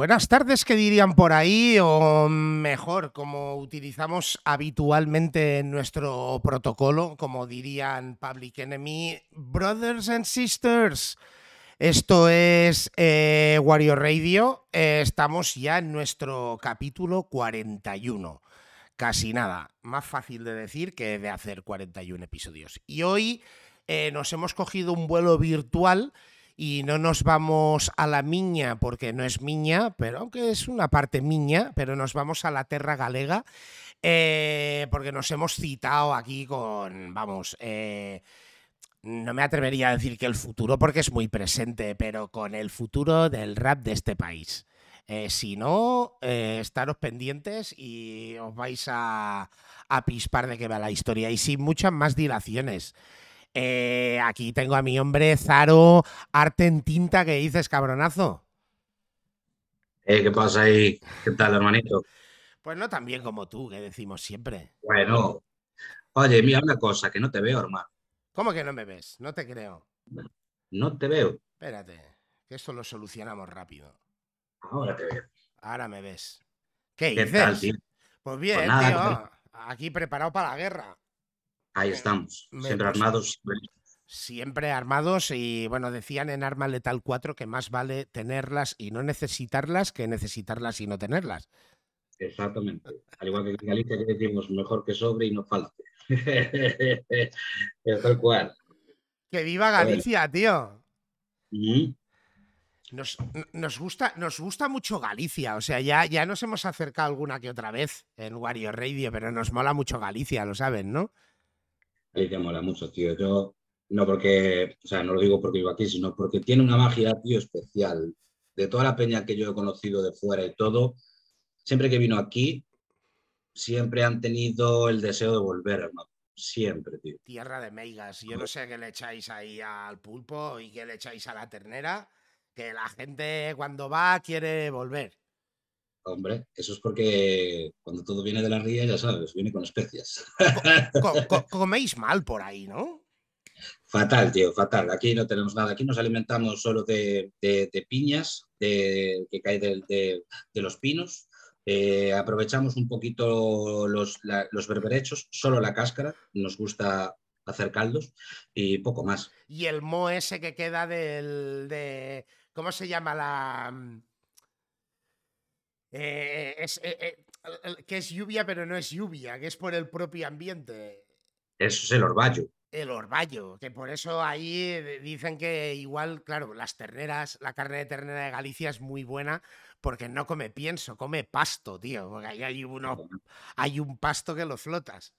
buenas tardes que dirían por ahí, o mejor, como utilizamos habitualmente en nuestro protocolo, como dirían Public Enemy, Brothers and Sisters. Esto es eh, Wario Radio. Eh, estamos ya en nuestro capítulo 41. Casi nada. Más fácil de decir que de hacer 41 episodios. Y hoy eh, nos hemos cogido un vuelo virtual y no nos vamos a la miña porque no es miña, pero aunque es una parte miña, pero nos vamos a la terra galega eh, porque nos hemos citado aquí con, vamos, eh, no me atrevería a decir que el futuro porque es muy presente, pero con el futuro del rap de este país. Eh, si no, estaros pendientes y os vais a, a pispar de que va la historia y sin muchas más dilaciones. Eh, aquí tengo a mi hombre Zaro, arte en tinta, que dices, cabronazo? Eh, ¿Qué pasa ahí? ¿Qué tal, hermanito? Pues no tan bien como tú, que decimos siempre. Bueno, oye, mira una cosa, que no te veo, hermano. ¿Cómo que no me ves? No te creo. No te veo. Espérate, que esto lo solucionamos rápido. Ahora te veo. Ahora me ves. ¿Qué, dices? Pues bien, pues tío. Aquí preparado para la guerra. Ahí estamos, siempre armados. Siempre armados y bueno, decían en Arma Letal 4 que más vale tenerlas y no necesitarlas que necesitarlas y no tenerlas. Exactamente. Al igual que en Galicia que decimos mejor que sobre y no falte. es tal cual. Que viva Galicia, tío. Nos, nos, gusta, nos gusta mucho Galicia, o sea, ya, ya nos hemos acercado alguna que otra vez en Wario Radio, pero nos mola mucho Galicia, lo saben, ¿no? Galicia mola mucho, tío. Yo, no porque, o sea, no lo digo porque vivo aquí, sino porque tiene una magia, tío, especial. De toda la peña que yo he conocido de fuera y todo, siempre que vino aquí, siempre han tenido el deseo de volver, hermano. Siempre, tío. Tierra de meigas. Yo no sé qué le echáis ahí al pulpo y qué le echáis a la ternera, que la gente cuando va quiere volver. Hombre, eso es porque cuando todo viene de la ría, ya sabes, viene con especias. coméis mal por ahí, ¿no? Fatal, tío, fatal. Aquí no tenemos nada. Aquí nos alimentamos solo de, piñas de, que cae de, los pinos. Eh, aprovechamos un poquito los, los berberechos, solo la cáscara. Nos gusta hacer caldos y poco más. Y el mo ese que queda del. De, ¿Cómo se llama la.? Eh, es, eh, eh, que es lluvia, pero no es lluvia, que es por el propio ambiente. Eso es el orvallo. El orvallo, que por eso ahí dicen que igual, claro, las terneras, la carne de ternera de Galicia es muy buena porque no come pienso, come pasto, tío. Porque ahí hay, uno, hay un pasto que lo flotas.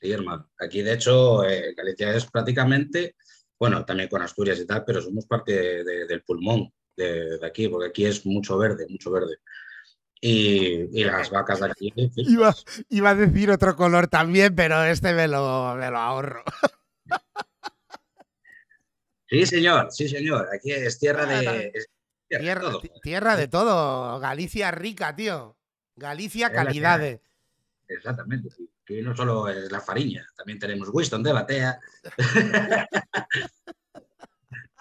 Sí, hermano. Aquí, de hecho, Galicia es prácticamente, bueno, también con Asturias y tal, pero somos parte del pulmón de, de, aquí, porque aquí es mucho verde, mucho verde. Y, las vacas de aquí. Iba, iba, a decir otro color también, pero este me lo, me lo ahorro. Sí, señor, sí, señor. Aquí es tierra de. tierra, de todo. tierra, de todo. Galicia rica, tío. Galicia calidad. Exactamente. Que no solo es la fariña, también tenemos Winston de Batea.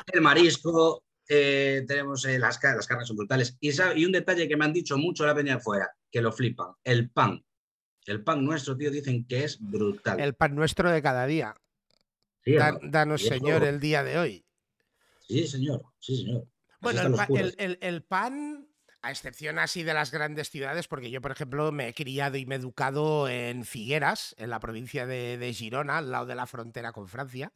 el marisco, eh, tenemos eh, las, las carnes son brutales. Y, y, un detalle que me han dicho mucho la peña afuera, que lo flipan, el pan. El pan nuestro, tío, dicen que es brutal. El pan nuestro de cada día. danos, Señor, el día de hoy. Sí, señor, sí, señor. Bueno, el, pan, a excepción así de las grandes ciudades, porque yo, por ejemplo, me he criado y me he educado en Figueras, en la provincia de, de Girona, al lado de la frontera con Francia.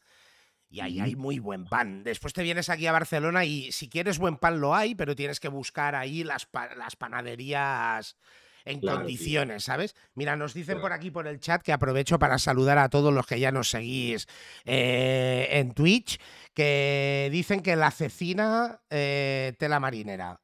Y ahí hay muy buen pan. Después te vienes aquí a Barcelona y si quieres buen pan lo hay, pero tienes que buscar ahí las, las panaderías en condiciones, ¿sabes? Mira, nos dicen por aquí por el chat que aprovecho para saludar a todos los que ya nos seguís eh, en Twitch, que dicen que la cecina eh, tela marinera.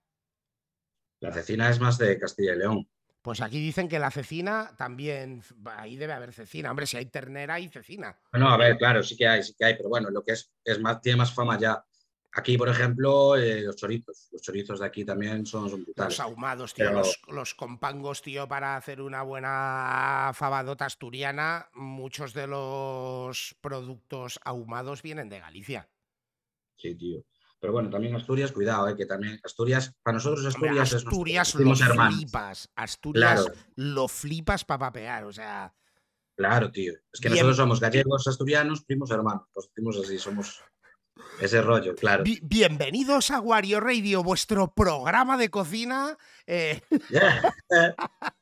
La cecina es más de Castilla y León. Pues aquí dicen que la cecina también, ahí debe haber cecina. Hombre, si hay ternera, hay cecina. Bueno, a ver, claro, sí que hay, sí que hay, pero bueno, lo que es, es más, tiene más fama ya. Aquí, por ejemplo, eh, los chorizos. Los chorizos de aquí también son, son brutales. Los ahumados, tío. Los, compangos, tío, para hacer una buena fabadota asturiana. Muchos de los productos ahumados vienen de Galicia. Sí, tío. Pero bueno, también Asturias, cuidado, eh, que también Asturias, para nosotros Hombre, Asturias, Asturias es lo nuestro- primos hermanos. flipas. Asturias Claro. lo flipas para papear. O sea, Claro, tío. Es que Bien. nosotros somos gallegos, asturianos, primos hermanos. Pues decimos así, somos ese rollo, claro. bi- bienvenidos a Wario Radio, vuestro programa de cocina. eh,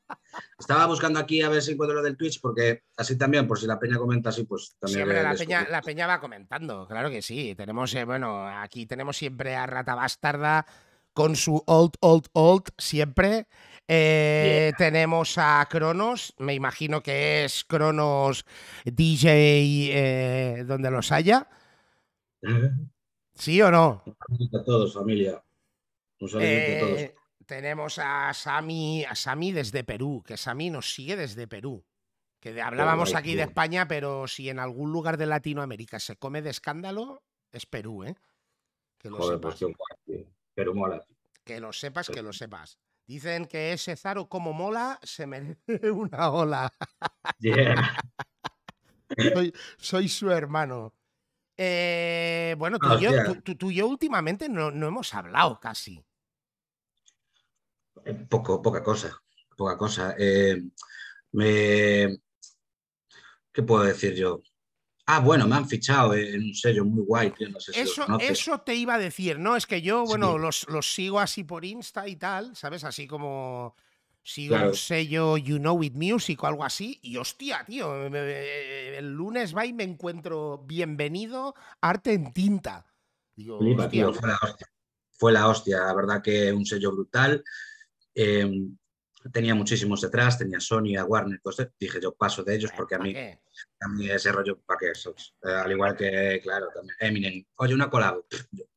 Estaba buscando aquí a ver si encuentro lo del Twitch, porque así también, por si la peña comenta así, pues también. Siempre le- la peña, la peña va comentando, claro que sí. Tenemos, eh, bueno, aquí tenemos siempre a Rata Bastarda con su old, old, old, siempre. Eh, Tenemos a Cronos, me imagino que es Cronos DJ eh, donde los haya. ¿Sí o no? A todos, familia. Un saludito a todos. Tenemos a Sami, a Sami desde Perú, que Sami nos sigue desde Perú. Que hablábamos aquí de. España, pero si en algún lugar de Latinoamérica se come de escándalo, es Perú, ¿eh? Que lo Joder, sepas. pues. Pero mola. Que lo sepas, que lo sepas. Dicen que ese Zaro como mola se merece una ola. Yeah. soy, soy su hermano. Eh, bueno, tú, y yo, hostia. tú- tú- tú y yo últimamente no, no hemos hablado casi. Eh, Poco, poca cosa, poca cosa. Eh, me... ¿Qué puedo decir yo? Ah, bueno, me han fichado en un sello muy guay, tío, no sé si los Eso, te iba a decir, ¿no? Es que yo, bueno, Sí. los, los sigo así por Insta y tal, ¿sabes? Así como sigo Claro. un sello You Know It Music o algo así. Y hostia, tío, me- me- el lunes va y me encuentro bienvenido arte en tinta. Digo, Flipa, hostia, tío, fue la hostia. Fue la hostia, la verdad que un sello brutal. Eh, tenía muchísimos detrás, tenía Sony, a Warner. Dije yo paso de ellos porque a ¿pa' mí, a mí ese rollo, ¿para qué sos? Eh, al igual que, claro, también Eminem. Oye, una yo,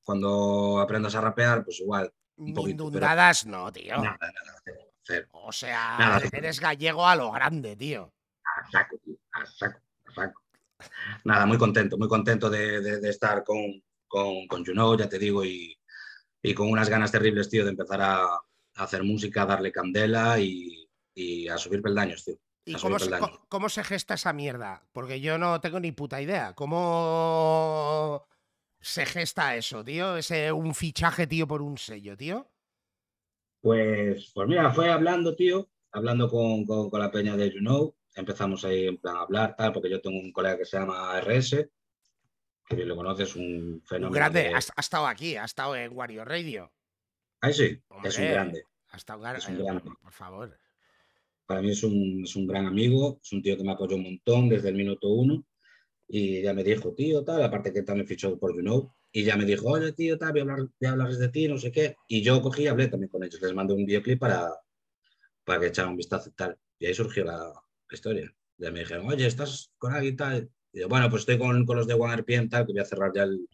Cuando aprendas a rapear, pues igual. poquito, pero- Mindundadas no, tío. Nada, nada, cero, cero. O sea, Nada, eres gallego a lo grande, tío. A saco, tío, a saco, a saco. Nada, muy contento, muy contento de, de- de estar con, con, con Juno, ya te digo, y, y con unas ganas terribles, tío, de empezar a hacer música, darle candela y, y a subir peldaños, tío. ¿Y cómo se, cómo se gesta esa mierda? Porque yo no tengo ni puta idea. ¿Cómo se gesta eso, tío? Ese, un fichaje, tío, por un sello, tío. Pues, pues mira, fue hablando, tío, hablando con, con- con la peña de You Know, empezamos ahí en plan a hablar, tal, porque yo tengo un colega que se llama RS, que bien lo conoces, un Un fenómeno. grande. de- Ha, ha estado aquí, ha estado en Wario Radio. Ahí sí, es un Hombre, grande. Ha estado gar- Es un eh, grande. Por favor. Para mí es un, es un gran amigo, es un tío que me apoyó un montón desde el minuto uno y ya me dijo, tío, tal, aparte que también fichó por You Know, y ya me dijo, oye, tío, tal, voy a hablar, voy a hablarles de ti, no sé qué. Y yo cogí y hablé también con ellos, les mandé un videoclip para, para que echaran un vistazo y tal. Y ahí surgió la, historia. Ya me dijeron, oye, ¿estás con alguien tal? Y yo, bueno, pues estoy con, con los de One RPM tal, que voy a cerrar ya el,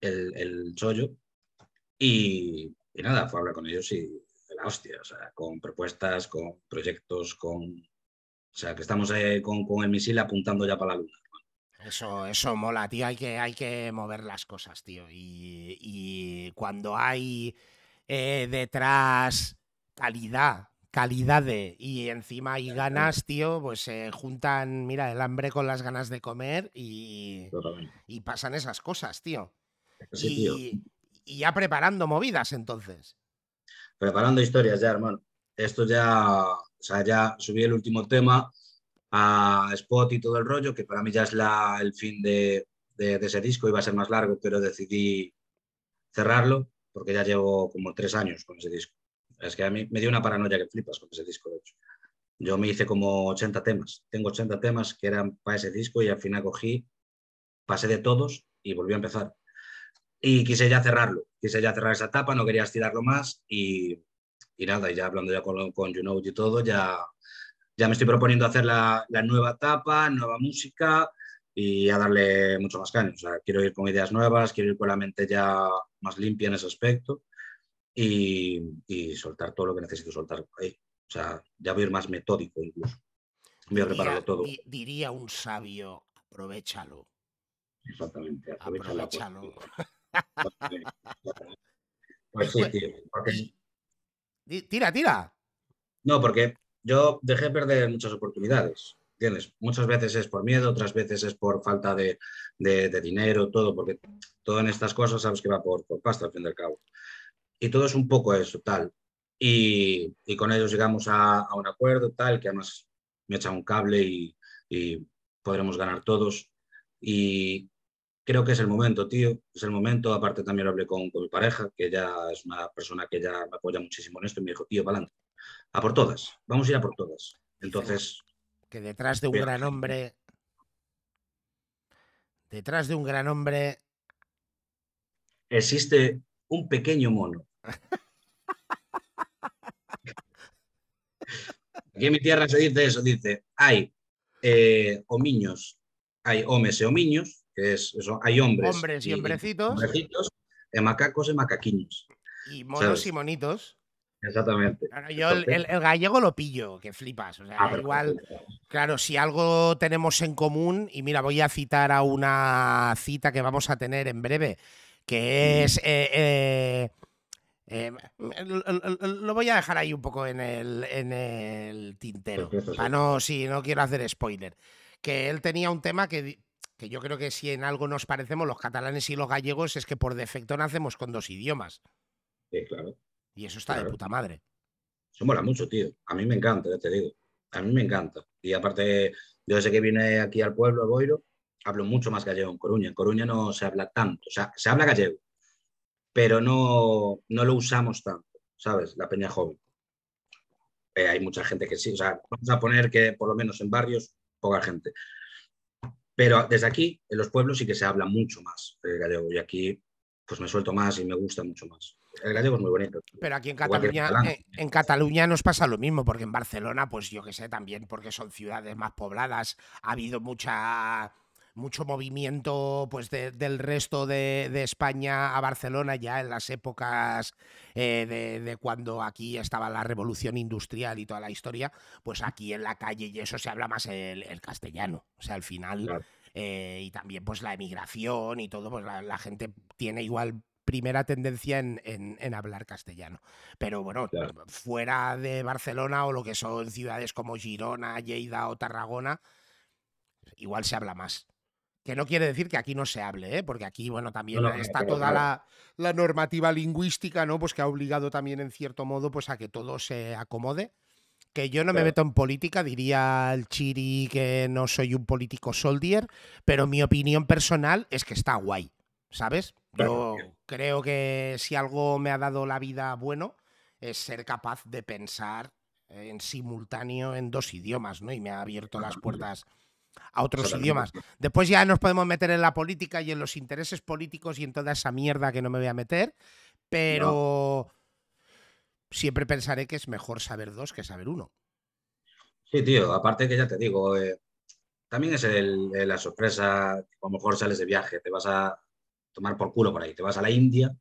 el, el chollo. Y, y nada, fue a hablar con ellos y de la hostia, o sea, con propuestas, con proyectos, con... O sea, que estamos eh, con, con el misil apuntando ya para la luna. Eso, eso mola, tío. Hay que, hay que mover las cosas, tío. Y, y cuando hay eh, detrás calidad, calidad de, y encima hay ganas, tío, pues se juntan, mira, el hambre con las ganas de comer y, y pasan esas cosas, tío. Sí, tío. Y, ya preparando movidas entonces. Preparando historias ya, hermano. Esto ya, o sea, ya subí el último tema a Spot y todo el rollo, que para mí ya es la, el fin de, de- de ese disco. Iba a ser más largo, pero decidí cerrarlo porque ya llevo como tres años con ese disco. Es que a mí me dio una paranoia que flipas con ese disco, de hecho. Yo me hice como 80 temas. Tengo 80 temas que eran para ese disco y al final cogí, pasé de todos y volví a empezar. Y quise ya cerrarlo, quise ya cerrar esa etapa, no quería estirarlo más y, y nada, y ya hablando ya con, con You Know y todo, ya, ya me estoy proponiendo hacer la, la nueva etapa, nueva música y a darle mucho más caño. O sea, quiero ir con ideas nuevas, quiero ir con la mente ya más limpia en ese aspecto y, y soltar todo lo que necesito soltar ahí. O sea, ya voy a ir más metódico incluso. Voy a prepararlo Diría- todo. di- diría un sabio, aprovechalo, Exactamente. aprovechalo. Pues sí, tío. porque- Di- Tira, tira. No, porque yo dejé perder muchas oportunidades. ¿Entiendes? Muchas veces es por miedo, otras veces es por falta de, dinero, todo, porque todo en estas cosas sabes que va por, por pasta al fin y al cabo. Y todo es un poco eso, tal. Y, con ellos llegamos a, un acuerdo, tal, que además me echa un cable y, y podremos ganar todos. Y creo que es el momento, tío, es el momento. Aparte también lo hablé con, mi pareja, que ya es una persona que ya me apoya muchísimo en esto y me dijo, tío, para adelante. A por todas, vamos a ir a por todas. Entonces... Que detrás de un gran hombre... Detrás de un gran hombre... Existe un pequeño mono. Aquí en mi tierra se dice eso, dice, hay eh, homiños, hay homes e homiños, que es eso, hay hombres, hombres y, hombrecitos, hombrecitos, macacos y macaquiños. Y monos y monitos. Exactamente. yo el, gallego lo pillo, que flipas. O sea, ah, igual, claro, si algo tenemos en común, y mira, voy a citar a una cita que vamos a tener en breve, que es eh, eh, eh, lo voy a dejar ahí un poco en el, en el tintero. Para no, sí, no quiero hacer spoiler. Que él tenía un tema que, que yo creo que si en algo nos parecemos los catalanes y los gallegos es que por defecto nacemos con dos idiomas. Sí, claro. Y eso está de puta madre. Eso mola mucho, tío. A mí me encanta, ya te digo. A mí me encanta. Y aparte, yo desde que vine aquí al pueblo, a Boiro, hablo mucho más gallego en Coruña. En Coruña no se habla tanto. O sea, se habla gallego, pero no, no lo usamos tanto, ¿sabes? La peña joven. Eh, hay mucha gente que sí, o sea, vamos a poner que por lo menos en barrios, poca gente. Pero desde aquí, en los pueblos, sí que se habla mucho más el gallego y aquí pues me suelto más y me gusta mucho más. El gallego es muy bonito. Pero aquí en Cataluña, eh, en Cataluña nos pasa lo mismo, porque en Barcelona, pues yo que sé, también porque son ciudades más pobladas, ha habido mucha mucho movimiento pues del resto de, España a Barcelona ya en las épocas eh, de, cuando aquí estaba la revolución industrial y toda la historia, pues aquí en la calle y eso se habla más el, castellano. O sea, al final, eh, y también pues la emigración y todo, pues la, gente tiene igual primera tendencia en, hablar castellano. Pero bueno, fuera de Barcelona o lo que son ciudades como Girona, Lleida o Tarragona, igual se habla más. Que no quiere decir que aquí no se hable, ¿eh? porque aquí, bueno, también está toda la, normativa lingüística, ¿no? Pues que ha obligado también, en cierto modo, pues a que todo se acomode. Que yo no me meto en política, diría el Chiri que no soy un político soldier, pero mi opinión personal es que está guay, ¿sabes? Yo creo que si algo me ha dado la vida bueno es ser capaz de pensar en simultáneo en dos idiomas, ¿no? Y me ha abierto las puertas a otros idiomas. Después ya nos podemos meter en la política y en los intereses políticos y en toda esa mierda que no me voy a meter, pero siempre pensaré que es mejor saber dos que saber uno. Sí, tío, aparte que ya te digo, eh, también es la sorpresa, a lo mejor sales de viaje, te vas a tomar por culo por ahí, te vas a la India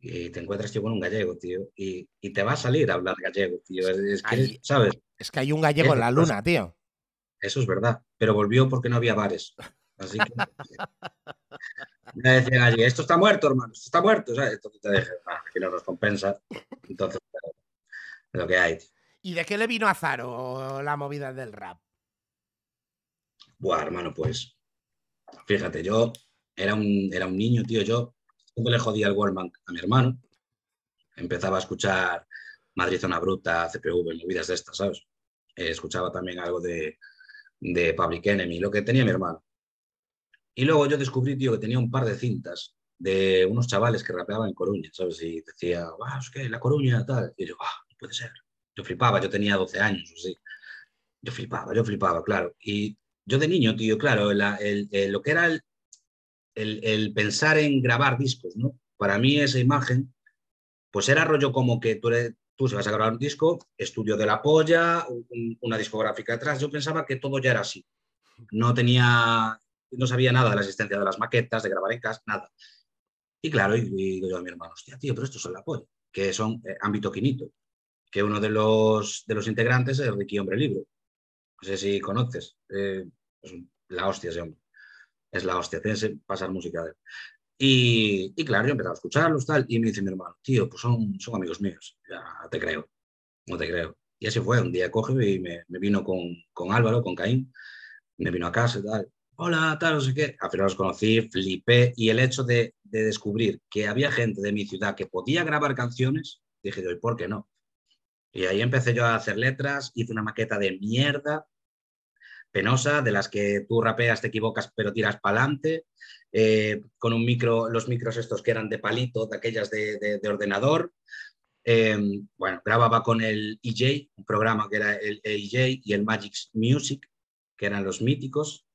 y te encuentras con un gallego, tío, y, te va a salir a hablar gallego, tío. Es, que, ¿sabes? Es que hay un gallego en la luna, tío. Eso es verdad, pero volvió porque no había bares. Así que me decían allí, esto está muerto, hermano, esto está muerto. ¿sabes? Entonces te dije, ah, aquí no nos compensa. Entonces, es lo que hay. ¿Y de qué le vino a Zaro la movida del rap? Buah, hermano, pues fíjate, yo era un, era un niño, tío, yo siempre le jodía el Wallman a mi hermano. Empezaba a escuchar Madrid Zona Bruta, CPV, movidas de estas, ¿sabes? Eh, escuchaba también algo de, de Public Enemy, lo que tenía mi hermano. Y luego yo descubrí, tío, que tenía un par de cintas de unos chavales que rapeaban en Coruña, ¿sabes? Y decía, wow, es que la Coruña, tal. Y yo, ah, no puede ser. Yo flipaba, yo tenía 12 años, así. Yo flipaba, yo flipaba, claro. Y yo de niño, tío, claro, lo que era el, el, pensar en grabar discos, ¿no? Para mí esa imagen, pues era rollo como que tú, eres, tú se vas a grabar un disco, estudio de la polla, una discográfica detrás. Yo pensaba que todo ya era así. No tenía, no sabía nada de la existencia de las maquetas, de grabar en casa, nada. Y claro, y, digo yo a mi hermano, hostia, tío, pero estos son la polla, que son eh, ámbito quinito, que uno de los, de los integrantes es Ricky Hombre Libro. No sé si conoces, eh, la hostia ese hombre. Es la hostia, tienes que pasar música de él. Y, claro, yo empezaba a escucharlos tal, y me dice mi hermano, tío, pues son, son amigos míos, ya te creo, no te creo. Y así fue, un día coge y me, vino con, con, Álvaro, con Caín, me vino a casa y tal, hola, tal, no sé qué. Al final los conocí, flipé y el hecho de, de descubrir que había gente de mi ciudad que podía grabar canciones, dije ¿y por qué no? Y ahí empecé yo a hacer letras, hice una maqueta de mierda, penosa, de las que tú rapeas, te equivocas, pero tiras para adelante, eh, con un micro, los micros estos que eran de palito, de aquellas de, ordenador. Eh, bueno, grababa con el EJ, un programa que era el EJ y el Magic Music, que eran los míticos.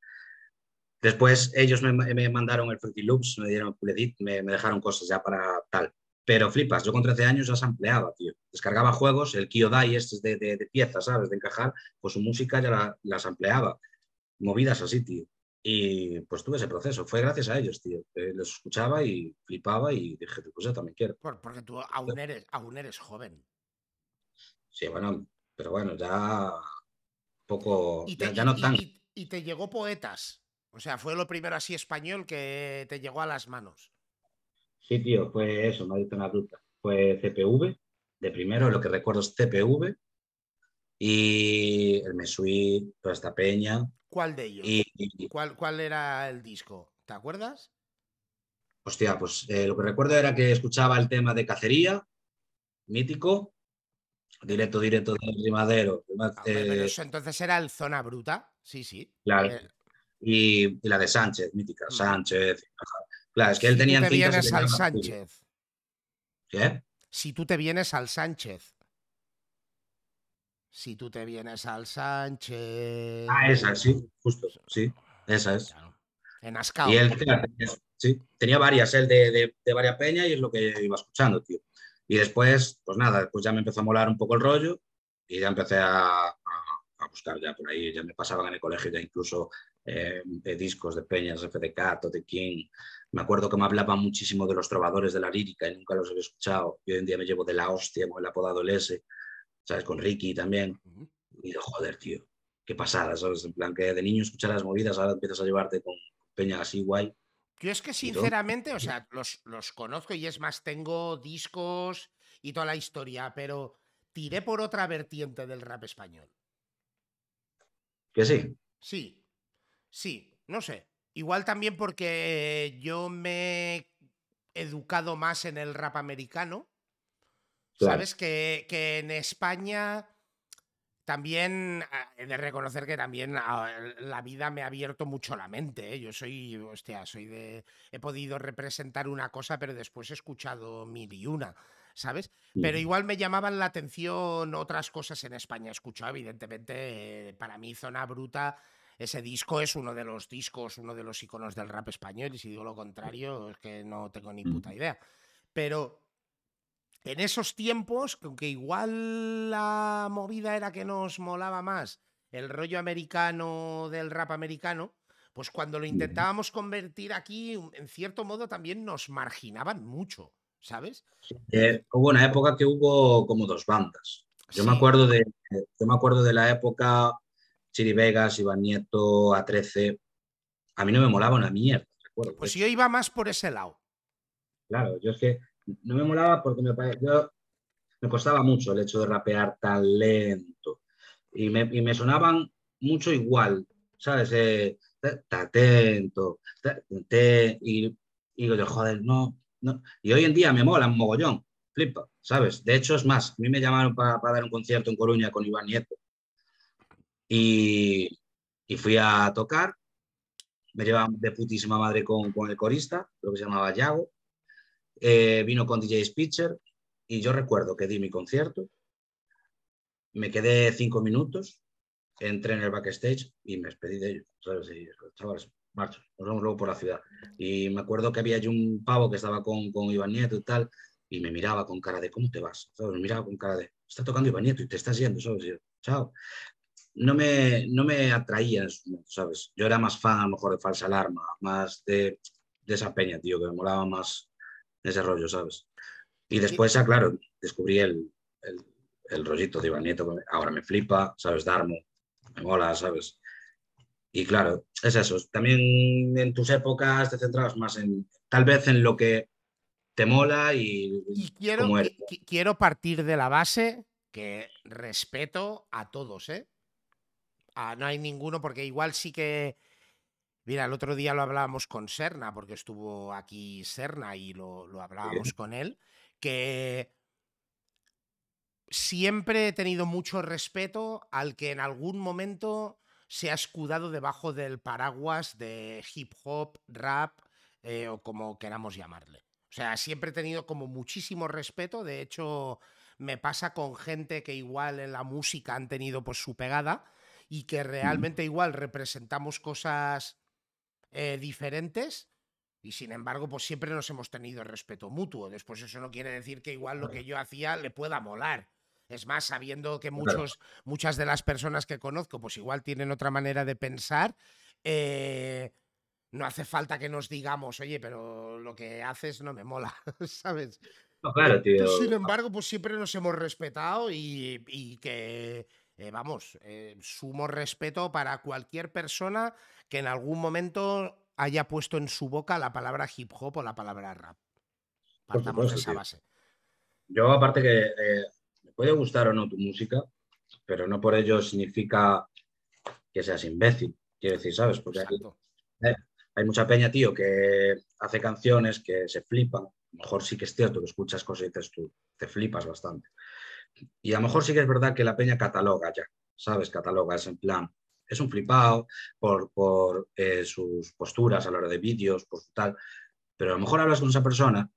Después ellos me, mandaron el Fruity Loops, me dieron me, me dejaron cosas ya para tal. Pero flipas, yo con 13 años ya se ampliaba, tío. Descargaba juegos, el Kyodai este de, de, de, piezas, ¿sabes? De encajar, pues su música ya la, las ampliaba. Movidas así, tío. Y pues tuve ese proceso. Fue gracias a ellos, tío. Eh, los escuchaba y flipaba y dije, pues yo también quiero. porque tú aún eres, aún eres joven. Sí, bueno, pero bueno, ya poco, ya, no tan... Y, te llegó poetas. O sea, fue lo primero así español que te llegó a las manos. Sí, tío, fue eso, me ha una ruta. Fue CPV, de primero, lo que recuerdo es CPV, y el Mesui, toda esta peña. ¿Cuál de ellos? Y, ¿Cuál, ¿Cuál era el disco? ¿Te acuerdas? Hostia, pues eh, lo que recuerdo era que escuchaba el tema de cacería, mítico, Directo, directo del Rimadero. Ah, eh, eso entonces era el Zona Bruta, sí, sí. Claro. Eh, y, la de Sánchez, mítica, mm. Sánchez. Claro, es que él tenía... Si tú te vienes al Sánchez. ¿Qué? Si tú te vienes al Sánchez. Si tú te vienes al Sánchez. Ah, esa, sí, justo, sí, esa es. En Ascao. Y él, sí, tenía varias, él de, de, de varias peñas y es lo que iba escuchando, tío. Y después, pues nada, después ya me empezó a molar un poco el rollo y ya empecé a, buscar ya por ahí, ya me pasaban en el colegio ya incluso eh, discos de Peñas, FDK, Tote King. Me acuerdo que me hablaban muchísimo de los trovadores de la lírica y nunca los había escuchado. Y hoy en día me llevo de la hostia, me he apodado el S, ¿sabes? Con Ricky también. Y de joder, tío, qué pasada, ¿sabes? En plan que de niño escuchar las movidas, ahora empiezas a llevarte con Peña así guay. Yo es que sinceramente, o sea, los, los conozco y es más, tengo discos y toda la historia, pero tiré por otra vertiente del rap español. ¿Que sí? Sí, sí, no sé. Igual también porque yo me he educado más en el rap americano. Sabes que, que en España también ah, he de reconocer que también ah, la vida me ha abierto mucho la mente. ¿eh? Yo soy, hostia, soy de. He podido representar una cosa, pero después he escuchado mil y una, ¿sabes? Pero igual me llamaban la atención otras cosas en España. He escuchado, evidentemente, para mí, Zona Bruta. Ese disco es uno de los discos, uno de los iconos del rap español, y si digo lo contrario, es que no tengo ni puta idea. Pero en esos tiempos, aunque igual la movida era que nos molaba más el rollo americano del rap americano, pues cuando lo intentábamos convertir aquí, en cierto modo también nos marginaban mucho, ¿sabes? Eh, hubo una época que hubo como dos bandas. Yo, me acuerdo de, yo me acuerdo de la época Chiri Vegas, Iván Nieto, A13. A mí no me molaba una mierda, recuerdo. Pues yo iba más por ese lado. Claro, yo es que no me molaba porque me, me costaba mucho el hecho de rapear tan lento y me, y me sonaban mucho igual, ¿sabes? Eh, atento, y, digo yo, joder, no, no. Y hoy en día me mola un mogollón, flipa, ¿sabes? De hecho, es más, a mí me llamaron para, dar un concierto en Coruña con Iván Nieto y, y fui a tocar, me llevaban de putísima madre con, con el corista, lo que se llamaba Yago, eh, vino con DJ Spitzer y yo recuerdo que di mi concierto, me quedé cinco minutos, entré en el backstage y me despedí de ellos. chavales, marcho, nos vamos luego por la ciudad. Y me acuerdo que había allí un pavo que estaba con, con Iván Nieto y tal, y me miraba con cara de, ¿cómo te vas? Me miraba con cara de, está tocando Iván Nieto y te estás yendo, ¿sabes? chao. No me, no me atraía en su momento, ¿sabes? Yo era más fan a lo mejor de Falsa Alarma, más de, de esa peña, tío, que me molaba más ese rollo, ¿sabes? Y después, ya, claro, descubrí el, el, rollito de Iván Nieto, ahora me flipa, ¿sabes? Darmo, me mola, ¿sabes? Y claro, es eso. También en tus épocas te centrabas más en, tal vez en lo que te mola y, quiero, quiero partir de la base que respeto a todos, ¿eh? No hay ninguno, porque igual sí que. Mira, el otro día lo hablábamos con Serna, porque estuvo aquí Serna y lo, lo hablábamos con él, que siempre he tenido mucho respeto al que en algún momento se ha escudado debajo del paraguas de hip hop, rap eh, o como queramos llamarle. O sea, siempre he tenido como muchísimo respeto. De hecho, me pasa con gente que igual en la música han tenido pues su pegada y que realmente igual representamos cosas eh, diferentes y sin embargo pues siempre nos hemos tenido respeto mutuo. Después eso no quiere decir que igual lo que yo hacía le pueda molar. Es más, sabiendo que muchos, muchas de las personas que conozco, pues igual tienen otra manera de pensar, eh, no hace falta que nos digamos, oye, pero lo que haces no me mola, ¿sabes? claro, tío. sin embargo, pues siempre nos hemos respetado y, que, eh, vamos, eh, sumo respeto para cualquier persona que en algún momento haya puesto en su boca la palabra hip hop o la palabra rap. Partamos de esa base. Yo, aparte que puede gustar o no tu música, pero no por ello significa que seas imbécil. Quiero decir, ¿sabes? Porque hay, mucha peña, tío, que hace canciones que se flipan. A lo mejor sí que es cierto que escuchas cosas y dices tú, te flipas bastante. Y a lo mejor sí que es verdad que la peña cataloga ya, ¿sabes? Cataloga, es en plan, es un flipado por, por eh, sus posturas a la hora de vídeos, por tal. Pero a lo mejor hablas con esa persona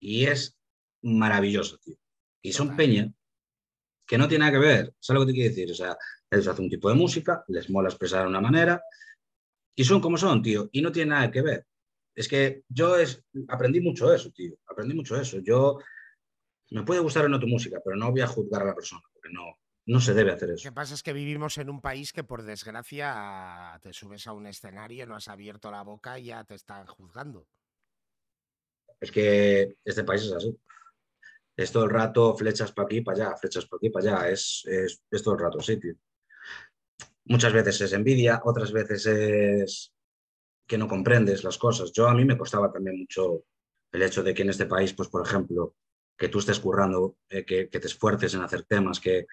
y es maravilloso, tío. Y son peña que no tiene nada que ver. ¿Sabes lo que te quiero decir? O sea, ellos hacen un tipo de música, les mola expresar de una manera y son como son, tío. Y no tiene nada que ver. Es que yo es, aprendí mucho eso, tío. Aprendí mucho eso. Yo me puede gustar o no tu música, pero no voy a juzgar a la persona, porque no, no se debe hacer eso. Lo que pasa es que vivimos en un país que, por desgracia, te subes a un escenario, no has abierto la boca y ya te están juzgando. Es que este país es así es todo el rato flechas para aquí, para allá, flechas para aquí, para allá, es, es, todo el rato tío. Muchas veces es envidia, otras veces es que no comprendes las cosas. Yo a mí me costaba también mucho el hecho de que en este país, pues por ejemplo, que tú estés currando, eh, que, te esfuerces en hacer temas, que,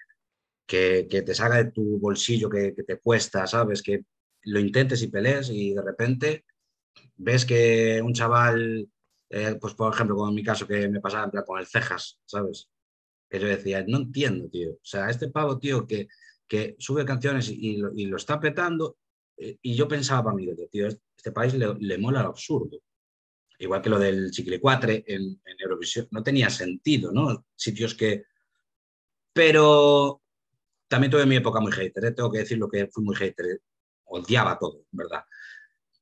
que, te salga de tu bolsillo, que, te cuesta, ¿sabes? Que lo intentes y pelees y de repente ves que un chaval eh, pues por ejemplo, como en mi caso que me pasaba con el cejas, ¿sabes? Que yo decía, no entiendo, tío. O sea, este pavo, tío, que, que sube canciones y, lo, está petando, eh, y yo pensaba para mí, tío, este país le, mola lo absurdo. Igual que lo del Chicle 4 en, Eurovisión, no tenía sentido, ¿no? Sitios que... Pero también tuve mi época muy hater, ¿eh? tengo que decir lo que fui muy hater, odiaba todo, ¿verdad?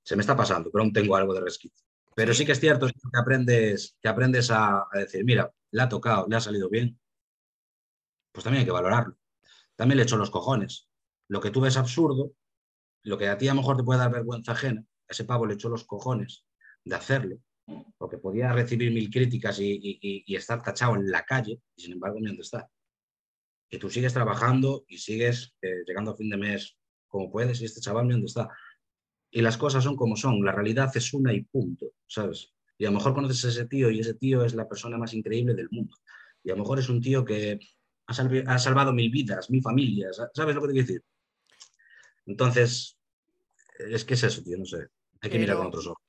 Se me está pasando, pero aún tengo algo de resquite. Pero sí que es cierto que aprendes, que aprendes a, decir, mira, le ha tocado, le ha salido bien, pues también hay que valorarlo. También le echo los cojones. Lo que tú ves absurdo, lo que a ti a lo mejor te puede dar vergüenza ajena, ese pavo le echó los cojones de hacerlo, porque podía recibir mil críticas y, estar tachado en la calle, y sin embargo, ni dónde está. Y tú sigues trabajando y sigues eh, llegando a fin de mes como puedes, y este chaval, ni dónde está y las cosas son como son, la realidad es una y punto, ¿sabes? Y a lo mejor conoces a ese tío y ese tío es la persona más increíble del mundo. Y a lo mejor es un tío que ha, salvado mil vidas, mil familias, ¿sabes lo que te quiero decir? Entonces, es que es eso, tío, no sé. Hay que mirar con otros ojos.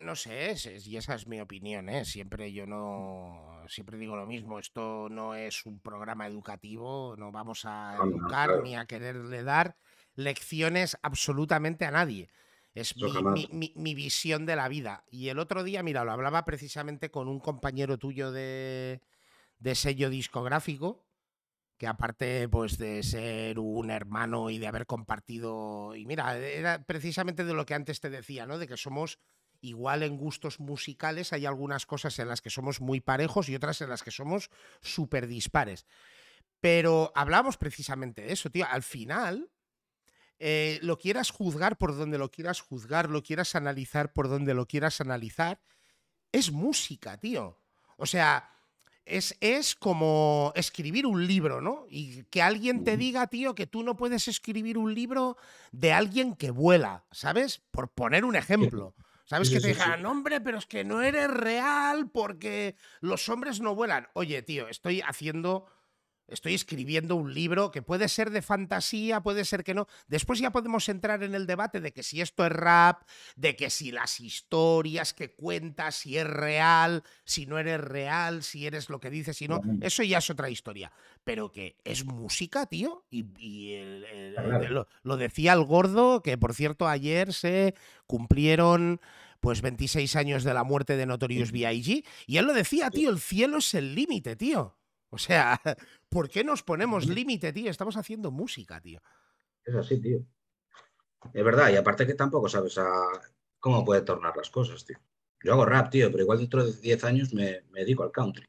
No sé, y esa es mi opinión, ¿eh? Siempre yo no, siempre digo lo mismo, esto no es un programa educativo, no vamos a educar ni a quererle dar lecciones absolutamente a nadie. Es mi, visión de la vida. Y el otro día, mira, lo hablaba precisamente con un compañero tuyo de, sello discográfico, que aparte pues de ser un hermano y de haber compartido, y mira, era precisamente de lo que antes te decía, ¿no? De que somos igual en gustos musicales, hay algunas cosas en las que somos muy parejos y otras en las que somos súper dispares. Pero hablamos precisamente de eso, tío. Al final, eh, lo quieras juzgar por donde lo quieras juzgar, lo quieras analizar por donde lo quieras analizar, es música, tío. O sea, es, es, como escribir un libro, ¿no? Y que alguien te diga, tío, que tú no puedes escribir un libro de alguien que vuela, ¿sabes? Por poner un ejemplo. ¿Sabes? que te digan, hombre, pero es que no eres real porque los hombres no vuelan. Oye, tío, estoy haciendo Estoy escribiendo un libro que puede ser de fantasía, puede ser que no. Después ya podemos entrar en el debate de que si esto es rap, de que si las historias que cuentas, si es real, si no eres real, si eres lo que dices, si no. Eso ya es otra historia. Pero que es música, tío. Y, lo, lo decía el gordo, que por cierto ayer se cumplieron pues 26 años de la muerte de Notorious B.I.G. Y él lo decía, tío, el cielo es el límite, tío. O sea, ¿por qué nos ponemos límite, tío? Estamos haciendo música, tío. Es así, tío. Es verdad, y aparte que tampoco sabes a cómo puede tornar las cosas, tío. Yo hago rap, tío, pero igual dentro de 10 años me, dedico al country.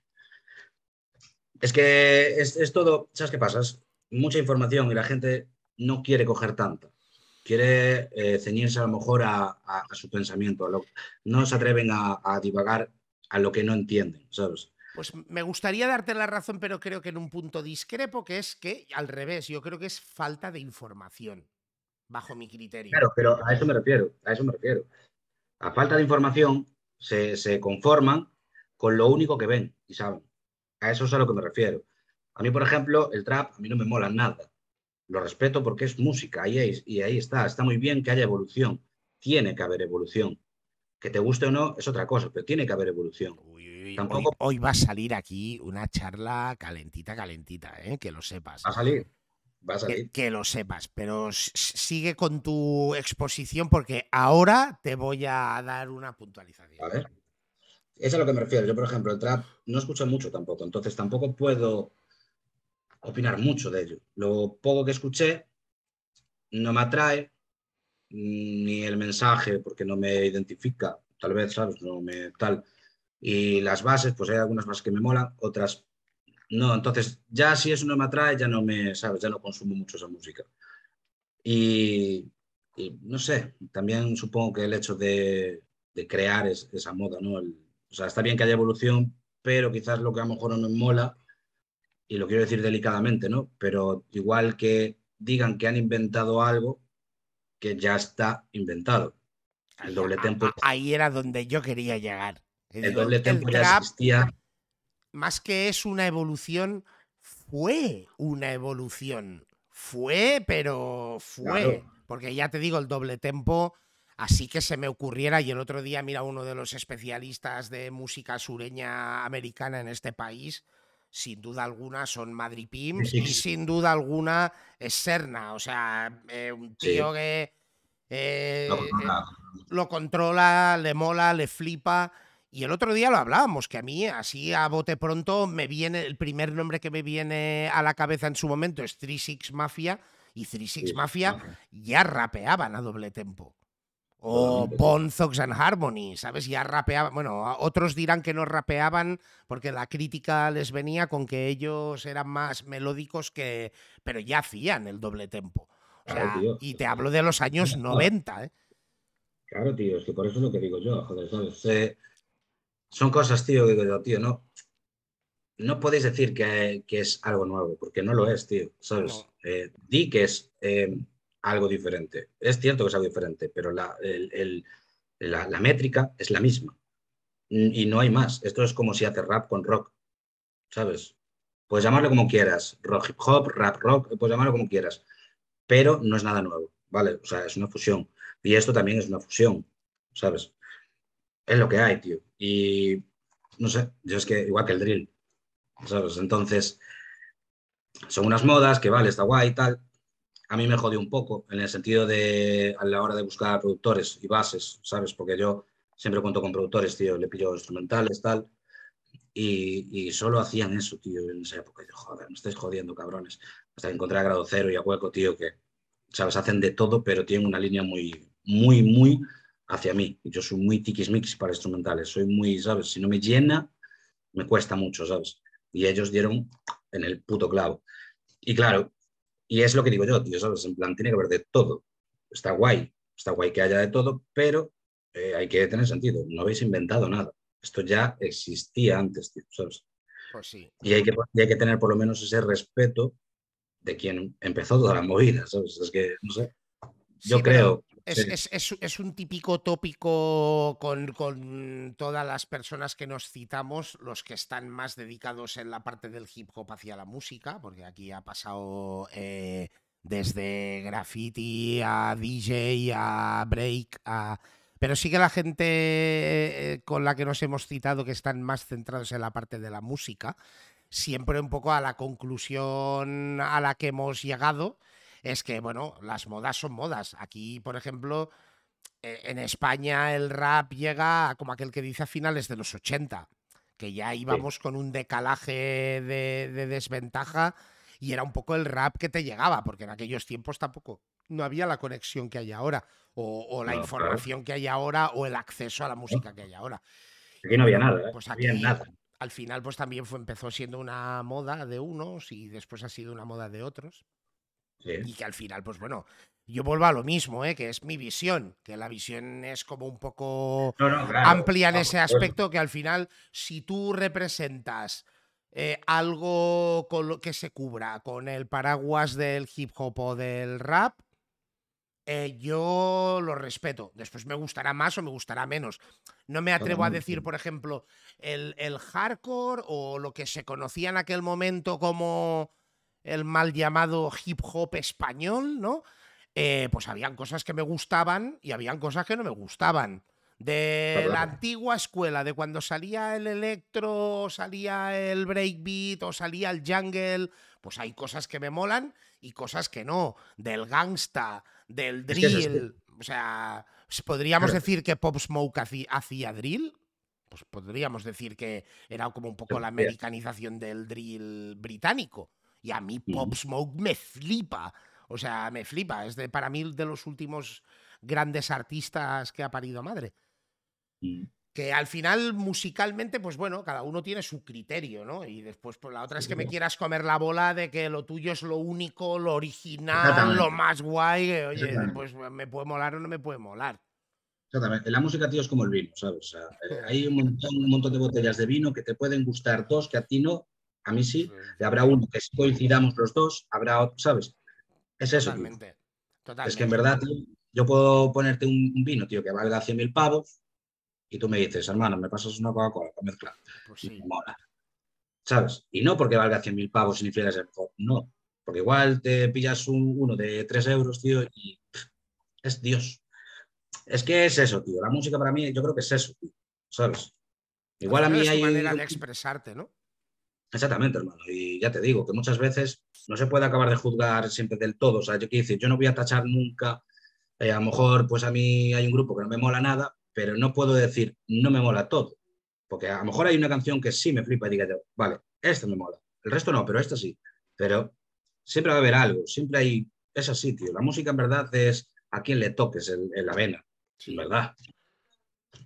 Es que es, todo, ¿sabes qué pasa? Es mucha información y la gente no quiere coger tanta. Quiere eh, ceñirse a lo mejor a, su pensamiento. no se atreven a, a divagar a lo que no entienden, ¿sabes? Pues me gustaría darte la razón, pero creo que en un punto discrepo, que es que, al revés, yo creo que es falta de información, bajo mi criterio. Claro, pero a eso me refiero, a eso me refiero. A falta de información se, conforman con lo único que ven y saben. A eso es a lo que me refiero. A mí, por ejemplo, el trap a mí no me mola nada. Lo respeto porque es música y ahí está. Está muy bien que haya evolución. Tiene que haber evolución. Que te guste o no es otra cosa, pero tiene que haber evolución. Hoy, va a salir aquí una charla calentita, calentita, ¿eh? que lo sepas. Va a salir. Va a salir. Que, lo sepas, pero sigue con tu exposición porque ahora te voy a dar una puntualización. A ver. Eso es a lo que me refiero. Yo, por ejemplo, el trap no escucho mucho tampoco, entonces tampoco puedo opinar mucho de ello. Lo poco que escuché no me atrae, ni el mensaje, porque no me identifica, tal vez, ¿sabes? No me tal. Y las bases, pues hay algunas bases que me molan, otras no. Entonces, ya si eso no me atrae, ya no me, ¿sabes? Ya no consumo mucho esa música. Y, no sé, también supongo que el hecho de, crear esa moda, ¿no? o sea, está bien que haya evolución, pero quizás lo que a lo mejor no me mola, y lo quiero decir delicadamente, ¿no? Pero igual que digan que han inventado algo que ya está inventado. El doble tempo. Ahí era donde yo quería llegar. El, doble tempo ya existía. Más que es una evolución, fue una evolución. Fue, pero fue. Porque ya te digo, el doble tempo, así que se me ocurriera, y el otro día, mira, uno de los especialistas de música sureña americana en este país, sin duda alguna son Madrid Pims y sin duda alguna es Serna. O sea, eh, un tío que eh, lo controla, le mola, le flipa. Y el otro día lo hablábamos, que a mí, así a bote pronto, me viene, el primer nombre que me viene a la cabeza en su momento es 36 Mafia, y 36 Mafia ya rapeaban a doble tempo. O Bone Thugs and Harmony, ¿sabes? Ya rapeaban. Bueno, otros dirán que no rapeaban porque la crítica les venía con que ellos eran más melódicos que. Pero ya hacían el doble tempo. y te hablo de los años 90, ¿eh? Claro, tío, es que por eso es lo que digo yo, joder, ¿sabes? Son cosas, tío, que digo, tío, no, no podéis decir que, es algo nuevo, porque no lo es, tío, ¿sabes? Eh, di que es eh, algo diferente. Es cierto que es algo diferente, pero la, la, métrica es la misma. Y no hay más. Esto es como si haces rap con rock, ¿sabes? Puedes llamarlo como quieras, rock hip hop, rap rock, puedes llamarlo como quieras, pero no es nada nuevo, ¿vale? O sea, es una fusión. Y esto también es una fusión, ¿sabes? Es lo que hay, tío. Y no sé, yo es que igual que el drill. Entonces, son unas modas que vale, está guay y tal. A mí me jodió un poco en el sentido de a la hora de buscar productores y bases, ¿sabes? Porque yo siempre cuento con productores, tío, le pillo instrumentales, tal. Y, solo hacían eso, tío, en esa época. yo, joder, me estáis jodiendo, cabrones. Hasta que encontré a Grado Cero y a Hueco, tío, que, ¿sabes? Hacen de todo, pero tienen una línea muy, muy, muy hacia mí. Yo soy muy tiquismix para instrumentales, soy muy, ¿sabes? Si no me llena, me cuesta mucho, ¿sabes? Y ellos dieron en el puto clavo. Y claro, y es lo que digo yo, tío, ¿sabes? En plan, tiene que haber de todo. Está guay, está guay que haya de todo, pero eh, hay que tener sentido. No habéis inventado nada. Esto ya existía antes, tío, ¿sabes? Pues sí. Y hay que, hay que tener por lo menos ese respeto de quien empezó toda la movida, ¿sabes? Es que, no sé. Yo creo es, un típico tópico con, todas las personas que nos citamos, los que están más dedicados en la parte del hip hop hacia la música, porque aquí ha pasado eh, desde graffiti a DJ, a break, a... Pero sí que la gente eh, con la que nos hemos citado que están más centrados en la parte de la música, siempre un poco a la conclusión a la que hemos llegado es que, bueno, las modas son modas. Aquí, por ejemplo, eh, en España el rap llega como aquel que dice a finales de los 80, que ya íbamos con un decalaje de, desventaja y era un poco el rap que te llegaba, porque en aquellos tiempos tampoco no había la conexión que hay ahora, o, la información que hay ahora, o el acceso a la música que hay ahora. Aquí no había nada, ¿eh? Pues aquí, nada. Al final, pues también fue, empezó siendo una moda de unos y después ha sido una moda de otros. Y que al final, pues bueno, yo vuelvo a lo mismo, ¿eh? que es mi visión, que la visión es como un poco amplia en ese aspecto, que al final, si tú representas eh, algo con lo que se cubra con el paraguas del hip hop o del rap, eh, yo lo respeto. Después me gustará más o me gustará menos. No me atrevo a decir, por ejemplo, el, el hardcore o lo que se conocía en aquel momento como el mal llamado hip hop español, ¿no? Eh, pues habían cosas que me gustaban y habían cosas que no me gustaban. De la antigua escuela, de cuando salía el electro, salía el breakbeat o salía el jungle, pues hay cosas que me molan y cosas que no. Del gangsta, del drill. O sea, ¿podríamos decir que Pop Smoke hacía, drill? Pues podríamos decir que era como un poco la americanización del drill británico. Y a mí Pop Smoke me flipa. O sea, me flipa. Es de, para mí de los últimos grandes artistas que ha parido madre. Que al final, musicalmente, pues bueno, cada uno tiene su criterio, ¿no? Y después, pues la otra es que me quieras comer la bola de que lo tuyo es lo único, lo original, lo más guay. oye, pues me puede molar o no me puede molar. Exactamente. La música, tío, es como el vino, ¿sabes? Eh, hay un montón, un montón, de botellas de vino que te pueden gustar dos, que a ti no, a mí sí, y habrá uno que coincidamos los dos, habrá otro, ¿sabes? Es eso. Totalmente. Es que en verdad, tío, yo puedo ponerte un, vino, tío, que valga 100.000 pavos, y tú me dices, hermano, me pasas una Coca-Cola para mezclar. Pues sí. mola. ¿Sabes? Y no porque valga 100.000 pavos significa ser mejor, no. Porque igual te pillas un, uno de 3 euros, tío, y es Dios. Es que es eso, tío. La música para mí, yo creo que es eso, tío. ¿Sabes? Igual a mí hay. manera de expresarte, ¿no? Exactamente, hermano. Y ya te digo que muchas veces no se puede acabar de juzgar siempre del todo. O sea, yo quiero decir, yo no voy a tachar nunca, eh, a lo mejor pues a mí hay un grupo que no me mola nada, pero no puedo decir no me mola todo. Porque a lo mejor hay una canción que sí me flipa y diga yo, vale, esta me mola. El resto no, pero esta sí. Pero siempre va a haber algo, siempre hay, es así, tío. La música en verdad es a quien le toques en, la vena, sí. verdad.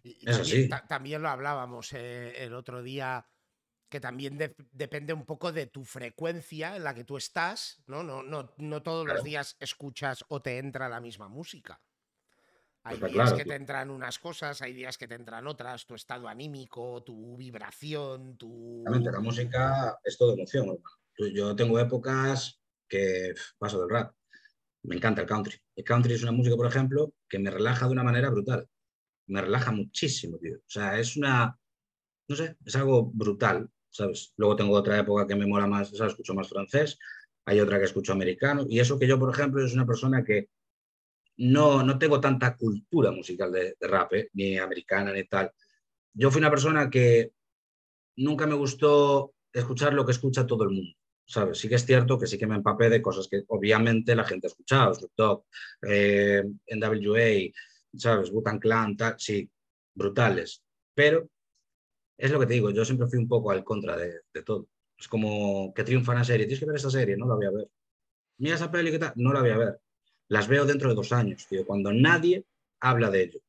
es así. También lo hablábamos eh, el otro día que también depende un poco de tu frecuencia en la que tú estás, ¿no? No, no, no todos los días escuchas o te entra la misma música. Hay días que te entran unas cosas, hay días que te entran otras, tu estado anímico, tu vibración, tu... La música es todo emoción. Yo tengo épocas que paso del rap. Me encanta el country. El country es una música, por ejemplo, que me relaja de una manera brutal. Me relaja muchísimo, tío. O sea, es una... No sé, es algo brutal. ¿Sabes? Luego tengo otra época que me mola más, ¿sabes? Escucho más francés, hay otra que escucho americano, y eso que yo, por ejemplo, es una persona que no, no tengo tanta cultura musical de, rap, ¿eh? ni americana, ni tal. Yo fui una persona que nunca me gustó escuchar lo que escucha todo el mundo. ¿sabes? Sí que es cierto que sí que me empapé de cosas que obviamente la gente ha escuchado, Snoop Dogg, eh, NWA, ¿sabes? Butan Clan, tal, sí, brutales. Pero es lo que te digo, yo siempre fui un poco al contra de, todo. Es como que triunfa una serie, tienes que ver esa serie, no la voy a ver. Mira esa peli, ¿qué tal? No la voy a ver. Las veo dentro de dos años, tío, cuando nadie habla de ello.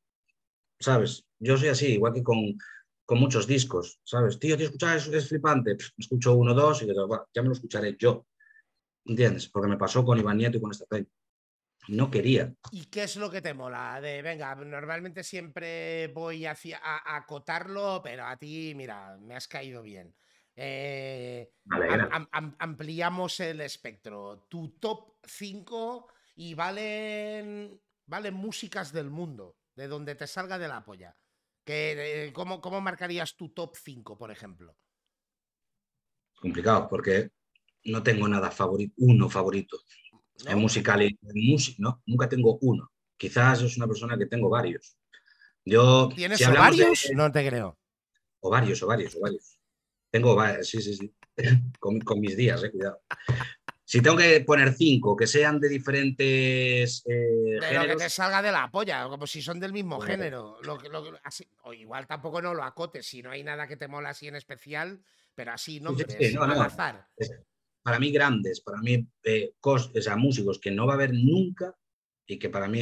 ¿Sabes? Yo soy así, igual que con, con muchos discos, ¿sabes? Tío, escuchar eso es flipante. escucho uno, dos y digo, ya me lo escucharé yo. ¿Entiendes? Porque me pasó con Iván Nieto y con esta peli no quería. ¿Y qué es lo que te mola? De, venga, normalmente siempre voy hacia, a, acotarlo, pero a ti, mira, me has caído bien. Eh, ampliamos el espectro. Tu top 5 y valen ¿vale? Músicas del mundo, de donde te salga de la polla. Que, eh, ¿cómo, ¿Cómo marcarías tu top 5, por ejemplo? Complicado, porque no tengo nada favorito, uno favorito. ¿No? En musical y en música, no, nunca tengo uno. Quizás es una persona que tengo varios. Yo, ¿Tienes si hablamos de- ovarios? No te creo. O varios, o varios, o varios. Tengo varios, sí, sí, sí. con, con mis días, eh, cuidado. Si tengo que poner cinco que sean de diferentes eh, De lo que te salga de la polla, como si son del mismo género. Lo así- o igual tampoco no lo acotes, si no hay nada que te mola así en especial, pero así nombres, sí, no, al no. azar. Para mí grandes, para mí eh, cos- o sea, músicos que no va a haber nunca y que para mí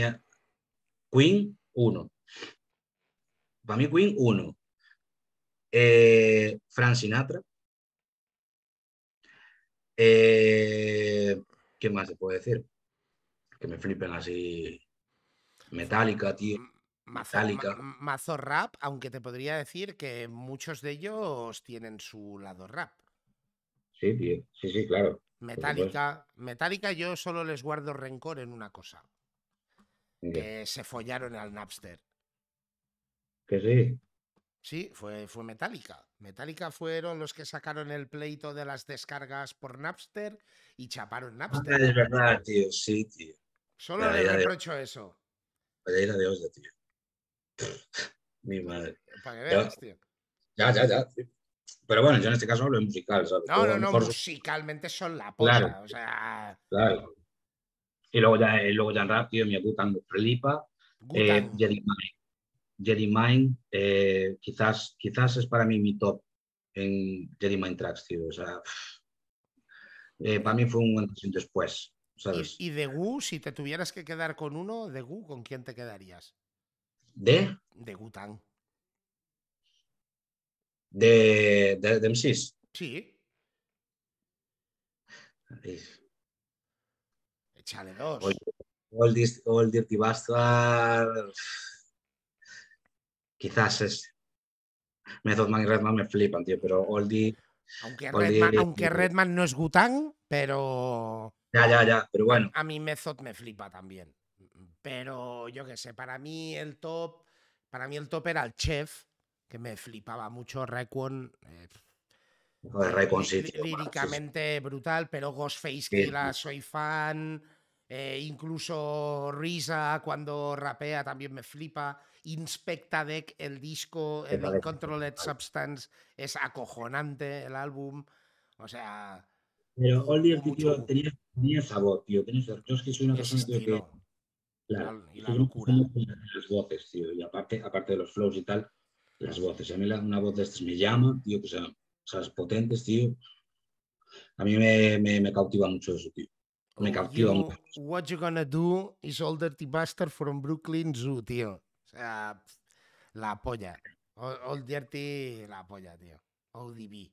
Queen, uno. Para mí Queen, uno. Eh, Frank Sinatra. Eh, ¿Qué más se puede decir? Que me flipen así. Metallica, tío. Mazo, ma- mazo rap, aunque te podría decir que muchos de ellos tienen su lado rap. Sí, tío. Sí, sí, claro. Metallica, Metallica yo solo les guardo rencor en una cosa, Que, que se follaron al Napster. que sí. Sí, fue, fue Metallica. Metallica fueron los que sacaron el pleito de las descargas por Napster y chaparon Ah, Napster. es verdad, tío. Sí, tío. Solo le reprocho eso. Vaya de hostia, tío. Mi madre. Para que Ya. veas, tío. Ya, ya, ya. sí. Pero bueno, yo en este caso hablo de musical, ¿sabes? No, no, no, mejor- musicalmente son la polla. Claro. O sea, Claro. Y luego ya, eh, luego ya en rap, tío, mi Gutan Felipa, eh. Jedi Mind. Jedi Mind, eh, quizás, quizás es para mí mi top en Jedi Mind Tracks, tío. O sea, eh, para mí fue un antes y después, ¿sabes? Y, y de Wu, si te tuvieras que quedar con uno, de Wu, ¿con quién te quedarías? De, De Wu-Tang. De, de, de MCs. Sí, Eh, échale dos. Dis- All Dirty Bastard. Quizás es. Method Man y Redman me flipan, tío, pero Oldie. Aunque Oldie- Redman, aunque Redman no es Wu-Tang, pero Ya, ya, ya, pero bueno. a mí Method me flipa también. Pero yo qué sé, para mí el top, para mí el top era el Chef, que me flipaba mucho, Raekwon. eh, sí, tío, sí. líricamente brutal, pero Ghostface sí. soy fan. eh, incluso Risa cuando rapea también me flipa. Inspecta Deck, el disco, el Uncontrolled. Substance, es acojonante el álbum. O sea, Pero Mucho tío, tenía, tenía sabor, tío. Tenía. Yo es que soy una persona, tío, que. Claro, y la locura. las voces, tío. Y aparte, aparte de los flows y tal, las voces. A mí la- una voz de estas me llama, tío, que sean, esas potentes, tío. A mí me, me, me cautiva mucho eso, tío. Me Oh, cautiva you- mucho. What you gonna do is All Dirty Bastard from Brooklyn Zoo, tío. O sea, la polla. All, All Dirty, la polla, tío. ODB.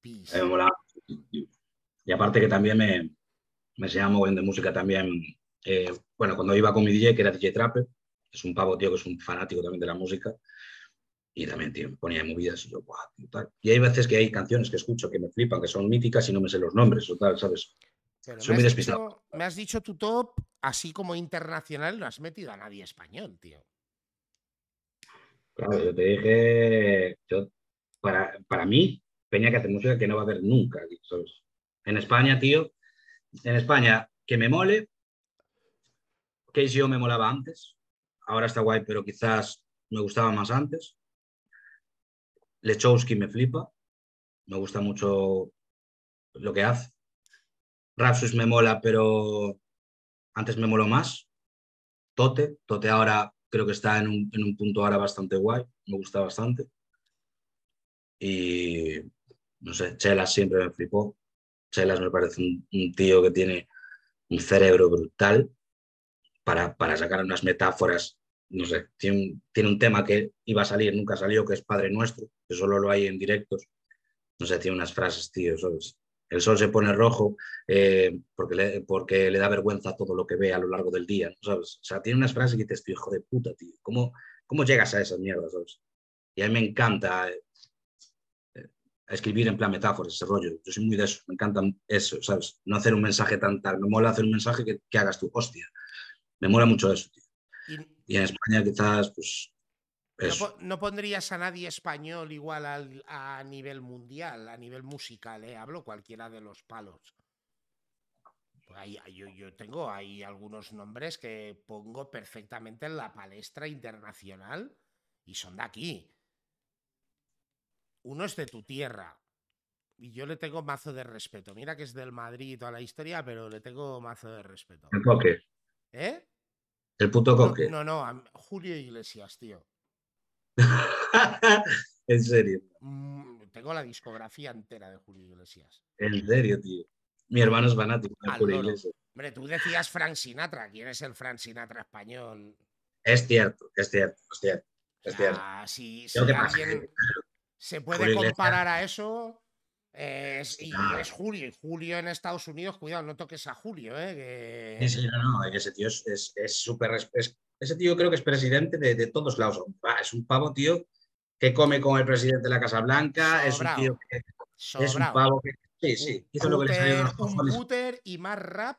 Peace. Me mola. tío. Y aparte que también me, me enseñaba de música también. eh, bueno, cuando iba con mi DJ, que era DJ Trapper, es un pavo, tío, que es un fanático también de la música. Y también, tío, me ponía movidas y yo, guau, tío, tal. Y hay veces que hay canciones que escucho que me flipan, que son míticas y no me sé los nombres o tal, ¿sabes? Pero soy me, muy has despistado. dicho, me has dicho tu top, así como internacional, no has metido a nadie español, tío. Claro, yo te dije, yo, para, para mí, tenía que hacer música que no va a haber nunca, tío, ¿sabes? En España, tío, en España, que me mole, KCO me molaba antes, ahora está guay, pero quizás me gustaba más antes. Lechowski me flipa, me gusta mucho lo que hace. Rapsus me mola, pero antes me moló más. Tote, Tote ahora creo que está en un, en un punto ahora bastante guay, me gusta bastante. Y no sé, Chelas siempre me flipó. Chelas me parece un, un tío que tiene un cerebro brutal para, para sacar unas metáforas. No sé, tiene un, tiene un tema que iba a salir, nunca salió, que es Padre Nuestro, que solo lo hay en directos. No sé, tiene unas frases, tío, ¿sabes? El sol se pone rojo eh, porque, le, porque le da vergüenza todo lo que ve a lo largo del día, ¿no? ¿sabes? O sea, tiene unas frases que dices, tío, hijo de puta, tío. ¿Cómo, cómo llegas a esas mierdas, sabes? Y a mí me encanta eh, escribir en plan metáforas, ese rollo. Yo soy muy de eso, me encanta eso, ¿sabes? No hacer un mensaje tan tal. Me mola hacer un mensaje que, que hagas tú, hostia. Me mola mucho eso, tío. Y Y en España quizás, pues, no, eso. po- no pondrías a nadie español igual al- a nivel mundial, a nivel musical, ¿eh? Hablo cualquiera de los palos. Pues ahí- yo, yo tengo ahí algunos nombres que pongo perfectamente en la palestra internacional y son de aquí. Uno es de tu tierra. Y yo le tengo mazo de respeto. Mira que es del Madrid y toda la historia, pero le tengo mazo de respeto. Coque. ¿Eh? El puto No, coque. no, no, Julio Iglesias, tío. en serio. Mm, tengo la discografía entera de Julio Iglesias. En serio, tío. Mi hermano es fanático de Julio. Iglesias. Hombre, tú decías Frank Sinatra. ¿Quién es el Frank Sinatra español? Es cierto, es cierto, es cierto. Es cierto. alguien es que, se puede comparar a eso, es, y Claro. es Julio. Y Julio en Estados Unidos, cuidado, no toques a Julio, ¿eh? que- Sí, no, no, ese tío es súper. es- es- ese tío creo que es presidente de, de todos lados. Es un pavo, tío, que come con el presidente de la Casa Blanca. Es un tío que es un pavo que. Sí, sí, hizo lo que le salió de un y más rap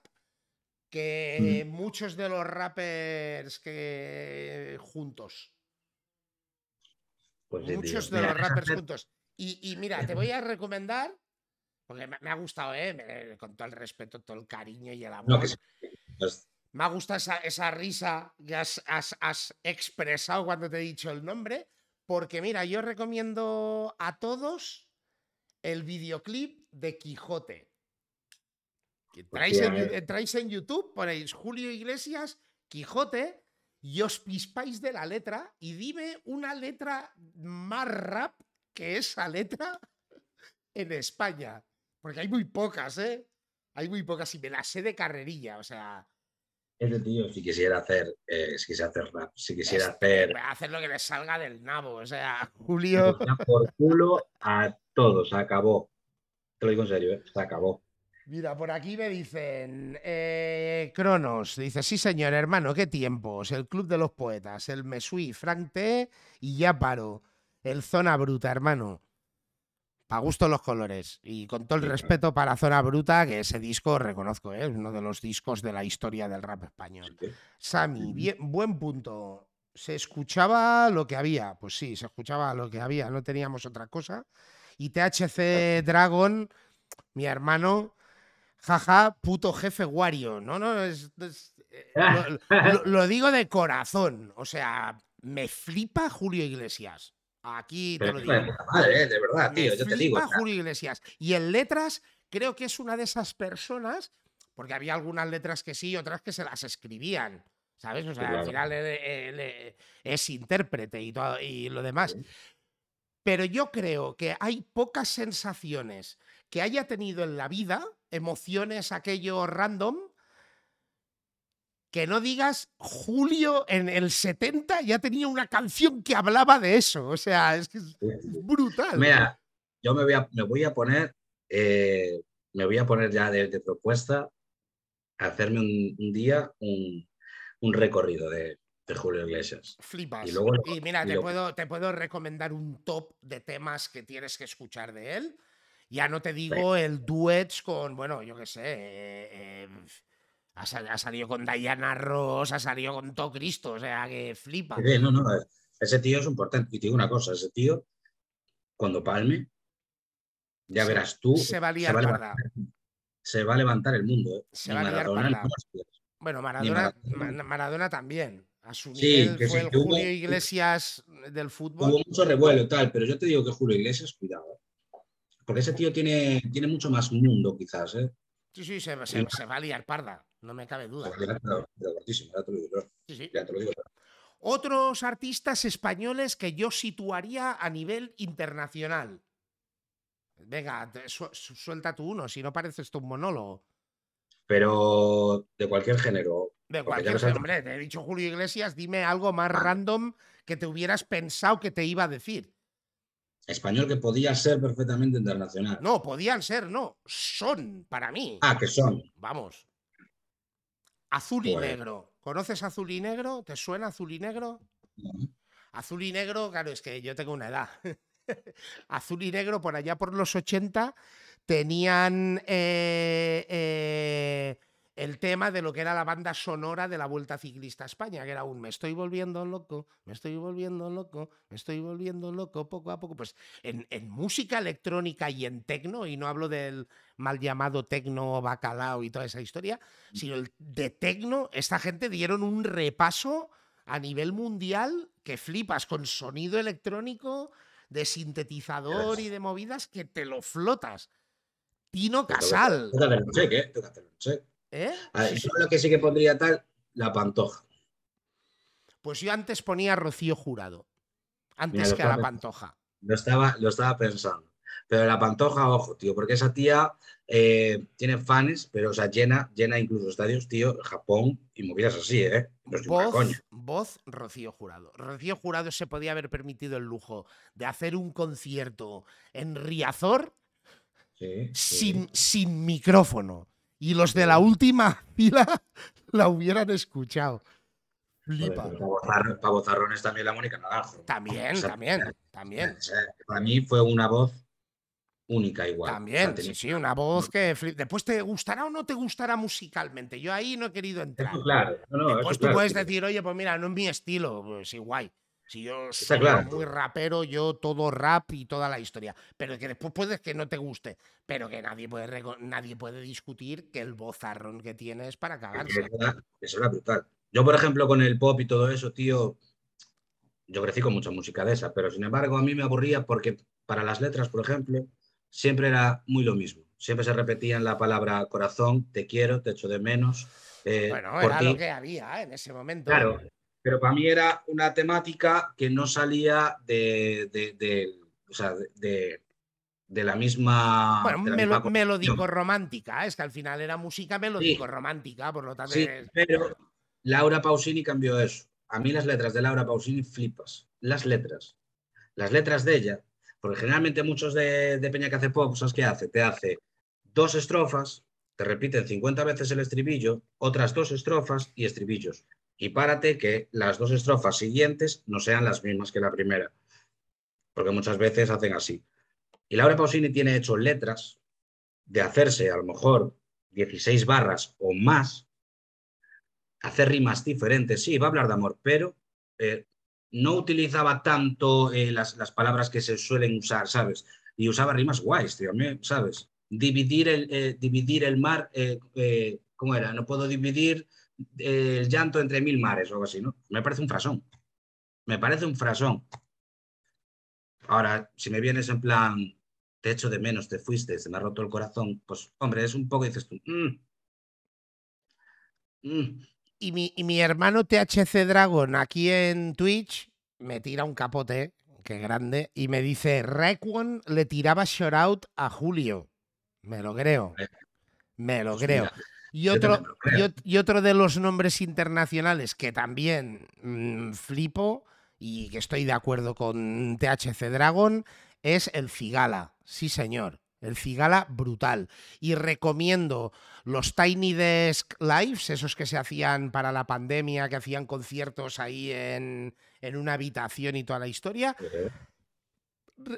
que muchos de los rappers que juntos. Pues. Muchos de Mira, los rappers juntos. Y, y mira, te voy a recomendar, porque me, me ha gustado, ¿eh? Me- con todo el respeto, todo el cariño y el amor. No, que sí, pues, Me ha gustado esa, esa risa que has, has- has expresado cuando te he dicho el nombre. Porque mira, yo recomiendo a todos el videoclip de Quijote. Entráis en, Hostia, eh. entráis en YouTube, ponéis Julio Iglesias, Quijote, y os pispáis de la letra. Y dime una letra más rap que esa letra en España. Porque hay muy pocas, ¿eh? Hay muy pocas y me las sé de carrerilla, o sea. Ese tío, si quisiera hacer, eh, si quisiera hacer rap, si quisiera hacer. hacer lo que le salga del nabo. O sea, Julio. Por culo a todos, se acabó. Te lo digo en serio, ¿eh? se acabó. Mira, por aquí me dicen. eh, Cronos, dice: Sí, señor, hermano, qué tiempos. El Club de los Poetas, el Mesui, Frank T. y ya paro. El Zona Bruta, hermano. Pa' gusto los colores. Y con todo el respeto para Zona Bruta, que ese disco reconozco, ¿eh? es uno de los discos de la historia del rap español. Sami, bien, buen punto. ¿Se escuchaba lo que había? Pues sí, se escuchaba lo que había, no teníamos otra cosa. Y THC Dragon, mi hermano, jaja, puto jefe Wario. No, no, es, es- eh, lo, lo- lo digo de corazón. O sea, me flipa Julio Iglesias. Aquí te lo digo. madre, ¿eh? de verdad, Me tío, yo te digo. Julio Iglesias. Y en letras, creo que es una de esas personas, porque había algunas letras que sí, otras que se las escribían. ¿Sabes? O sea, al final él- él- él es intérprete y, todo, y lo demás. Sí. Pero yo creo que hay pocas sensaciones que haya tenido en la vida, emociones aquello random, que no digas Julio en el 70 ya tenía una canción que hablaba de eso. O sea, es que es brutal. Mira, yo me voy a, me voy a poner, eh, me voy a poner ya de, de propuesta a hacerme un, un día un, un recorrido de, de Julio Iglesias. Flipas. Y luego lo- Y mira, y te, puedo, te puedo recomendar un top de temas que tienes que escuchar de él. Ya no te digo el duets con, bueno, yo qué sé. eh, eh, ha, sal- ha salido con Diana Ross, ha salido con todo Cristo, o sea que flipa. Sí, no, no, ese tío es importante. Y te digo una cosa, ese tío, cuando palme, ya Se- verás tú, se va a liar va a levantar, se va a levantar el mundo. ¿eh? Se va liar Maradona. Bueno, Maradona, Maradona. Ma- Maradona también. A su Sí, nivel que fue sí, el que hubo- Julio Iglesias del fútbol. Hubo mucho revuelo y tal, pero yo te digo que Julio Iglesias, cuidado. ¿eh? Porque ese tío tiene, tiene mucho más mundo, quizás. ¿eh? Sí, sí, se, se- se va a liar parda, no me cabe duda. Otros artistas españoles que yo situaría a nivel internacional. Venga, su- suelta tú uno, si no parece esto un monólogo. Pero de cualquier género. De cualquier sabes. hombre, te he dicho Julio Iglesias, dime algo más random que te hubieras pensado que te iba a decir. Español que podía ser perfectamente internacional. No, podían ser, no, son para mí. Ah, que son. Vamos. Azul y negro. ¿Conoces azul y negro? ¿Te suena azul y negro? Azul y negro, claro, es que yo tengo una edad. Azul y negro, por allá por los 80, tenían eh, eh, el tema de lo que era la banda sonora de la Vuelta Ciclista a España, que era un me estoy volviendo loco, me estoy volviendo loco, me estoy volviendo loco poco a poco. Pues en, en música electrónica y en tecno, y no hablo del mal llamado tecno bacalao y toda esa historia, sino el de tecno, esta gente dieron un repaso a nivel mundial que flipas con sonido electrónico de sintetizador y de movidas que te lo flotas. Tino Casal. ¿Eh? Tócate el cheque. A ver, Sí, sí. yo lo que sí que pondría tal, la pantoja. Pues yo antes ponía a Rocío Jurado. Antes Mira, que a la Pantoja. Lo estaba, lo estaba pensando. Pero la pantoja, ojo, tío, porque esa tía eh, tiene fans, pero o sea, llena, llena incluso estadios, tío, Japón y movidas así, ¿eh? No Voz, coña. voz Rocío Jurado. Rocío Jurado se podía haber permitido el lujo de hacer un concierto en Riazor Sí, sí. sin, sin micrófono. Y los de la Sí. última fila la hubieran escuchado. Flipa. para para bozarrones también la Mónica Naranjo. También, O sea, también, también. O sea, para mí fue una voz única igual. O sea, También, tenía- sí, sí, una voz que después te gustará o no te gustará musicalmente. Yo ahí no he querido entrar. Eso claro. No, no, Después eso tú claro, puedes decir, oye, pues mira, no es mi estilo, pues igual. Si yo soy claro. muy rapero, yo todo rap y toda la historia. Pero que después puedes que no te guste. Pero que nadie puede, nadie puede discutir que el vozarrón que tiene es para cagarse. Eso era, eso era brutal. Yo, por ejemplo, con el pop y todo eso, tío, yo crecí con mucha música de esa, pero sin embargo a mí me aburría porque para las letras, por ejemplo, siempre era muy lo mismo. Siempre se repetían la palabra corazón, te quiero, te echo de menos. eh, Bueno, era lo que había en ese momento. Claro, pero para mí era una temática que no salía de, de- de- o sea, de, de- de la misma. Bueno, de la melo- misma melódico romántica, es que al final era música melódico romántica, por lo tanto. Sí, es- pero Laura Pausini cambió eso. A mí las letras de Laura Pausini flipas. Las letras. Las letras de ella. Porque generalmente muchos de, de Peña que hace pop, ¿sabes qué hace? Te hace dos estrofas, te repiten 50 veces el estribillo, otras dos estrofas y estribillos. Y párate que las dos estrofas siguientes no sean las mismas que la primera. Porque muchas veces hacen así. Y Laura Pausini tiene hecho letras de hacerse a lo mejor 16 barras o más hacer rimas diferentes. Sí, va a hablar de amor, pero eh, no utilizaba tanto eh, las, las palabras que se suelen usar, ¿sabes? Y usaba rimas guays, tío, ¿sabes? Dividir el, eh, dividir el mar, eh, ¿cómo era? No puedo dividir el llanto entre mil mares o algo así, ¿no? Me parece un frasón. Me parece un frasón. Ahora, si me vienes en plan, te echo de menos, te fuiste, se me ha roto el corazón, pues, hombre, es un poco, dices tú, "Mm, mm". Y mi, y mi hermano THC Dragon aquí en Twitch me tira un capote, que grande, y me dice, Requon le tiraba shoutout a Julio. Me lo creo. Me lo Pues creo. mira, Y otro, y y otro de los nombres internacionales que también mm, flipo y que estoy de acuerdo con THC Dragon es el Cigala. Sí, señor. El Cigala brutal. Y recomiendo los Tiny Desk Lives, esos que se hacían para la pandemia, que hacían conciertos ahí en, en una habitación y toda la historia.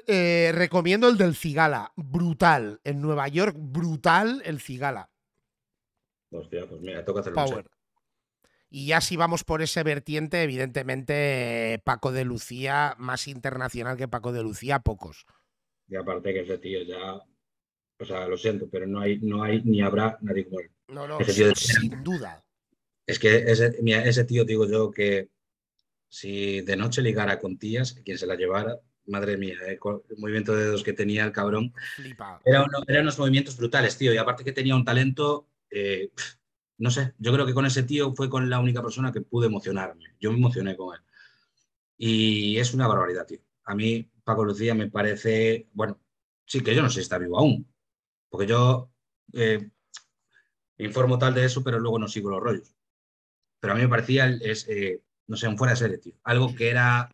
Eh, recomiendo el del Cigala. Brutal. En Nueva York, brutal el Cigala. Hostia, pues mira, toca hacerlo. un Power. Y ya si vamos por ese vertiente, evidentemente Paco de Lucía, más internacional que Paco de Lucía, pocos. Y aparte que ese tío ya, o sea, lo siento, pero no hay, no hay ni habrá nadie como él. No, no, Ese tío de- sin duda. Es que ese, mira, ese tío, digo yo, que si de noche ligara con tías, quien se la llevara, madre mía, eh, el movimiento de dedos que tenía el cabrón, Flipa. era uno- eran unos movimientos brutales, tío, y aparte que tenía un talento, eh, no sé, yo creo que con ese tío fue con la única persona que pude emocionarme. Yo me emocioné con él. Y es una barbaridad, tío. A mí, Paco Lucía me parece, bueno, sí que yo no sé si está vivo aún, porque yo eh, informo tal de eso, pero luego no sigo los rollos. Pero a mí me parecía, es, eh, no sé, un fuera de serie, tío. Algo que era,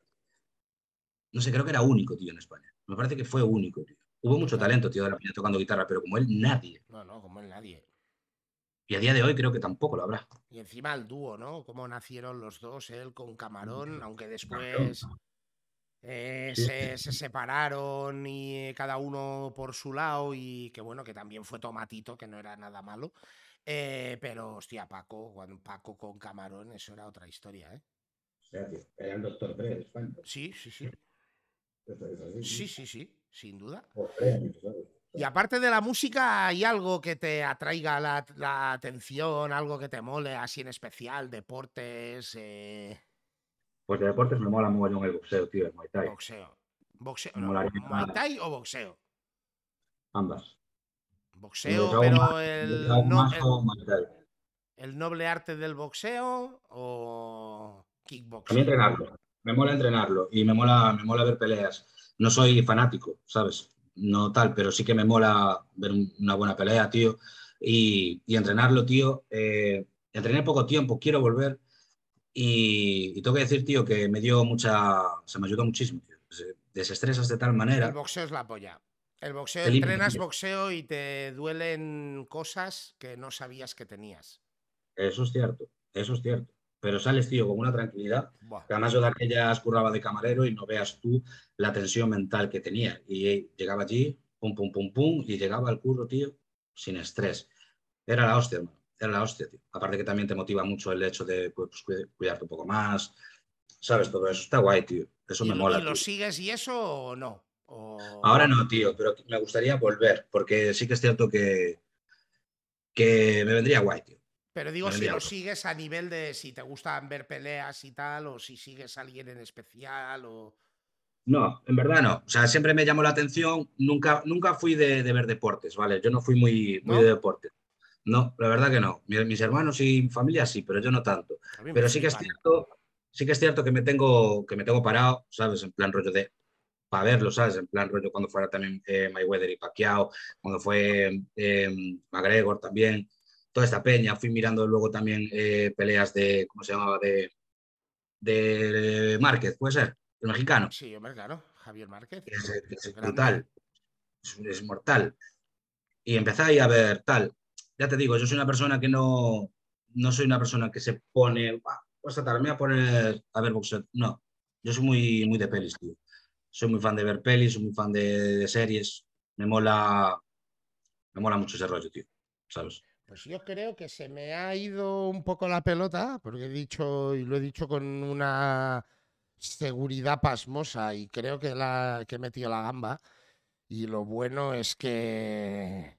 no sé, creo que era único, tío, en España. Me parece que fue único, tío. Hubo mucho talento, tío, de la tocando guitarra, pero como él, nadie. No, no, como en nadie. Y a día de hoy creo que tampoco lo habrá. Y encima el dúo, ¿no? Cómo nacieron los dos, él con Camarón, aunque después eh, se, se separaron y cada uno por su lado y que bueno, que también fue Tomatito, que no era nada malo. Eh, pero, hostia, Paco, cuando Paco con Camarón, eso era otra historia, ¿eh? O sea, tío, era el doctor Dre. Sí, sí, sí. Sí, sí, sí, sin duda. O. Y aparte de la música, ¿hay algo que te atraiga la, la atención, algo que te mole así en especial? Deportes, eh, Pues de deportes me mola mogollón el boxeo, tío, el Muay Thai. boxeo. Boxeo, no, ¿Muay. Thai o boxeo? Ambas. Boxeo, pero el, no- el- como Muay Thai. el noble arte del boxeo o A mí kickboxing. entrenarlo. Me mola entrenarlo y me mola, me mola ver peleas. No soy fanático, ¿sabes? No tal, pero sí que me mola ver un- una buena pelea, tío. Y, y entrenarlo, tío. eh, entrené poco tiempo, quiero volver. Y, y tengo que decir, tío, que me dio mucha. Se me ayudó muchísimo, tío. Se- Desestresas de tal El manera. boxeo es la polla. El boxeo, Te entrenas boxeo y te duelen cosas que no sabías que tenías. Eso es cierto, eso es cierto. Pero sales, tío, con una tranquilidad. Buah. Que Además, yo de aquellas curraba de camarero y no veas tú la tensión mental que tenía. Y llegaba allí, pum, pum, pum, pum, y llegaba al curro, tío, sin estrés. Era la hostia, hermano. Era la hostia, tío. Aparte que también te motiva mucho el hecho de pues, cuid- cuidarte un poco más. ¿Sabes? Todo eso está guay, tío. Eso ¿Y, me mola. y lo tío. sigues y eso o no? O- Ahora no, tío, pero me gustaría volver, porque sí que es cierto que, que me vendría guay, tío. Pero digo, si lo sigues a nivel de si te gustan ver peleas y tal, o si sigues a alguien en especial, o. No, en verdad no. O sea, siempre me llamó la atención. Nunca, nunca fui de, de ver deportes, ¿vale? Yo no fui muy, muy ¿No? de deportes. No, la verdad que no. Mi- Mis hermanos y mi familia sí, pero yo no tanto. Pero sí que es flipan. cierto, sí que es cierto que me tengo, que me tengo parado, ¿sabes? En plan rollo de para verlo, ¿sabes? En plan rollo cuando fuera también eh, Mayweather y Pacquiao, cuando fue eh, McGregor también, toda esta peña. Fui mirando luego también eh, peleas de, ¿cómo se llamaba? De, de Márquez, puede ser, el mexicano Sí, hombre, claro. Javier Márquez. que es, brutal, es, es mortal. Y empezáis a ver tal. Ya te digo, yo soy una persona que no, no soy una persona que se pone, "Buah, pues tal, me voy a poner a ver boxeo. No, yo soy muy, muy de pelis, tío. Soy muy fan de ver pelis, soy muy fan de, de series. Me mola, me mola mucho ese rollo, tío. ¿Sabes? Pues yo creo que se me ha ido un poco la pelota, porque he dicho, y lo he dicho con una seguridad pasmosa, y creo que, la, que he metido la gamba. Y lo bueno es que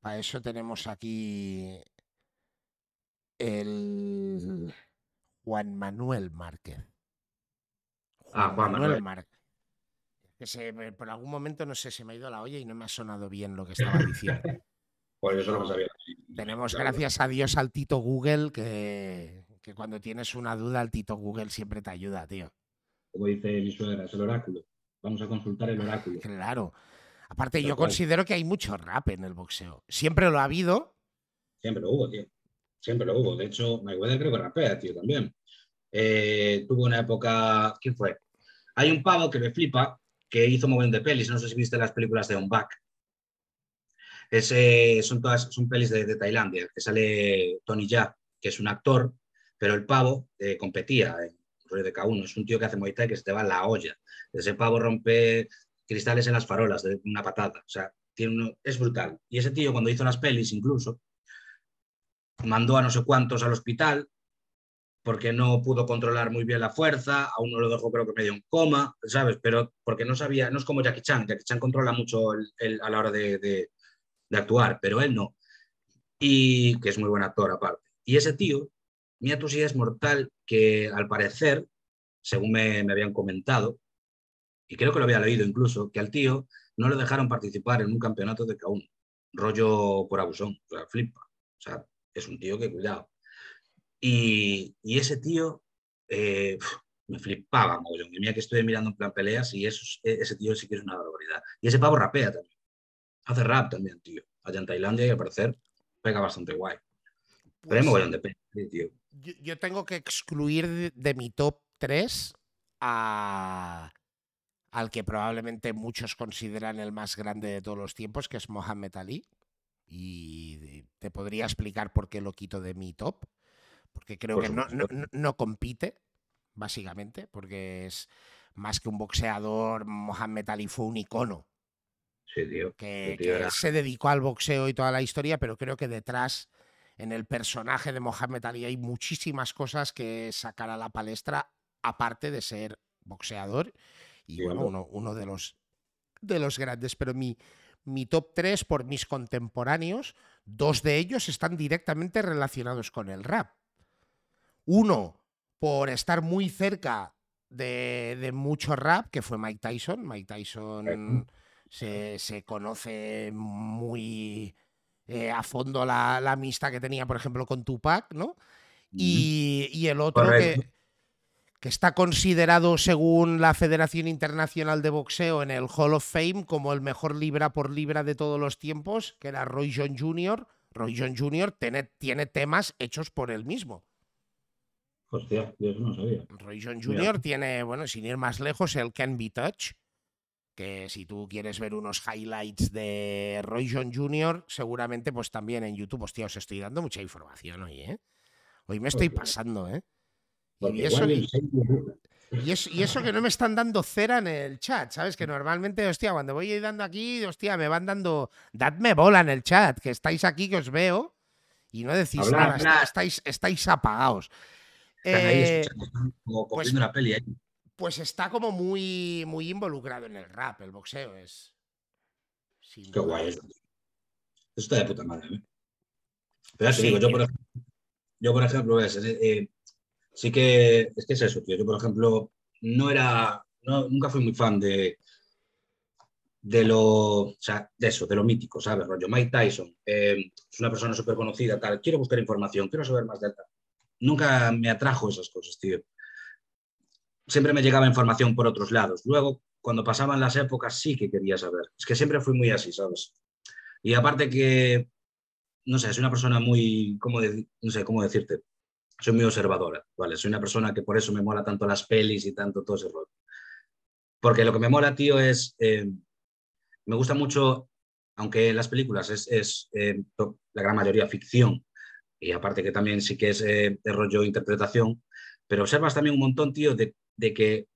para eso tenemos aquí el Juan Manuel Márquez. Ah, Juan Manuel. Márquez. Que se me- por algún momento, no sé, se me ha ido la olla y no me ha sonado bien lo que estaba diciendo. Pues eso lo sabía. Tenemos, gracias a Dios, al Tito Google, que, que cuando tienes una duda, el Tito Google siempre te ayuda, tío. Como dice mi suegra, es el oráculo. Vamos a consultar el oráculo. Claro. Aparte, yo considero que hay mucho rap en el boxeo. Siempre lo ha habido. Siempre lo hubo, tío. Siempre lo hubo. De hecho, Mayweather creo que rapea, tío, también. Eh, tuvo una época. ¿Quién fue? Hay un pavo que me flipa que hizo mogollón de pelis. No sé si viste las películas de On Back. Es, son todas son pelis de, de Tailandia, que sale Tony Jaa, que es un actor, pero el pavo eh, competía en rollo de K1. Es un tío que hace Muay Thai que se te va la olla. Ese pavo rompe cristales en las farolas de una patada. O sea, tiene uno- es brutal. Y ese tío, cuando hizo las pelis, incluso, mandó a no sé cuántos al hospital porque no pudo controlar muy bien la fuerza, a uno lo dejó creo que medio en coma, ¿sabes? Pero porque no sabía, no es como Jackie Chan, Jackie Chan controla mucho el- a la hora de- de actuar, pero él no. Y que es muy buen actor aparte. Y ese tío, Mia sí es mortal que al parecer, según me, me habían comentado, y creo que lo había leído incluso, que al tío no lo dejaron participar en un campeonato de K1, rollo por abusón, o sea, flipa. O sea, es un tío que cuidado. Y, y ese tío eh, me flipaba, mogollón. Y mira que estoy mirando en plan peleas y e- ese tío sí que es una barbaridad. Y ese pavo rapea también. Hace rap también, tío. Allá en Tailandia y al parecer pega bastante guay. Pues, de tío. yo, yo tengo que excluir de, de mi top 3 a, al que probablemente muchos consideran el más grande de todos los tiempos, que es Mohamed Ali. Y te podría explicar por qué lo quito de mi top. Porque creo Por que no, no- no compite, básicamente, porque es más que un boxeador, Mohamed Ali fue un icono Sí, tío. que, tío se dedicó al boxeo y toda la historia, pero creo que detrás en el personaje de Mohamed Ali hay muchísimas cosas que sacar a la palestra, aparte de ser boxeador. Y bueno, uno, de, los, de los grandes. Pero mi, mi top 3 por mis contemporáneos, dos de ellos están directamente relacionados con el rap. Uno, por estar muy cerca de, mucho rap, que fue Mike Tyson. Mike Tyson se, conoce muy eh, a fondo la, amistad que tenía, por ejemplo, con Tupac, ¿no? Y, el otro que, que, está considerado, según la Federación Internacional de Boxeo, en el Hall of Fame como el mejor libra por libra de todos los tiempos, que era Roy John Jr. Roy John Jr. tiene, tiene temas hechos por él mismo. Hostia, yo no sabía. Roy John Jr. tiene, bueno, sin ir más lejos, el Can Be Touch, que si tú quieres ver unos highlights de Roy John Jr., seguramente pues también en YouTube, hostia, os estoy dando mucha información hoy, ¿eh? Hoy me estoy pasando, ¿eh? Y eso, y, eso, que no me están dando cera en el chat, ¿sabes? Que normalmente, hostia, cuando voy dando aquí, hostia, me van dando, dadme bola en el chat, que estáis aquí, que os veo, y no decís nada, estáis, estáis apagados. Eh, como pues, una peli Pues está como muy, muy involucrado en el rap, el boxeo es. Qué guay eso. está de puta madre. ¿eh? Pero ya te digo, yo por, ejemplo, yo por ejemplo, eh, sí que es que es eso, tío. Yo, por ejemplo, no era, nunca fui muy fan de, de lo, o sea, de eso, de lo mítico, ¿sabes? Rollo Mike Tyson, es una persona súper conocida, tal. Quiero buscar información, quiero saber más de tal nunca me atrajo esas cosas, tío. Siempre me llegaba información por otros lados. Luego, cuando pasaban las épocas, sí que quería saber. Es que siempre fui muy así, ¿sabes? Y aparte que, no sé, soy una persona muy, ¿cómo no sé cómo decirte, soy muy observadora, ¿vale? Soy una persona que por eso me mola tanto las pelis y tanto todo ese rollo. Porque lo que me mola, tío, es, eh, me gusta mucho, aunque las películas es, es eh, la gran mayoría ficción, y aparte que también sí que es eh, rollo interpretación, pero observas también un montón, tío, de, que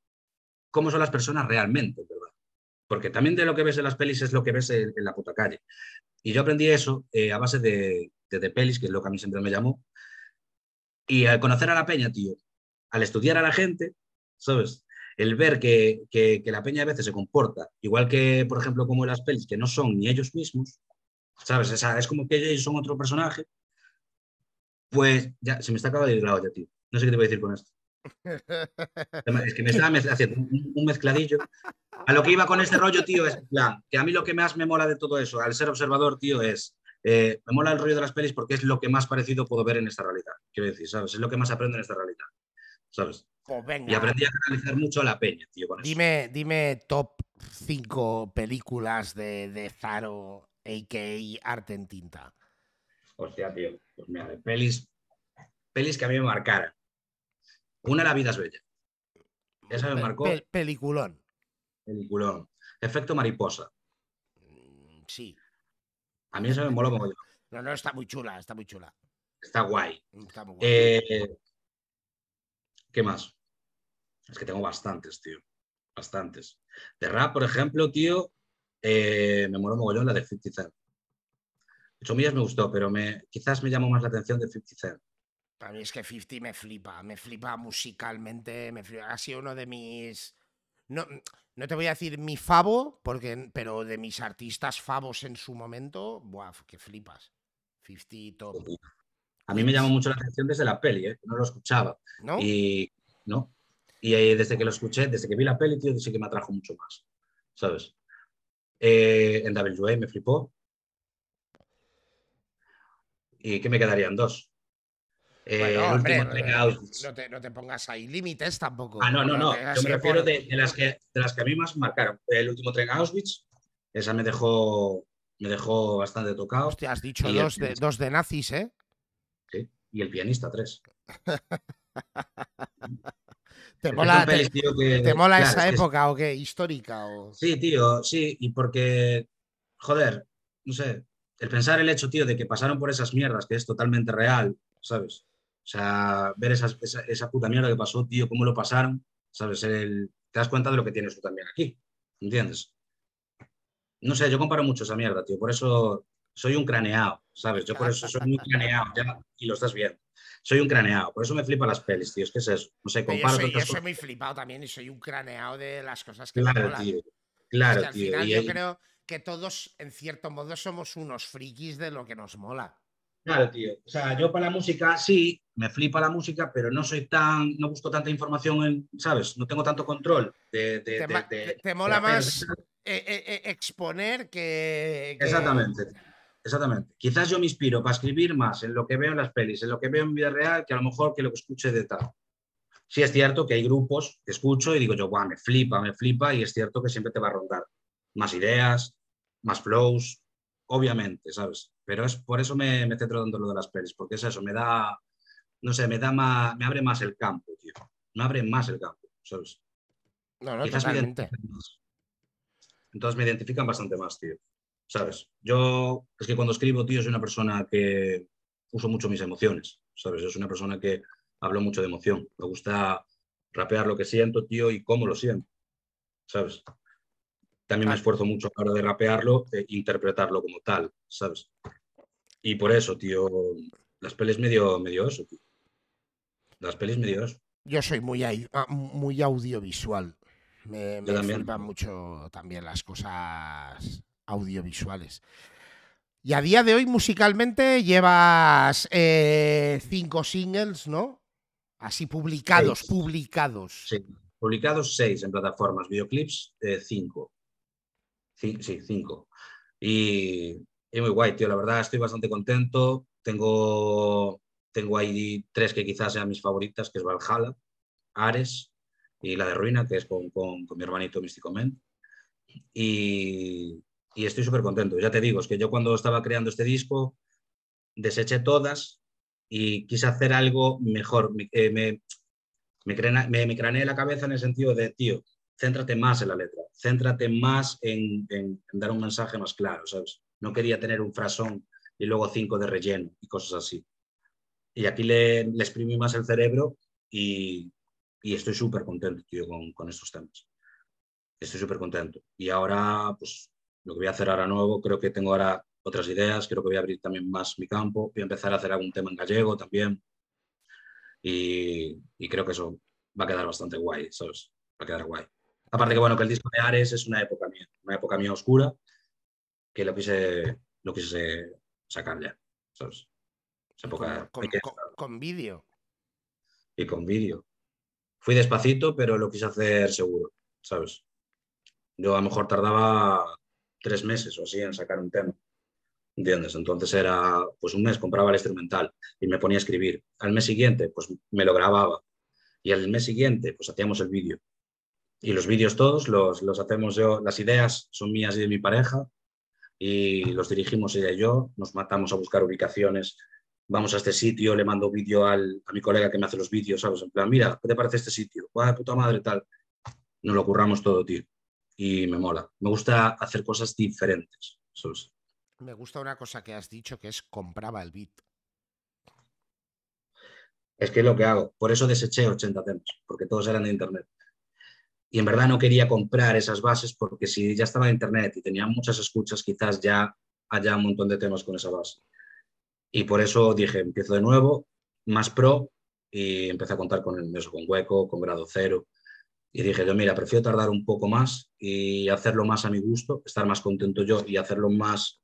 cómo son las personas realmente, ¿verdad? Porque también de lo que ves en las pelis es lo que ves en, la puta calle. Y yo aprendí eso eh, a base de, de, pelis, que es lo que a mí siempre me llamó. Y al conocer a la peña, tío, al estudiar a la gente, ¿sabes? El ver que, que, que la peña a veces se comporta, igual que, por ejemplo, como las pelis, que no son ni ellos mismos, ¿sabes? es como que ellos son otro personaje pues ya, se me está acabando de ir la olla, tío. No sé qué te voy a decir con esto. Es que me estaba haciendo un, mezcladillo. A lo que iba con este rollo, tío, es que a mí lo que más me mola de todo eso, al ser observador, tío, es. Eh, me mola el rollo de las pelis porque es lo que más parecido puedo ver en esta realidad. Quiero decir, ¿sabes? Es lo que más aprendo en esta realidad. ¿Sabes? Pues y aprendí a canalizar mucho a la peña, tío. dime, dime top 5 películas de, de Zaro, a.k.a. Arte en Tinta. Hostia, tío. Pues mira, pelis, pelis que a mí me marcaran. Una, La vida es bella. Esa me marcó. peliculón. Peliculón. Efecto mariposa. Mm, sí. A mí eso me como yo. No, no, está muy chula, está muy chula. Está guay. Está muy guay. Eh, ¿Qué más? Es que tengo bastantes, tío. Bastantes. De rap, por ejemplo, tío, eh, me mola mogollón la de 50 Cent. 8 millas me gustó, pero me, quizás me llamó más la atención de 50 Cent. Para mí es que 50 me flipa, me flipa musicalmente, me ha sido uno de mis... No, no te voy a decir mi favo, porque, pero de mis artistas favos en su momento, ¡buah, que flipas! 50 top. A mí me llamó mucho la atención desde la peli, ¿eh? no lo escuchaba. ¿No? Y no. Y eh, desde que lo escuché, desde que vi la peli, tío, sí que me atrajo mucho más. ¿Sabes? Eh, en WA me flipó. ¿Y qué me quedarían? Dos. Eh, no, te, pongas ahí límites tampoco. Ah, no, no, no. Yo me refiero de, las que, de las que a mí más marcaron. El último tren a Auschwitz, esa me dejó, me dejó bastante tocado. Hostia, has dicho dos de, dos de nazis, ¿eh? Sí, y el pianista, tres. ¿Te mola, te, mola esa época o qué? ¿Histórica? O... Sí, tío, sí, y porque, joder, no sé, el pensar el hecho, tío, de que pasaron por esas mierdas, que es totalmente real, ¿sabes? O sea, ver esa, esa, puta mierda que pasó, tío, cómo lo pasaron, ¿sabes? El, te das cuenta de lo que tienes tú también aquí, ¿entiendes? No sé, yo comparo mucho esa mierda, tío, por eso soy un craneado, ¿sabes? Yo por eso soy muy craneado, ya, y lo estás viendo. Soy un craneado, por eso me flipa las pelis, tío. Es que es eso. No sé, comparo. Yo soy, yo soy muy flipado también y soy un craneado de las cosas que claro, me tío. Claro, es que al tío. final y- yo creo que todos, en cierto modo, somos unos frikis de lo que nos mola. Claro, tío. O sea, yo para la música sí, me flipa la música, pero no soy tan, no busco tanta información, en, ¿sabes? No tengo tanto control de... de- Te, de- de- mola más eh, eh, eh, exponer que, que- Exactamente, exactamente. Quizás yo me inspiro para escribir más en lo que veo en las pelis, en lo que veo en vida real, que a lo mejor que lo que escuche de tal. Sí es cierto que hay grupos que escucho y digo yo, guau, me flipa, me flipa, y es cierto que siempre te va a rondar más ideas, más flows, obviamente, ¿sabes? Pero es por eso me, me centro tanto en lo de las pelis, porque es eso, me da, no sé, me da más, me abre más el campo, tío. Me abre más el campo, ¿sabes? No, no, Quizás me totalmente. más. Entonces me identifican bastante más, tío. ¿Sabes? Yo, es que cuando escribo, tío, soy una persona que uso mucho mis emociones, ¿sabes? Soy una persona que hablo mucho de emoción. Me gusta rapear lo que siento, tío, y cómo lo siento, ¿sabes? También me esfuerzo mucho a la hora de rapearlo e interpretarlo como tal, ¿sabes? Y por eso, tío, las pelis medio, medio tío. Las pelis medio. Yo soy muy, ah, muy audiovisual. Me, me flipan mucho también las cosas audiovisuales. Y a día de hoy, musicalmente, llevas eh, cinco singles, ¿no? Así publicados, Seis. publicados. Sí, publicados seis en plataformas, videoclips eh, cinco. Ci- sí, cinco. Y, y muy guay, tío. La verdad estoy bastante contento. Tengo, tengo ahí tres que quizás sean mis favoritas, que es Valhalla, Ares y la de Ruina, que es con, con- con mi hermanito Místico Men. Y, estoy súper contento. Ya te digo, es que yo cuando estaba creando este disco deseché todas y quise hacer algo mejor. Me, eh, me, craneé la cabeza en el sentido de, tío, céntrate más en la letra, céntrate más en- en dar un mensaje más claro, ¿sabes? No quería tener un frasón y luego cinco de relleno y cosas así. Y aquí le, le exprimí más el cerebro y, estoy súper contento, tío, con, estos temas. Estoy súper contento. Y ahora, pues, lo que voy a hacer ahora nuevo, creo que tengo ahora otras ideas, creo que voy a abrir también más mi campo, voy a empezar a hacer algún tema en gallego también. Y, y creo que eso va a quedar bastante guay, ¿sabes? Va a quedar guay. Aparte que, bueno, que el disco de Ares es una época mía, una época mía oscura, que lo quise, lo quise sacar ya, ¿sabes? Esa época con- con vídeo. y con vídeo. Fui despacito, pero lo quise hacer seguro, ¿sabes? Yo a lo mejor tardaba tres meses o así en sacar un tema, ¿entiendes? Entonces era, pues un mes compraba el instrumental y me ponía a escribir. Al mes siguiente, pues me lo grababa. Y al mes siguiente, pues hacíamos el vídeo. Y los vídeos todos los, los hacemos yo, las ideas son mías y de mi pareja, y los dirigimos ella y yo, nos matamos a buscar ubicaciones, vamos a este sitio, le mando vídeo al- a mi colega que me hace los vídeos, ¿sabes? En plan, mira, ¿qué te parece este sitio? ¡Guau, puta madre, tal! Nos lo curramos todo, tío. Y me mola. Me gusta hacer cosas diferentes, ¿sabes? Me gusta una cosa que has dicho que es compraba el beat. Es que es lo que hago. Por eso deseché 80 temas, porque todos eran de internet. Y en verdad no quería comprar esas bases porque si ya estaba en internet y tenía muchas escuchas, quizás ya haya un montón de temas con esa base. Y por eso dije, empiezo de nuevo, más pro, y empecé a contar con el eso, con hueco, con grado cero. Y dije yo, mira, prefiero tardar un poco más y hacerlo más a mi gusto, estar más contento yo y hacerlo más,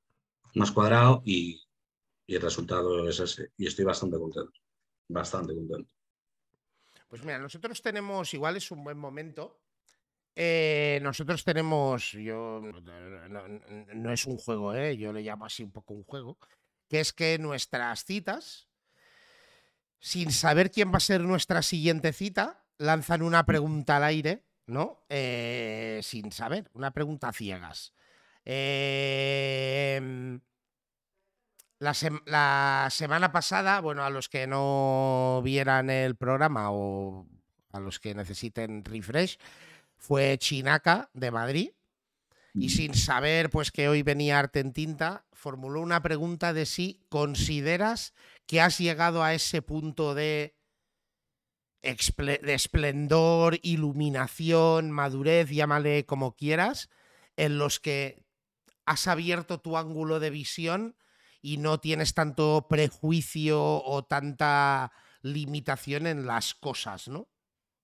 más cuadrado y, y el resultado es ese. Y estoy bastante contento, bastante contento. Pues mira, nosotros tenemos, igual es un buen momento. Eh, nosotros tenemos, yo no, es un juego, ¿eh? yo le llamo así un poco un juego, que es que nuestras citas, sin saber quién va a ser nuestra siguiente cita, lanzan una pregunta al aire, ¿no? Eh, sin saber, una pregunta a ciegas. Em, la, la semana pasada, bueno, a los que no vieran el programa o a los que necesiten refresh, fue Chinaca de Madrid. Y sin saber pues que hoy venía Arte en Tinta, formuló una pregunta de si consideras que has llegado a ese punto de, de esplendor, iluminación, madurez, llámale como quieras, en los que has abierto tu ángulo de visión y no tienes tanto prejuicio o tanta limitación en las cosas, ¿no?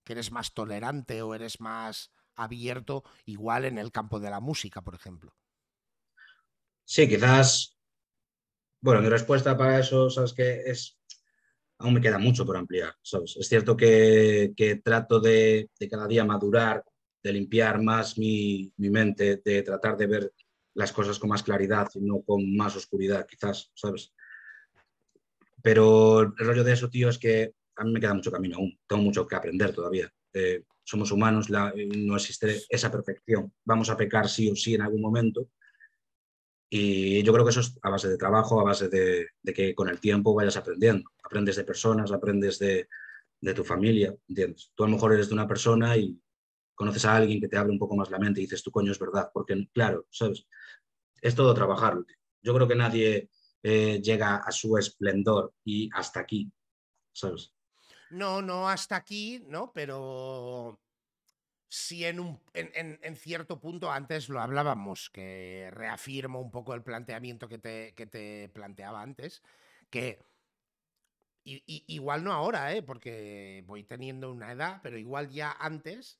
Que eres más tolerante o eres más abierto, igual en el campo de la música, por ejemplo. Sí, quizás. Bueno, mi respuesta para eso, sabes que es. Aún me queda mucho por ampliar, ¿sabes? Es cierto que, trato de, cada día madurar, de limpiar más mi, mi, mente, de tratar de ver las cosas con más claridad y no con más oscuridad, quizás, ¿sabes? Pero el rollo de eso, tío, es que a mí me queda mucho camino aún, tengo mucho que aprender todavía. Eh, somos humanos, no existe esa perfección. Vamos a pecar sí o sí en algún momento. Y yo creo que eso es a base de trabajo, a base de, que con el tiempo vayas aprendiendo. Aprendes de personas, aprendes de, tu familia, ¿entiendes? Tú a lo mejor eres de una persona y conoces a alguien que te abre un poco más la mente y dices, tu coño, es verdad. Porque, claro, ¿sabes? Es todo trabajarlo. Yo creo que nadie eh, llega a su esplendor y hasta aquí, ¿sabes? No, no hasta aquí, ¿no? Pero sí en, un, en, cierto punto, antes lo hablábamos, que reafirmo un poco el planteamiento que te, que te planteaba antes, que igual no ahora, ¿eh? porque voy teniendo una edad, pero igual ya antes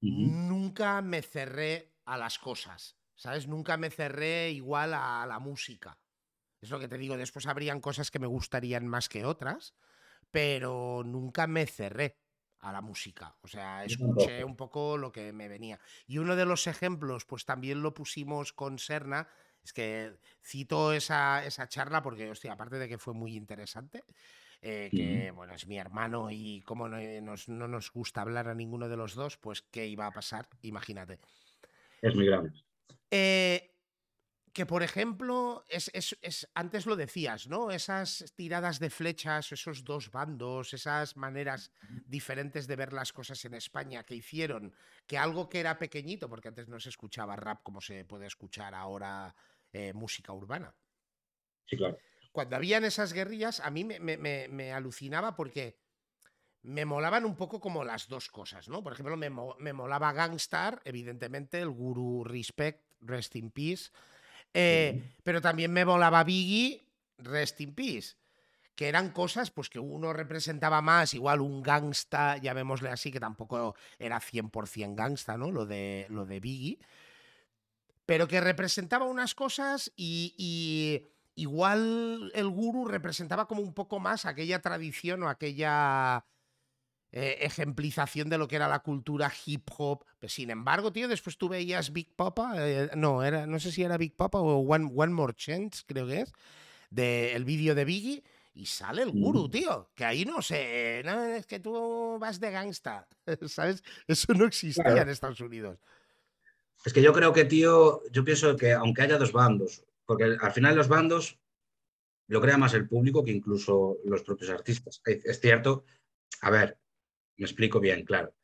nunca me cerré a las cosas, ¿sabes? Nunca me cerré igual a la música. Es lo que te digo, después habrían cosas que me gustarían más que otras, pero nunca me cerré a la música. O sea, escuché un poco lo que me venía. Y uno de los ejemplos, pues también lo pusimos con Serna, es que cito esa, esa charla porque, hostia, aparte de que fue muy interesante, eh, que, bueno, es mi hermano y como no nos, no nos gusta hablar a ninguno de los dos, pues, ¿qué iba a pasar? Imagínate. Es muy grave. Eh, que, por ejemplo, es, antes lo decías, ¿no? Esas tiradas de flechas, esos dos bandos, esas maneras diferentes de ver las cosas en España que hicieron que algo que era pequeñito, porque antes no se escuchaba rap como se puede escuchar ahora eh, música urbana. Sí, claro. Cuando habían esas guerrillas, a mí me, alucinaba porque me molaban un poco como las dos cosas, ¿no? Por ejemplo, me, me molaba Gangstar, evidentemente, el Guru Respect, Rest in Peace eh, pero también me volaba Biggie, Rest in Peace, que eran cosas pues que uno representaba más, igual un gangsta, llamémosle así, que tampoco era 100% gangsta, ¿no? Lo de, lo de Biggie, pero que representaba unas cosas y, igual el guru representaba como un poco más aquella tradición o aquella eh, ejemplización de lo que era la cultura hip hop. Pues, sin embargo, tío, después tú veías Big Papa, eh, no, era, no sé si era Big Papa o One, One More Chance, creo que es, del vídeo de Biggie. Y sale el guru, mm. tío. Que ahí no sé. No, es que tú vas de gangsta. ¿Sabes? Eso no existía en Estados Unidos. Es que yo creo que, tío, yo pienso que aunque haya dos bandos, porque al final los bandos lo crea más el público que incluso los propios artistas. Es cierto, a ver, me explico bien, claro.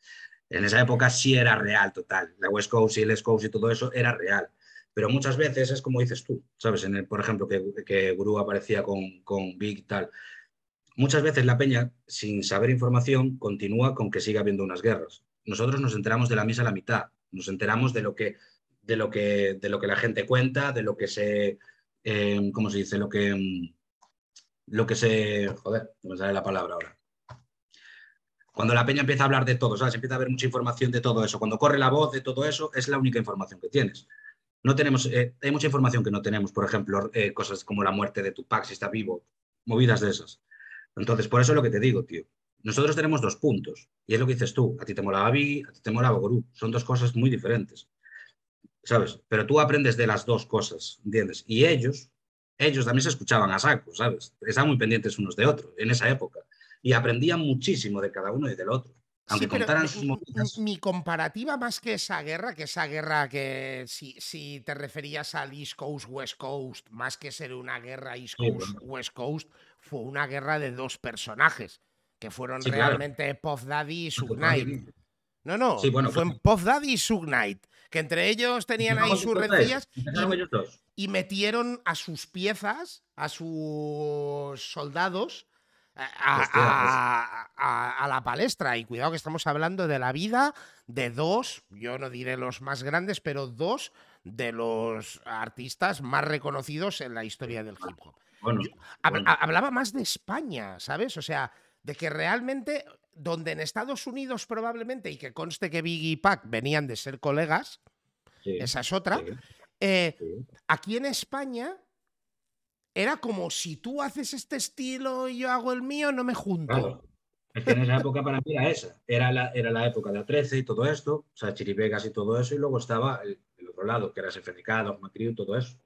En esa época sí era real, total. La West Coast y el East Coast y todo eso era real. Pero muchas veces es como dices tú, ¿sabes? En el, por ejemplo, que, que Guru aparecía con, con Big y tal. Muchas veces la peña, sin saber información, continúa con que siga habiendo unas guerras. Nosotros nos enteramos de la misa a la mitad. Nos enteramos de lo que, de lo que, de lo que la gente cuenta, de lo que se... Eh, ¿Cómo se dice? Lo que... Lo que se... Joder, no me sale la palabra ahora cuando la peña empieza a hablar de todo, ¿sabes? Empieza a haber mucha información de todo eso. Cuando corre la voz de todo eso, es la única información que tienes. No tenemos, eh, hay mucha información que no tenemos, por ejemplo, eh, cosas como la muerte de Tupac, si está vivo, movidas de esas. Entonces, por eso es lo que te digo, tío. Nosotros tenemos dos puntos, y es lo que dices tú. A ti te molaba Biggie, a ti te molaba Guru. Son dos cosas muy diferentes, ¿sabes? Pero tú aprendes de las dos cosas, ¿entiendes? Y ellos, ellos también se escuchaban a saco, ¿sabes? Estaban muy pendientes unos de otros en esa época y aprendían muchísimo de cada uno y del otro. Aunque contaran sus movidas. Mi comparativa más que esa guerra, que esa guerra que si, si, te referías al East Coast, West Coast, más que ser una guerra East Coast, West Coast, fue una guerra de dos personajes, que fueron realmente Puff Daddy y Sug Knight. No, no, bueno, fue Puff Daddy y Sug Knight, que entre ellos tenían ahí sus rencillas y metieron a sus piezas, a sus soldados, a, la palestra. Y cuidado que estamos hablando de la vida de dos, yo no diré los más grandes, pero dos de los artistas más reconocidos en la historia del hip hop. hablaba más de España, ¿sabes? O sea, de que realmente, donde en Estados Unidos probablemente, y que conste que Biggie y Pac venían de ser colegas, esa es otra, eh, aquí en España era como si tú haces este estilo y yo hago el mío, no me junto. Es que en esa época para mí era esa. Era la, era la época de A13 y todo esto, o sea, Chiripegas y todo eso, y luego estaba el, otro lado, que era SFDK, Dogma y todo eso.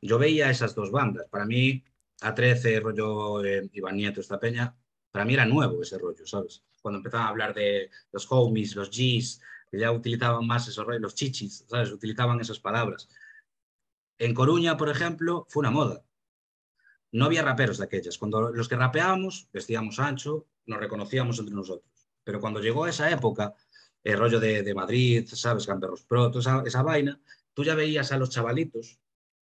Yo veía esas dos bandas. Para mí, A13, rollo eh, Iván Nieto, esta peña, para mí era nuevo ese rollo, ¿sabes? Cuando empezaban a hablar de los homies, los Gs, que ya utilizaban más esos rollos, los chichis, ¿sabes? Utilizaban esas palabras. En Coruña, por ejemplo, fue una moda. No había raperos de aquellas. Cuando los que rapeábamos, vestíamos ancho, nos reconocíamos entre nosotros. Pero cuando llegó esa época, el rollo de, Madrid, ¿sabes? Gamberros Pro, toda esa, vaina, tú ya veías a los chavalitos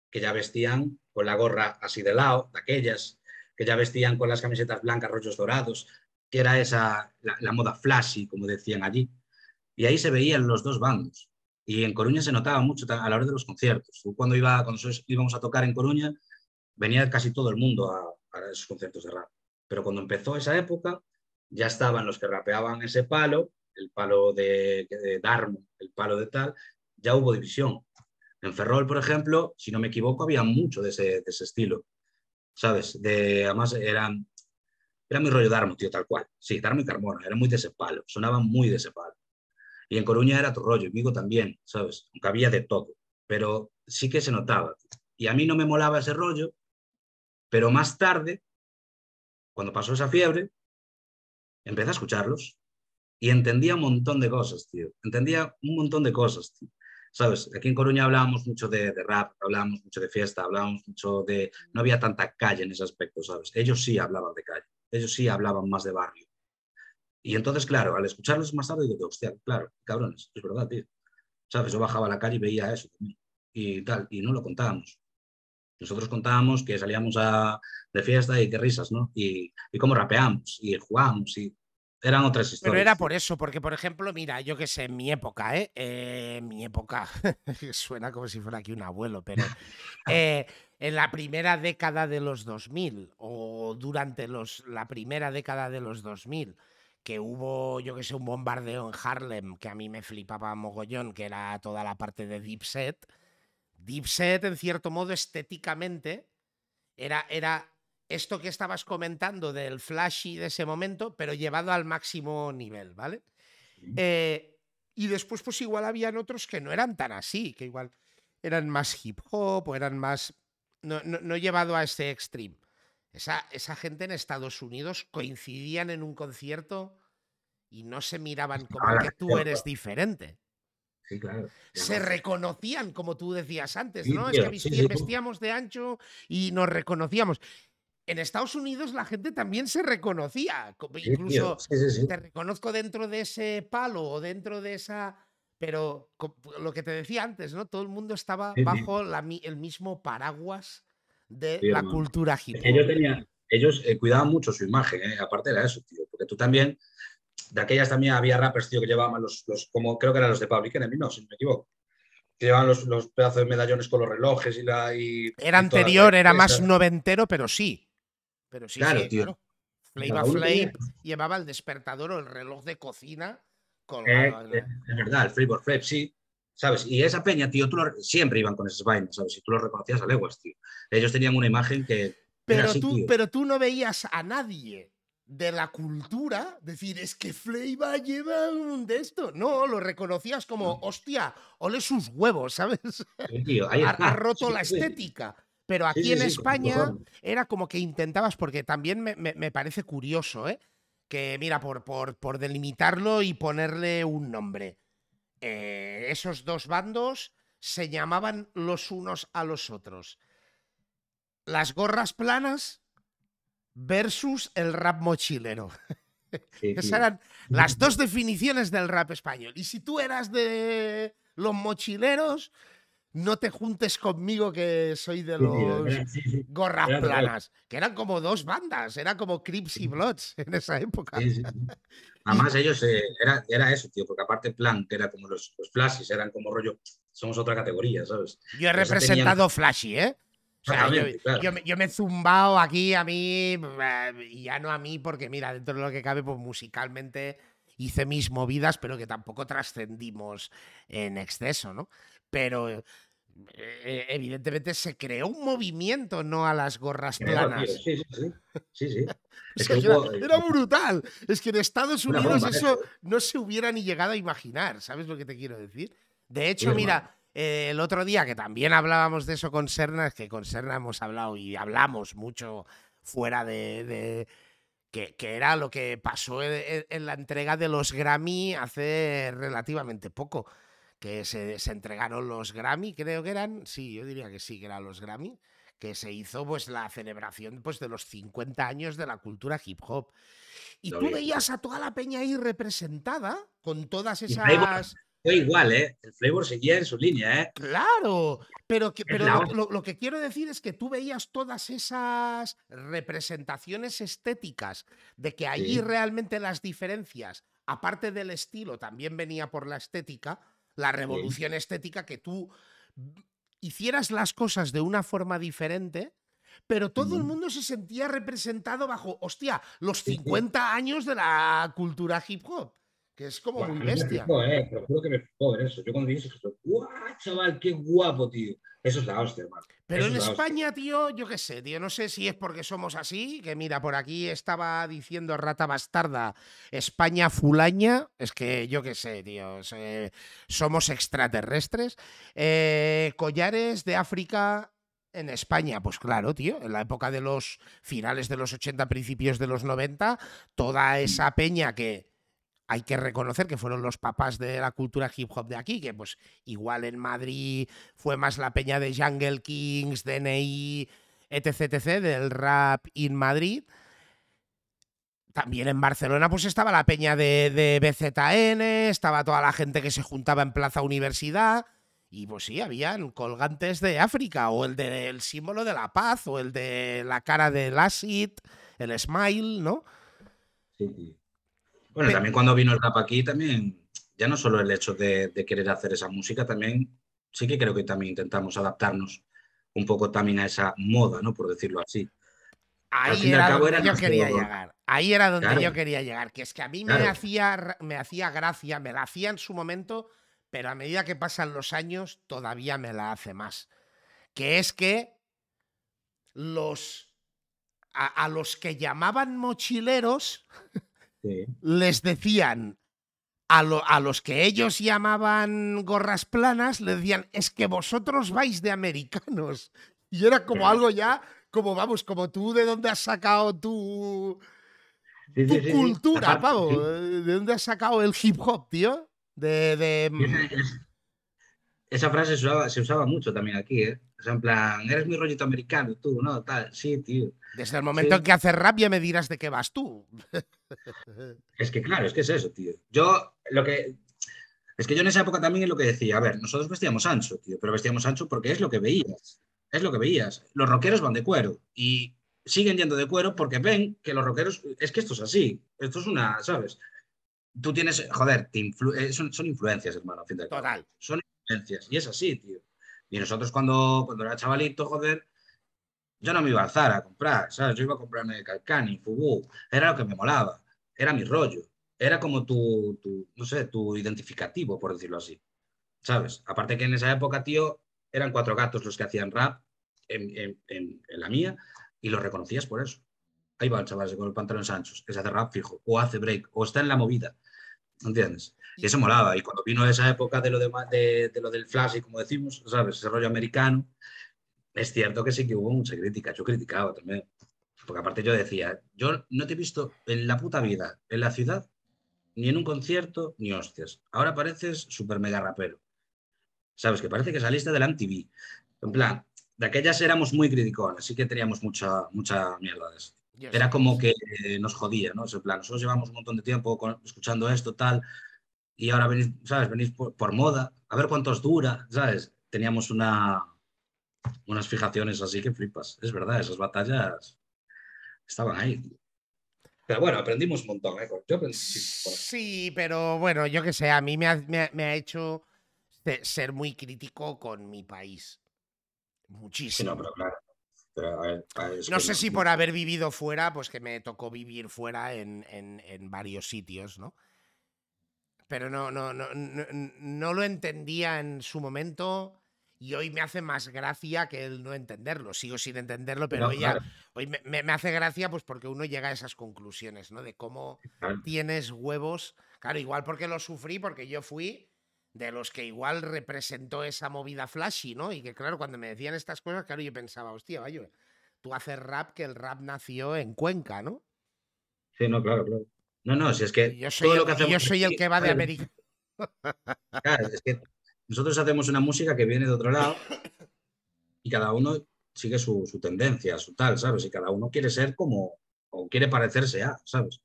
que ya vestían con la gorra así de lado, de aquellas, que ya vestían con las camisetas blancas, rollos dorados, que era esa, la, moda flashy, como decían allí. Y ahí se veían los dos bandos. Y en Coruña se notaba mucho a la hora de los conciertos. Cuando, iba, cuando íbamos a tocar en Coruña, venía casi todo el mundo a, esos conciertos de rap. Pero cuando empezó esa época, ya estaban los que rapeaban ese palo, el palo de, de Darmo, el palo de tal, ya hubo división. En Ferrol, por ejemplo, si no me equivoco, había mucho de ese, de ese estilo. ¿Sabes? De, además, eran, era muy rollo Darmo, tío, tal cual. Sí, Darmo y Carmona, era muy de ese palo, sonaban muy de ese palo. Y en Coruña era tu rollo, en Vigo también, ¿sabes? Aunque había de todo, pero sí que se notaba. Y a mí no me molaba ese rollo pero más tarde, cuando pasó esa fiebre, empecé a escucharlos y entendía un montón de cosas, tío. Entendía un montón de cosas, tío. ¿Sabes? Aquí en Coruña hablábamos mucho de, rap, hablábamos mucho de fiesta, hablábamos mucho de... No había tanta calle en ese aspecto, ¿sabes? Ellos sí hablaban de calle, ellos sí hablaban más de barrio. Y entonces, claro, al escucharlos más tarde, digo, hostia, claro, cabrones, es verdad, tío. ¿Sabes? Yo bajaba a la calle y veía eso. Y tal, y no lo contábamos. Nosotros contábamos que salíamos a, de fiesta y qué risas, ¿no? Y, y cómo rapeamos y jugábamos y eran otras historias. Pero era por eso, porque por ejemplo, mira, yo que sé, en mi época, ¿eh? eh mi época, suena como si fuera aquí un abuelo, pero eh, en la primera década de los 2000 o durante los, la primera década de los 2000, que hubo, yo que sé, un bombardeo en Harlem que a mí me flipaba mogollón, que era toda la parte de Deep Set Dipset, en cierto modo, estéticamente, era, era esto que estabas comentando del flashy de ese momento, pero llevado al máximo nivel, ¿vale? Eh, y después, pues igual habían otros que no eran tan así, que igual eran más hip hop o eran más. No, no, llevado a ese extreme. Esa, esa, gente en Estados Unidos coincidían en un concierto y no se miraban como que tú eres diferente. Se reconocían, como tú decías antes, ¿no? es que vestíamos de ancho y nos reconocíamos. En Estados Unidos la gente también se reconocía. Incluso te reconozco dentro de ese palo o dentro de esa. Pero lo que te decía antes, ¿no? Todo el mundo estaba bajo el mismo paraguas de la cultura hip Ellos, eh, cuidaban mucho su imagen, ¿eh? aparte era eso, tío. Porque tú también de aquellas también había rappers, tío, que llevaban los, los, como creo que eran los de Public Enemy, no, si no me equivoco. Que llevaban los, los pedazos de medallones con los relojes y la. Y, era anterior, era más noventero, pero sí. Pero sí, claro, tío. Claro. Flavor llevaba el despertador o el reloj de cocina colgado. Eh, es verdad, el Flavor Flav, sí. ¿Sabes? Y esa peña, tío, tú siempre iban con esas vainas, ¿sabes? Y tú lo reconocías a leguas, tío. Ellos tenían una imagen que. Pero, tú, pero tú no veías a nadie de la cultura, decir, es que Fleiva lleva un de esto. No, lo reconocías como, hostia, ole sus huevos, ¿sabes? ha, roto la estética. Pero aquí en España era como que intentabas, porque también me, parece curioso, ¿eh? Que mira, por, por, por delimitarlo y ponerle un nombre. Eh, esos dos bandos se llamaban los unos a los otros. Las gorras planas versus el rap mochilero. Esas eran las dos definiciones del rap español. Y si tú eras de los mochileros, no te juntes conmigo que soy de los gorras planas, que eran como dos bandas, era como Crips y Bloods en esa época. Además ellos, eh, era, era, eso, tío, porque aparte plan, que era como los, los flashes, eran como rollo, somos otra categoría, ¿sabes? Yo he representado flashy, ¿eh? Yo, me, he zumbado aquí a mí, y ya no a mí, porque mira, dentro de lo que cabe, pues musicalmente hice mis movidas, pero que tampoco trascendimos en exceso, ¿no? Pero eh, eh, evidentemente se creó un movimiento, no a las gorras planas. Sí, sí, sí. era, brutal. Es que en Estados Unidos eso no se hubiera ni llegado a imaginar, ¿sabes lo que te quiero decir? De hecho, mira, eh, el otro día que también hablábamos de eso con Serna, es que con Serna hemos hablado y hablamos mucho fuera de, que, era lo que pasó en, la entrega de los Grammy hace relativamente poco. Que se, entregaron los Grammy, creo que eran. Sí, yo diría que sí, que eran los Grammy. Que se hizo pues la celebración pues, de los 50 años de la cultura hip hop. Y tú veías a toda la peña ahí representada con todas esas igual, ¿eh? El flavor seguía en su línea, ¿eh? Claro, pero, pero lo, que quiero decir es que tú veías todas esas representaciones estéticas de que allí realmente las diferencias, aparte del estilo, también venía por la estética, la revolución estética, que tú hicieras las cosas de una forma diferente, pero todo el mundo se sentía representado bajo, hostia, los 50 años de la cultura hip hop que es como muy bestia. Eh, pero juro que me fijó eso. Yo cuando vi eso, ¡guau, chaval, qué guapo, tío! Eso es la hostia, hermano. Pero en España, tío, yo qué sé, tío, no sé si es porque somos así, que mira, por aquí estaba diciendo rata bastarda, España fulaña, es que yo qué sé, tío, somos extraterrestres. Eh, collares de África en España, pues claro, tío, en la época de los finales de los 80, principios de los 90, toda esa peña que hay que reconocer que fueron los papás de la cultura hip hop de aquí, que pues igual en Madrid fue más la peña de Jungle Kings, DNI, etc, etc, del rap in Madrid. También en Barcelona pues estaba la peña de, de BZN, estaba toda la gente que se juntaba en Plaza Universidad. Y pues sí, habían colgantes de África, o el del símbolo de la paz, o el de la cara del acid, el smile, ¿no? Sí, bueno, también cuando vino el rap aquí, también, ya no solo el hecho de, querer hacer esa música, también sí que creo que también intentamos adaptarnos un poco también a esa moda, ¿no? Por decirlo así. Ahí era donde yo quería llegar. Ahí era donde yo quería llegar. Que es que a mí me, hacía, me hacía gracia, me la hacía en su momento, pero a medida que pasan los años todavía me la hace más. Que es que los. a los que llamaban mochileros. les decían a, a, los que ellos llamaban gorras planas, les decían, es que vosotros vais de americanos. Y era como algo ya, como vamos, como tú, ¿de dónde has sacado tu, tu cultura, pavo? ¿De dónde has sacado el hip hop, tío? De, Esa frase se usaba, mucho también aquí, ¿eh? O sea, en plan, eres muy rollito americano, tú, ¿no? Tal, sí, tío. Desde el momento en que haces rap ya me dirás de qué vas tú. Es que claro, es que es eso, tío. Yo, lo que. Es que yo en esa época también es lo que decía, a ver, nosotros vestíamos ancho, tío, pero vestíamos ancho porque es lo que veías. Es lo que veías. Los rockeros van de cuero y siguen yendo de cuero porque ven que los rockeros. Es que esto es así. Esto es una, ¿sabes? Tú tienes. Joder, eh, son, influencias, hermano, a fin de Total. Son Y es así, tío. Y nosotros cuando, cuando era chavalito, joder, yo no me iba a alzar a comprar, ¿sabes? Yo iba a comprarme Calcani, Fubu, era lo que me molaba, era mi rollo, era como tu, no sé, tu identificativo, por decirlo así, ¿sabes? Aparte que en esa época, tío, eran cuatro gatos los que hacían rap en, la mía y los reconocías por eso. Ahí va el chaval con el pantalón anchos, que se hace rap fijo, o hace break, o está en la movida, ¿entiendes? Y eso molaba. Y cuando vino esa época de lo, de, de lo del flash, y como decimos, ¿sabes? Ese rollo americano, es cierto que sí que hubo mucha crítica, yo criticaba también. Porque aparte yo decía, yo no te he visto en la puta vida, en la ciudad, ni en un concierto, ni hostias. Ahora pareces súper mega rapero. ¿Sabes? Que parece que saliste del MTV. En plan, de aquellas éramos muy criticones, así que teníamos mucha, mucha mierda de eso. Era como que nos jodía, ¿no? En plan, nosotros llevamos un montón de tiempo escuchando esto, tal, y ahora venís, ¿sabes? Venís por moda, a ver cuántos dura, ¿sabes? Teníamos una, unas fijaciones así que flipas. Es verdad, esas batallas estaban ahí. Pero bueno, aprendimos un montón, ¿eh? Sí, pero bueno, yo que sé, a mí me ha, hecho ser muy crítico con mi país. Muchísimo. pero claro. no sé si por haber vivido fuera, pues que me tocó vivir fuera en, en, varios sitios, ¿no? Pero no, no, no, no, lo entendía en su momento y hoy me hace más gracia que el no entenderlo. Sigo sin entenderlo, pero hoy me, me, hace gracia pues porque uno llega a esas conclusiones, ¿no? De cómo tienes huevos. Claro, igual porque lo sufrí, porque yo fui de los que igual representó esa movida flashy, ¿no? Y que claro, cuando me decían estas cosas, claro, yo pensaba, hostia, vaya, tú haces rap que el rap nació en Cuenca, ¿no? Sí, no, claro, claro. No, no, si es que yo soy, el, que yo soy el que va de América. Claro, es que nosotros hacemos una música que viene de otro lado y cada uno sigue su, tendencia, su tal, ¿sabes? Y cada uno quiere ser como, o quiere parecerse a, ¿sabes?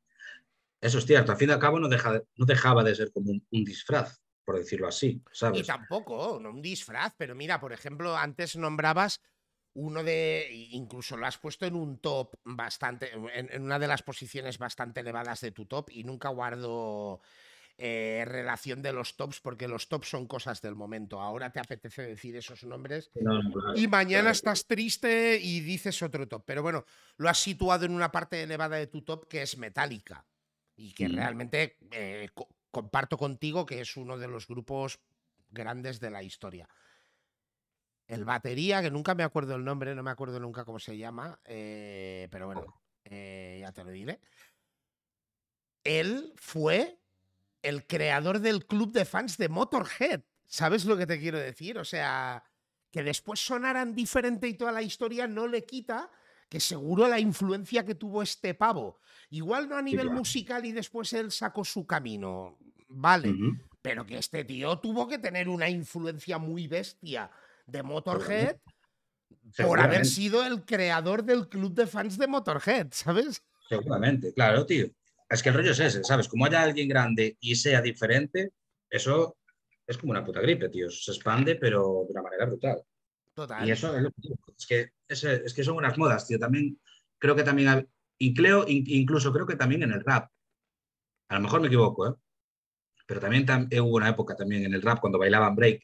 Eso es cierto, al fin y al cabo no, deja, no dejaba de ser como un disfraz por decirlo así, ¿sabes? Y tampoco, no un disfraz, pero mira, por ejemplo, antes nombrabas uno de, incluso lo has puesto en un top bastante, en, una de las posiciones bastante elevadas de tu top y nunca guardo eh, relación de los tops porque los tops son cosas del momento. Ahora te apetece decir esos nombres y mañana estás triste y dices otro top. Pero bueno, lo has situado en una parte elevada de tu top que es metálica y que mm. realmente eh, comparto contigo que es uno de los grupos grandes de la historia. El batería, que nunca me acuerdo el nombre, no me acuerdo nunca cómo se llama, eh, pero bueno, eh, ya te lo diré. Él fue el creador del club de fans de Motorhead. ¿Sabes lo que te quiero decir? O sea, que después sonaran diferente y toda la historia no le quita que seguro la influencia que tuvo este pavo, igual no a nivel musical y después él sacó su camino, vale, pero que este tío tuvo que tener una influencia muy bestia de Motorhead por haber sido el creador del club de fans de Motorhead, ¿sabes? Seguramente, claro, tío. Es que el rollo es ese, ¿sabes? Como haya alguien grande y sea diferente, eso es como una puta gripe, tío. Se expande, pero de una manera brutal. Total. Y eso es, es que, es, que son unas modas, tío. También creo que también, incluso creo que también en el rap. A lo mejor me equivoco, ¿eh? Pero también hubo una época también en el rap cuando bailaban break,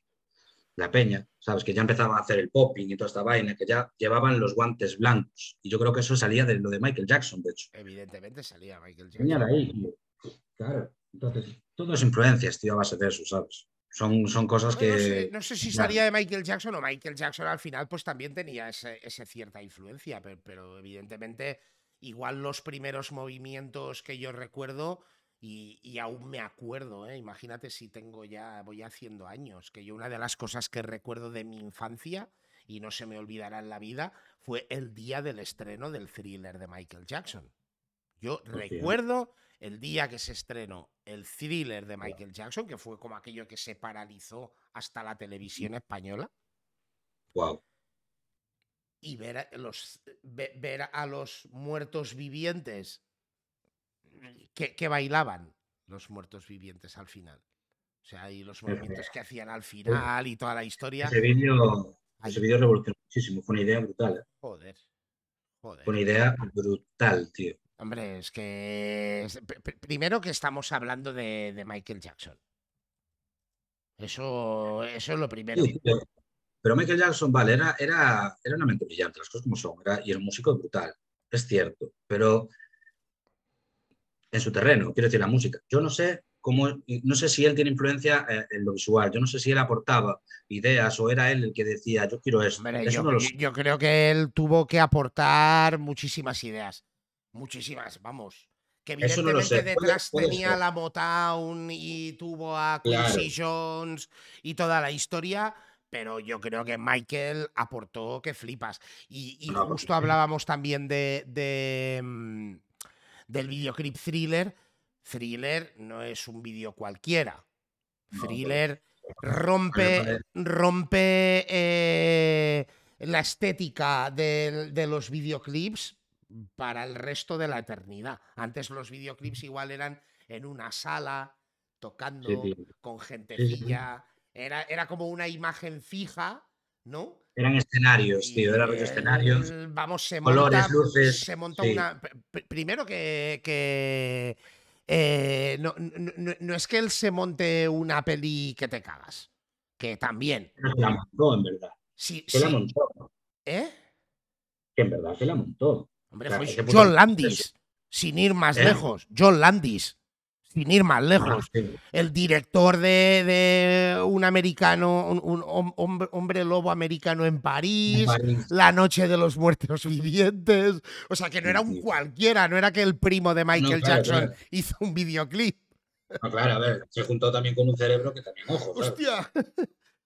la peña, ¿sabes? Que ya empezaban a hacer el popping y toda esta vaina, que ya llevaban los guantes blancos. Y yo creo que eso salía de lo de Michael Jackson, de hecho. Evidentemente salía Michael Jackson. Ahí, tío. Claro. Entonces, todo es influencias, tío, a base de eso, ¿sabes? Son, son cosas que. No sé, si salía de Michael Jackson o Michael Jackson al final, pues también tenía esa cierta influencia, pero, evidentemente, igual los primeros movimientos que yo recuerdo. Y, aún me acuerdo, ¿eh? imagínate si tengo ya, voy haciendo años, que yo una de las cosas que recuerdo de mi infancia, y no se me olvidará en la vida, fue el día del estreno del thriller de Michael Jackson. Yo recuerdo el día que se estrenó el thriller de Michael Jackson, que fue como aquello que se paralizó hasta la televisión española. Wow. Y ver a los, ver a los muertos vivientes que, bailaban los muertos vivientes al final. O sea, y los movimientos que hacían al final y toda la historia. Ese vídeo revolucionó muchísimo, fue una idea brutal. ¿eh? Joder. Joder. Fue una idea brutal, tío. Hombre, es que. Primero que estamos hablando de, Michael Jackson. Eso, eso es lo primero. pero Michael Jackson, vale, era, era, era una mente brillante, las cosas como son, era, y el músico brutal, es cierto, pero en su terreno, quiero decir, la música. Yo no sé cómo, no sé si él tiene influencia eh, en lo visual, yo no sé si él aportaba ideas o era él el que decía, yo quiero esto. yo creo que él tuvo que aportar muchísimas ideas. Muchísimas, vamos. Que evidentemente detrás tenía la Motown y tuvo a Quincy Jones y toda la historia, pero yo creo que Michael aportó que flipas. Y, justo hablábamos también de, mm, del videoclip Thriller. Thriller no es un vídeo cualquiera. Thriller rompe, rompe eh, la estética de los videoclips para el resto de la eternidad. Antes los videoclips igual eran en una sala, tocando con gentecilla. Era, era como una imagen fija, ¿no? Eran escenarios, tío, eran escenarios. Vamos, se colores, monta, luces. Se monta una. Primero que. que eh, no, no, es que él se monte una peli que te cagas. Que también. la montó, en verdad. Sí, sí. La montó. ¿Eh? que en verdad se la montó. Hombre, fue John Landis, sin ir más ¿Eh? lejos. John Landis sin ir más lejos. El director de, un americano, un, hombre, lobo americano en París, La Noche de los Muertos Vivientes. O sea, que no era un cualquiera, no era que el primo de Michael Jackson hizo un videoclip. claro, a ver, se juntó también con un cerebro que también, ojo. ¡Hostia!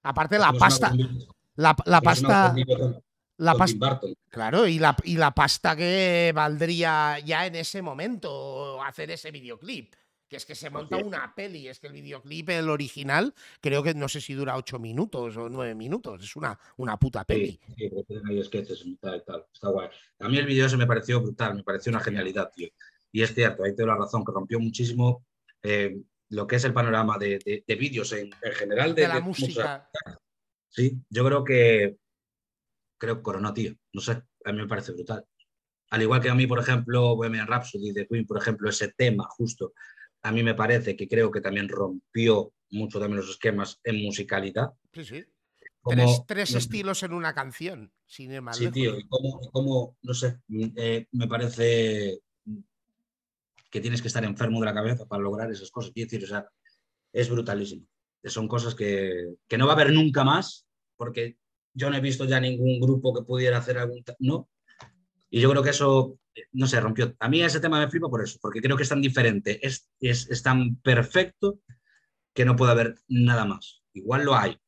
Aparte, la pasta. La, pasta. La pasta. Claro, y la, y la pasta que valdría ya en ese momento hacer ese videoclip que es que se monta una peli, es que el videoclip, el original, creo que no sé si dura ocho minutos o nueve minutos, es una, una puta peli. Sí, sí hay sketches y tal, tal, está guay. A mí el vídeo se me pareció brutal, me pareció una genialidad, tío. Y es cierto, ahí tengo la razón, que rompió muchísimo eh, lo que es el panorama de, de, vídeos en, general. De, la música. Sí, yo creo que, creo que coronó, tío, no sé, a mí me parece brutal. Al igual que a mí, por ejemplo, Bohemian Rhapsody de Queen, por ejemplo, ese tema justo a mí me parece que creo que también rompió mucho también los esquemas en musicalidad. Sí, sí. tres, estilos en una canción, sin más Sí, tío, y como, no sé, eh, me parece que tienes que estar enfermo de la cabeza para lograr esas cosas. Quiero decir, o sea, es brutalísimo. Son cosas que, que no va a haber nunca más, porque yo no he visto ya ningún grupo que pudiera hacer algún... No. Y yo creo que eso no sé, rompió. A mí ese tema me flipa por eso, porque creo que es tan diferente, es, es, tan perfecto que no puede haber nada más. Igual lo hay,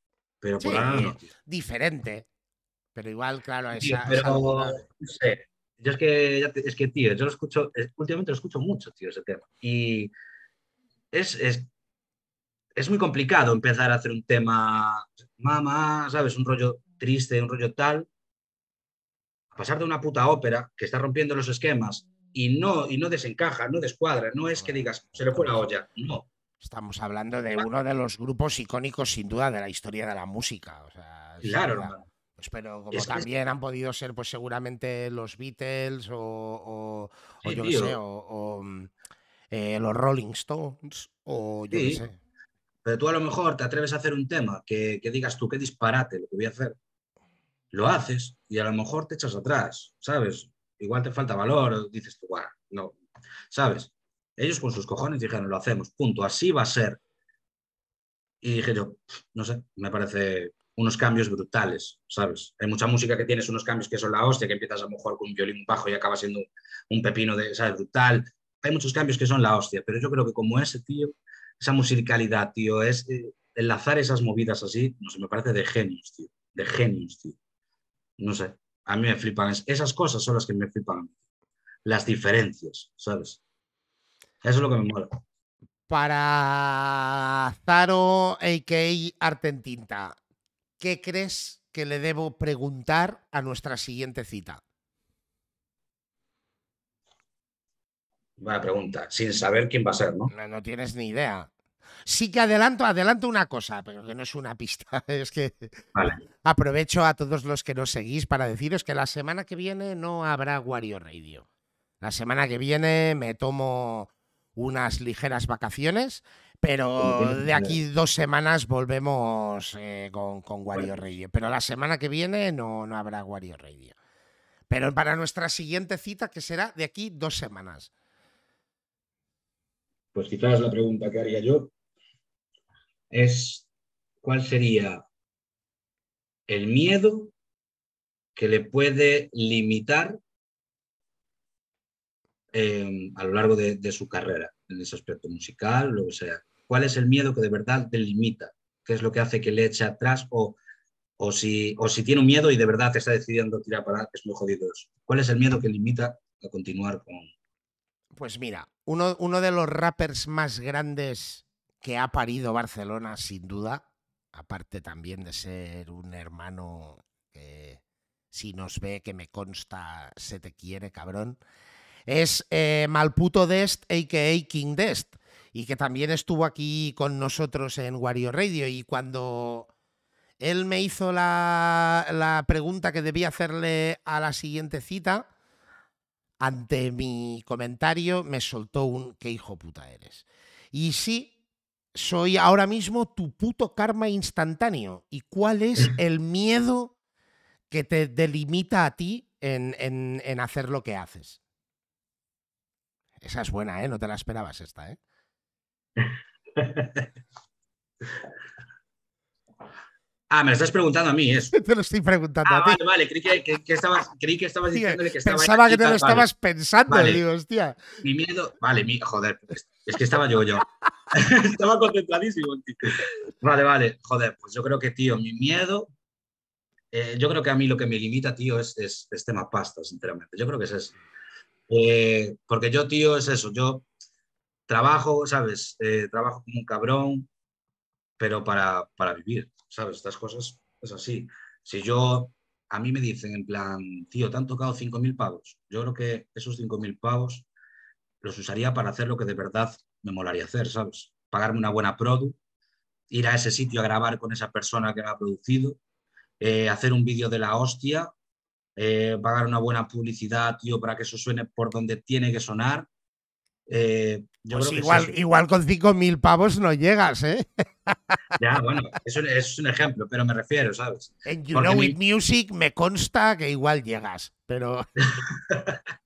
pero por ahora no. Diferente, pero igual, claro, esa, pero, no sé. Yo es que, es que, tío, yo lo escucho, últimamente lo escucho mucho, tío, ese tema. Y es, es, es muy complicado empezar a hacer un tema, mamá, ¿sabes? Un rollo triste, un rollo tal, pasar de una puta ópera que está rompiendo los esquemas y no, y no desencaja, no descuadra, no es que digas, se le fue la olla, no. Estamos hablando de uno de los grupos icónicos, sin duda, de la historia de la música. claro, Pues, pero como también han podido ser, pues seguramente los Beatles o, yo qué sé, o, mm, eh, los Rolling Stones, o yo qué sé. Pero tú a lo mejor te atreves a hacer un tema que, que digas tú, qué disparate lo que voy a hacer lo haces y a lo mejor te echas atrás, ¿sabes? Igual te falta valor, dices tú, no, ¿sabes? Ellos con sus cojones dijeron, lo hacemos, punto, así va a ser. Y dije yo, no sé, me parece unos cambios brutales, ¿sabes? Hay mucha música que tienes unos cambios que son la hostia, que empiezas a lo mejor con un violín, bajo y acaba siendo un pepino de, ¿sabes? Brutal. Hay muchos cambios que son la hostia, pero yo creo que como ese tío, esa musicalidad, tío, es eh, enlazar esas movidas así, no sé, me parece de genios, tío, de genios, tío no sé, a mí me flipan. Esas cosas son las que me flipan. Las diferencias, ¿sabes? Eso es lo que me mola. Para Zaro, a.k.a. Artentinta, ¿qué crees que le debo preguntar a nuestra siguiente cita? Buena pregunta, sin saber quién va a ser, ¿no? No, no tienes ni idea. Sí que adelanto, adelanto una cosa, pero que no es una pista. Es que aprovecho a todos los que nos seguís para deciros que la semana que viene no habrá Wario Radio. La semana que viene me tomo unas ligeras vacaciones, pero de aquí dos semanas volvemos eh, con, con, Wario Radio. Pero la semana que viene no, no habrá Wario Radio. Pero para nuestra siguiente cita, que será de aquí dos semanas. Pues quizás la pregunta que haría yo es cuál sería el miedo que le puede limitar em, a lo largo de, su carrera, en ese aspecto musical, lo que sea. ¿Cuál es el miedo que de verdad te limita? ¿Qué es lo que hace que le eche atrás? O, o, si, o si tiene un miedo y de verdad está decidiendo tirar para que es muy jodido eso. ¿Cuál es el miedo que limita a continuar con...? Pues mira, uno, uno de los rappers más grandes que ha parido Barcelona, sin duda, aparte también de ser un hermano que si nos ve, que me consta, se te quiere, cabrón, es eh, Malputo Dest, a.k.a. King Dest, y que también estuvo aquí con nosotros en Wario Radio, y cuando él me hizo la, la pregunta que debía hacerle a la siguiente cita, ante mi comentario me soltó un qué hijo puta eres. Y sí, soy ahora mismo tu puto karma instantáneo. ¿Y cuál es el miedo que te delimita a ti en, en, en hacer lo que haces. Esa es buena, ¿eh? No te la esperabas esta, ¿eh? Ah, me lo estás preguntando a mí eso. Te lo estoy preguntando Ah, a ti. vale, vale. Creí que, que- que estabas, creí que estabas diciéndole que estaba Pensaba que te lo vale. estabas pensando, Vale. digo, hostia. Mi miedo. Vale, mi, joder, es que estaba yo, yo. estaba concentradísimo. tío. Vale, vale. Joder, pues yo creo que, tío, mi miedo. eh, yo creo que a mí lo que me limita, tío, es, es, es tema pasta, sinceramente. Yo creo que es eso. Eh, porque yo, tío, es eso. Yo trabajo, ¿sabes? Eh, trabajo como un cabrón, pero para, para vivir, ¿sabes? Estas cosas es así. Si yo, a mí me dicen en plan, tío, te han tocado 5.000 pavos. Yo creo que esos 5.000 pavos los usaría para hacer lo que de verdad me molaría hacer, ¿sabes? Pagarme una buena produ, ir a ese sitio a grabar con esa persona que me ha producido, eh, hacer un vídeo de la hostia, eh, pagar una buena publicidad, tío, para que eso suene por donde tiene que sonar. Eh, yo Pues creo que es igual, igual con 5.000 pavos no llegas, ¿eh? Ya, bueno, eso es un ejemplo, pero me refiero, ¿sabes? En You Porque Know mi- It Music me consta que igual llegas, pero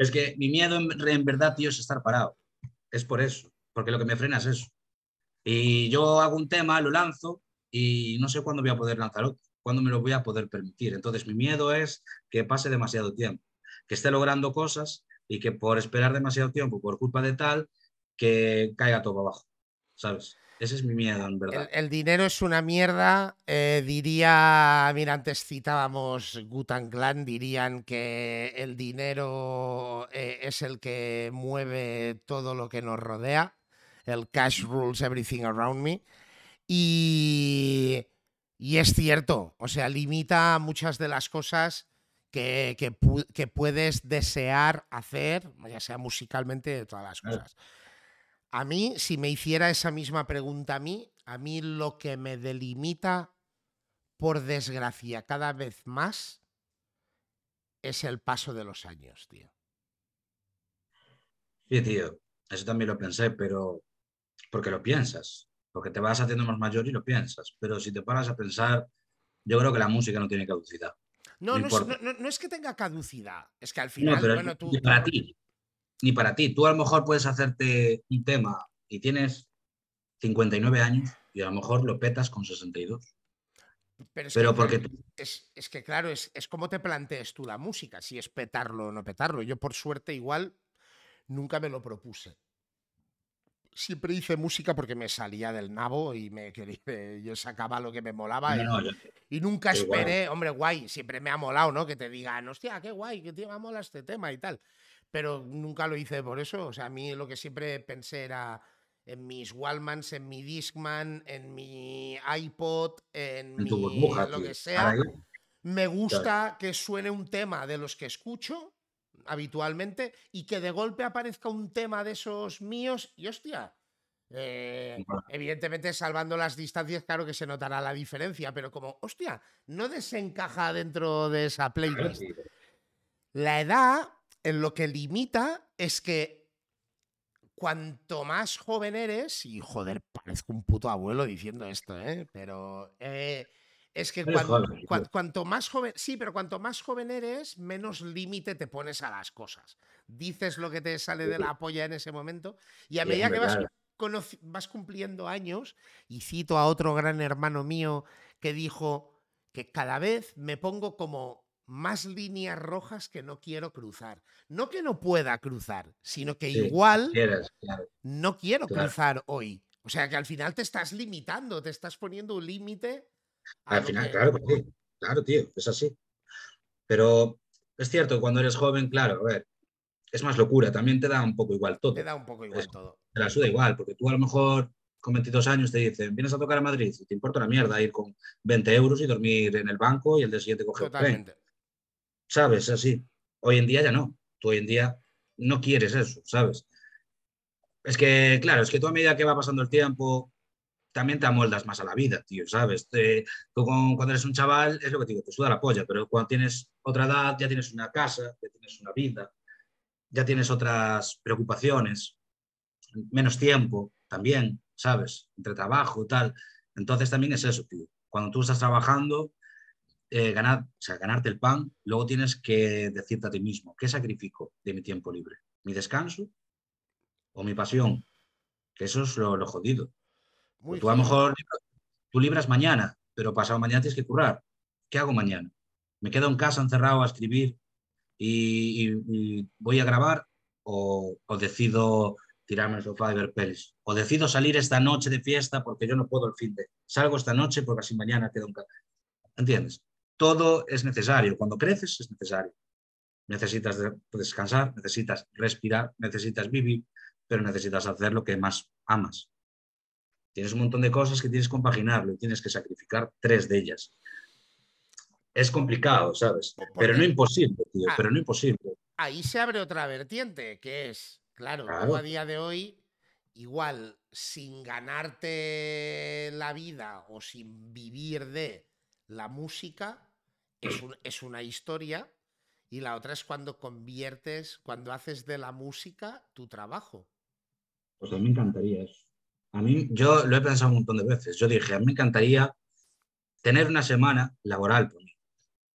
Es que mi miedo en, verdad, tío, es estar parado. Es por eso, porque lo que me frena es eso. Y yo hago un tema, lo lanzo y no sé cuándo voy a poder lanzar otro, cuándo me lo voy a poder permitir. Entonces mi miedo es que pase demasiado tiempo, que esté logrando cosas y que por esperar demasiado tiempo, por culpa de tal, que caiga todo abajo, ¿sabes? Ese es mi miedo, en verdad. el dinero es una mierda. eh, diría, mira, antes citábamos Gutan Clan, dirían que el dinero eh, es el que mueve todo lo que nos rodea. El cash rules everything around me. Y, y es cierto, o sea, limita muchas de las cosas que, que pu- que puedes desear hacer, ya sea musicalmente, todas las cosas. A mí, si me hiciera esa misma pregunta a mí, a mí lo que me delimita, por desgracia, cada vez más, es el paso de los años, tío. Sí, tío, eso también lo pensé, pero porque lo piensas, porque te vas haciendo más mayor y lo piensas, pero si te paras a pensar, yo creo que la música no tiene caducidad. No, No no, no- es que tenga caducidad, es que al No, final, pero bueno, tú, para ti, ni para ti. Tú a lo mejor puedes hacerte un tema y tienes 59 años y a lo mejor lo petas con 62. pero es Pero que, porque es, es que claro, es, es como te plantees tú la música, si es petarlo o no petarlo. Yo por suerte igual nunca me lo propuse. Siempre hice música porque me salía del nabo y me quería, yo sacaba lo que me molaba y, No, no, yo- y nunca guay. esperé, hombre, guay, siempre me ha molado, ¿no? Que te digan, hostia, qué guay, que te me mola este tema y tal. Pero nunca lo hice por eso. O sea, a mí lo que siempre pensé era en mis Wallmans, en mi Discman, en mi iPod, en, mi burbuja, lo tío. que sea. Me gusta que suene un tema de los que escucho habitualmente y que de golpe aparezca un tema de esos míos y hostia. eh, evidentemente, salvando las distancias, claro que se notará la diferencia, pero como, hostia, no desencaja dentro de esa playlist. La edad, en lo que limita, es que cuanto más joven eres, y joder, parezco un puto abuelo diciendo esto, ¿eh? Pero eh, es que Eres cuan- joven, cuan- tío. cuanto más joven, sí, pero cuanto más joven eres, menos límite te pones a las cosas. Dices lo que te sale de la polla en ese momento, y a medida que vas, vas cumpliendo años, y cito a otro gran hermano mío que dijo que cada vez me pongo como más líneas rojas que no quiero cruzar. No que no pueda cruzar, sino que Sí, igual quieres, claro. no quiero claro. cruzar hoy. O sea que al final te estás limitando, te estás poniendo un límite. Al final, que- claro. Claro, tío, es así. Pero es cierto, que cuando eres joven, claro, a ver, es más locura, también te da un poco igual todo. Te da un poco igual Es- todo. te la suda igual, porque tú a lo mejor con 22 años te dicen, vienes a tocar a Madrid, te importa una mierda ir con 20 euros y dormir en el banco y el día siguiente coger el tren. ¿Sabes? Así. Hoy en día ya no. Tú hoy en día no quieres eso, ¿sabes? Es que, claro, es que tú a medida que va pasando el tiempo, también te amoldas más a la vida, tío, ¿sabes? Te- tú cuando eres un chaval, es lo que te digo, te suda la polla, pero cuando tienes otra edad, ya tienes una casa, ya tienes una vida, ya tienes otras preocupaciones, menos tiempo también, ¿sabes? Entre trabajo y tal. Entonces también es eso, tío. Cuando tú estás trabajando, eh, ganar, o sea, ganarte el pan, luego tienes que decirte a ti mismo, ¿qué sacrifico de mi tiempo libre? ¿Mi descanso o mi pasión? Que eso es lo, jodido. tú a lo mejor tú libras mañana, pero pasado mañana tienes que currar. ¿Qué hago mañana? ¿Me quedo en casa encerrado a escribir y, voy a grabar o, decido tirarme el sofá y ver pelis? ¿O decido salir esta noche de fiesta porque yo no puedo el fin de... Salgo esta noche porque así mañana quedo en casa. ¿Entiendes? Todo es necesario. Cuando creces es necesario. Necesitas descansar, necesitas respirar, necesitas vivir, pero necesitas hacer lo que más amas. Tienes un montón de cosas que tienes que compaginarlo y tienes que sacrificar tres de ellas. Es complicado, ¿sabes? Pero no imposible, tío, ah. pero no imposible. Ahí se abre otra vertiente, que es, claro, a día de hoy, igual, sin ganarte la vida o sin vivir de la música, es, es una historia, y la otra es cuando conviertes, cuando haces de la música tu trabajo. Pues a mí me encantaría eso. A mí, yo lo he pensado un montón de veces. Yo dije, a mí me encantaría tener una semana laboral por mí.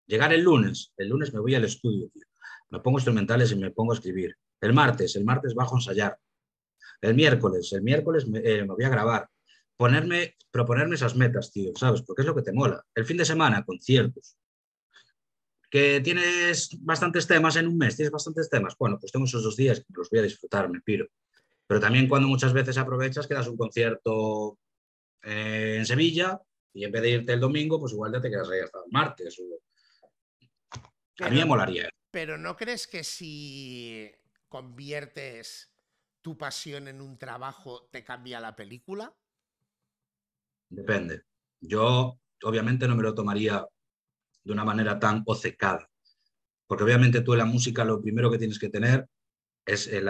Llegar el lunes, el lunes me voy al estudio, me pongo instrumentales y me pongo a escribir. El martes, el martes bajo a ensayar. El miércoles, el miércoles me, eh, me voy a grabar. Ponerme, proponerme esas metas, tío, ¿sabes? Porque es lo que te mola. El fin de semana, conciertos. Que tienes bastantes temas en un mes, tienes bastantes temas. Bueno, pues tengo esos dos días que los voy a disfrutar, me piro. Pero también cuando muchas veces aprovechas que das un concierto eh, en Sevilla y en vez de irte el domingo, pues igual ya te quedas ahí hasta el martes. a mí me molaría. Pero ¿no crees que si conviertes tu pasión en un trabajo te cambia la película? Depende. Yo obviamente no me lo tomaría de una manera tan ocecada. Porque obviamente tú en la música lo primero que tienes que tener es el,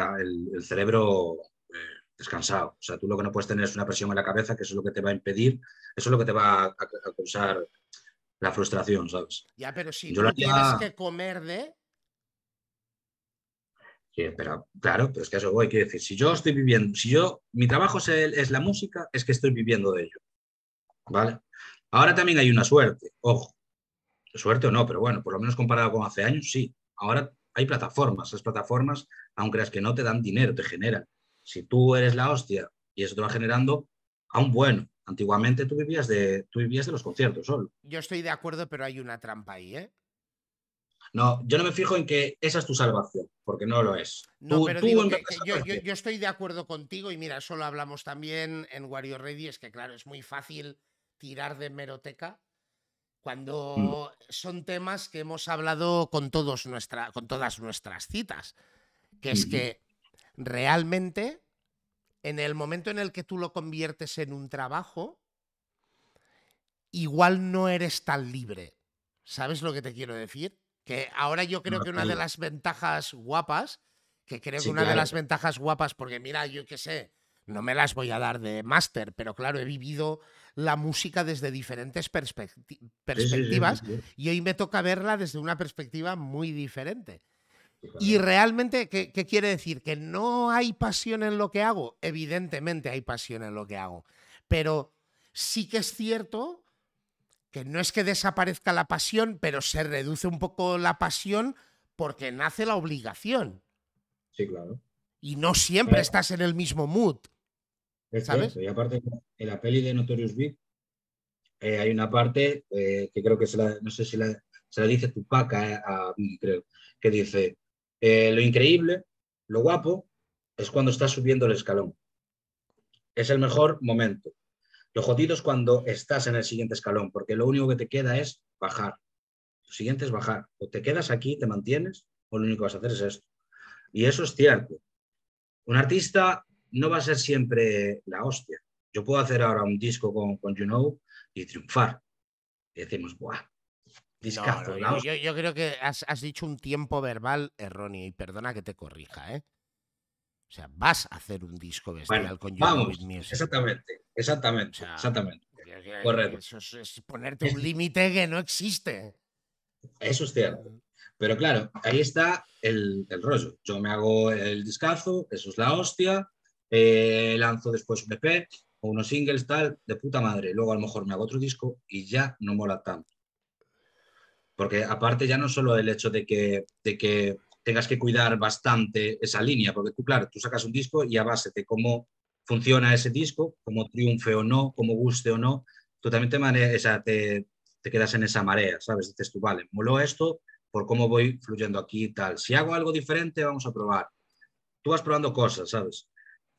cerebro eh, descansado. O sea, tú lo que no puedes tener es una presión en la cabeza, que eso es lo que te va a impedir, eso es lo que te va a, causar la frustración, ¿sabes? Ya, pero si tú tienes que comer de... Sí, pero claro, pero es que eso voy, quiero decir, si yo estoy viviendo, si yo, mi trabajo es, es la música, es que estoy viviendo de ello, ¿vale? Ahora también hay una suerte, ojo, suerte o no, pero bueno, por lo menos comparado con hace años, sí. Ahora hay plataformas, esas plataformas, aunque las que no te dan dinero, te generan. Si tú eres la hostia y eso te va generando, aún bueno. Antiguamente tú vivías de, tú vivías de los conciertos solo. Yo estoy de acuerdo, pero hay una trampa ahí, ¿eh? No, yo no me fijo en que esa es tu salvación, porque no lo es. No, pero digo yo, yo, estoy de acuerdo contigo y mira, eso lo hablamos también en Wario Ready, es que claro, es muy fácil tirar de meroteca cuando mm. son temas que hemos hablado con, todos nuestra, con todas nuestras citas, que es que realmente en el momento en el que tú lo conviertes en un trabajo, igual no eres tan libre. ¿Sabes lo que te quiero decir? Que ahora yo creo que una de las ventajas guapas, que creo que una de las ventajas guapas, porque mira, yo qué sé, no me las voy a dar de máster, pero claro, he vivido la música desde diferentes perspectivas y hoy me toca verla desde una perspectiva muy diferente. Y realmente, ¿qué, quiere decir? ¿Que no hay pasión en lo que hago? Evidentemente hay pasión en lo que hago, pero sí que es cierto que no es que desaparezca la pasión, pero se reduce un poco la pasión porque nace la obligación. Sí, claro. Y no siempre estás en el mismo mood. ¿Sabes? Y aparte, en la peli de Notorious Big eh, hay una parte eh, que creo que se la, no sé si se la dice Tupac a, a creo, que dice, eh, lo increíble, lo guapo, es cuando estás subiendo el escalón. Es el mejor momento. Lo jodido es cuando estás en el siguiente escalón, porque lo único que te queda es bajar. Lo siguiente es bajar. O te quedas aquí, te mantienes, o lo único que vas a hacer es esto. Y eso es cierto. Un artista no va a ser siempre la hostia. Yo puedo hacer ahora un disco con, con You Know y triunfar. Y decimos, ¡buah! Discazo, yo, creo que has, dicho un tiempo verbal erróneo y perdona que te corrija, ¿eh? O sea, vas a hacer un disco bestial con You Know Exactamente, exactamente, exactamente. Correcto. Eso es, ponerte un límite que no existe. Eso es cierto. Pero claro, ahí está el, el, rollo. Yo me hago el discazo, eso es la hostia, eh, lanzo después un EP o unos singles tal, de puta madre. Luego a lo mejor me hago otro disco y ya no mola tanto. Porque aparte ya no solo el hecho de que, de que tengas que cuidar bastante esa línea, porque tú, claro, tú sacas un disco y a base de cómo funciona ese disco, cómo triunfe o no, cómo guste o no, tú también te, te, te quedas en esa marea, ¿sabes? Dices tú, vale, moló esto por cómo voy fluyendo aquí y tal. Si hago algo diferente, vamos a probar. Tú vas probando cosas, ¿sabes?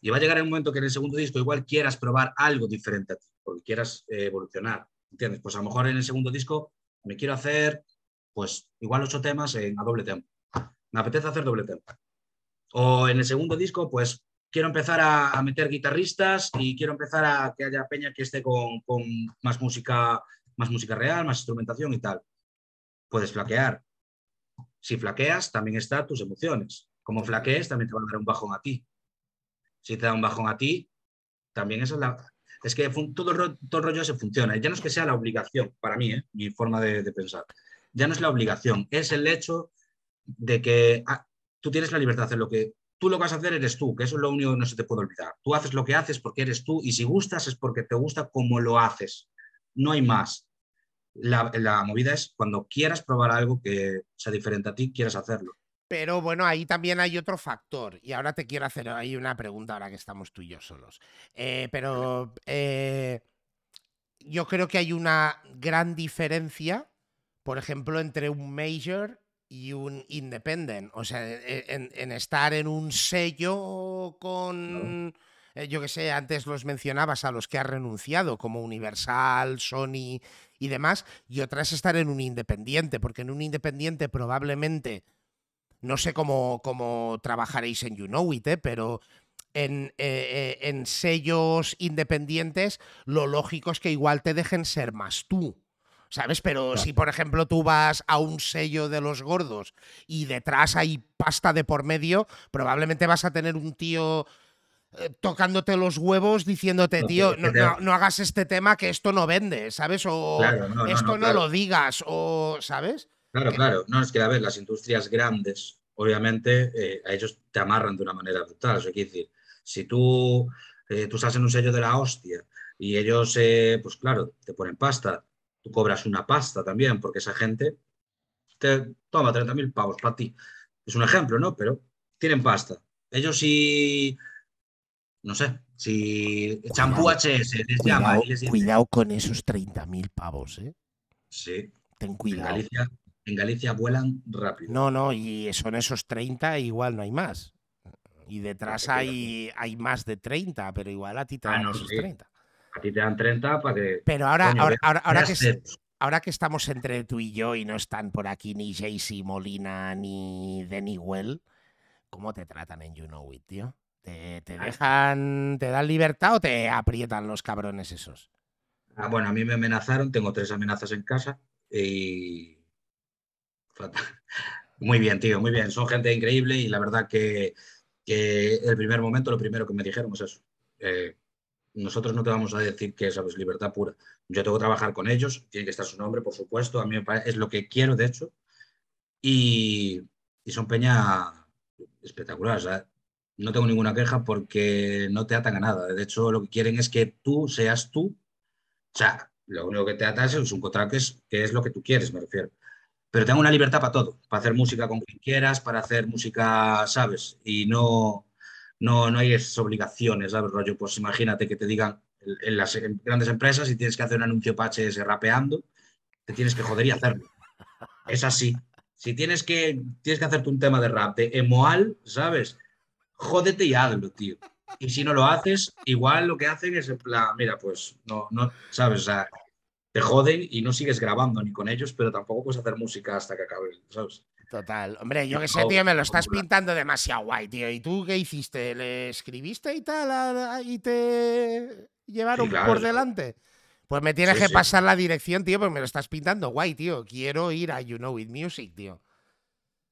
Y va a llegar un momento que en el segundo disco igual quieras probar algo diferente a ti, porque quieras eh, evolucionar, ¿entiendes? Pues a lo mejor en el segundo disco me quiero hacer, pues igual ocho temas en, a doble tempo. Me apetece hacer doble tempo. O en el segundo disco, pues quiero empezar a, meter guitarristas y quiero empezar a que haya peña que esté con, con más música más música real, más instrumentación y tal. Puedes flaquear. Si flaqueas, también están tus emociones. Como flaquees, también te va a dar un bajón a ti. Si te da un bajón a ti, también eso es la... Es que todo el, todo rollo se funciona. Ya no es que sea la obligación, para mí, ¿eh? mi forma de, pensar. Ya no es la obligación, es el hecho de que ah, tú tienes la libertad de hacer lo que tú lo vas a hacer eres tú, que eso es lo único que no se te puede olvidar. Tú haces lo que haces porque eres tú y si gustas es porque te gusta como lo haces. No hay más la, movida es cuando quieras probar algo que sea diferente a ti, quieras hacerlo. Pero bueno, ahí también hay otro factor. Y ahora te quiero hacer ahí una pregunta ahora que estamos tú y yo solos. Eh, pero eh, yo creo que hay una gran diferencia, por ejemplo, entre un major y un independent. O sea, e, en, estar en un sello con... Eh, yo que sé, antes los mencionabas a los que has renunciado, como Universal, Sony y demás, y otra es estar en un independiente, porque en un independiente probablemente, no sé cómo, cómo trabajaréis en You Know It, ¿eh? pero en, eh, en, sellos independientes lo lógico es que igual te dejen ser más tú. ¿Sabes? Pero si, por ejemplo, tú vas a un sello de los gordos y detrás hay pasta de por medio, probablemente vas a tener un tío eh, tocándote los huevos diciéndote, tío, no, hagas este tema que esto no vende, ¿sabes? O esto no, lo digas, o, ¿sabes? Claro, claro. No, es que, a ver, las industrias grandes, obviamente, eh, a ellos te amarran de una manera brutal. Eso quiere decir, si tú, eh, tú estás en un sello de la hostia y ellos, pues claro, te ponen pasta, tú cobras una pasta también, porque esa gente te toma 30.000 pavos para ti. Es un ejemplo, ¿no? Pero tienen pasta. Ellos sí no sé, si champú HS les llama y les dice, Cuidado con esos 30.000 pavos, ¿eh? Sí. Ten cuidado. En Galicia, vuelan rápido. No, no, y son esos 30, igual no hay más. Y detrás hay, hay más de 30, pero igual a ti te ah, dan esos 30. A ti te dan 30 para que. Pero ahora, ahora, ahora, que, ahora que estamos entre tú y yo y no están por aquí ni Jaycee Molina ni Denny Well, ¿cómo te tratan en You Know It, tío? ¿Te, dejan, te dan libertad o te aprietan los cabrones esos? Ah, bueno, a mí me amenazaron, tengo tres amenazas en casa y... Muy bien, tío, muy bien. Son gente increíble y la verdad que, el primer momento, lo primero que me dijeron es eso. Eh, nosotros no te vamos a decir que sabes libertad pura. Yo tengo que trabajar con ellos, tiene que estar su nombre, por supuesto. A mí es lo que quiero, de hecho. Y, y son peña espectacular. ¿sabes? no tengo ninguna queja porque no te atan a nada. De hecho, lo que quieren es que tú seas tú. O sea, lo único que te ata es un contrato que es, que es lo que tú quieres, me refiero. Pero tengo una libertad para todo, para hacer música con quien quieras, para hacer música, ¿sabes? Y no, no, no hay esas obligaciones, ¿sabes? Rollo, pues imagínate que te digan en las grandes empresas y tienes que hacer un anuncio para HS rapeando, te tienes que joder y hacerlo. Es así. Si tienes que, tienes que hacerte un tema de rap de emoal, ¿sabes? jódete y hazlo, tío. Y si no lo haces, igual lo que hacen es en plan, mira, pues no, no, ¿sabes? O sea, te joden y no sigues grabando ni con ellos, pero tampoco puedes hacer música hasta que acabe, ¿sabes? Total. Hombre, yo que sé, tío, me lo estás pintando demasiado guay, tío. ¿Y tú qué hiciste? ¿Le escribiste y tal y te llevaron por delante? Pues me tienes que pasar la dirección, tío, porque me lo estás pintando guay, tío. Quiero ir a You Know It Music, tío.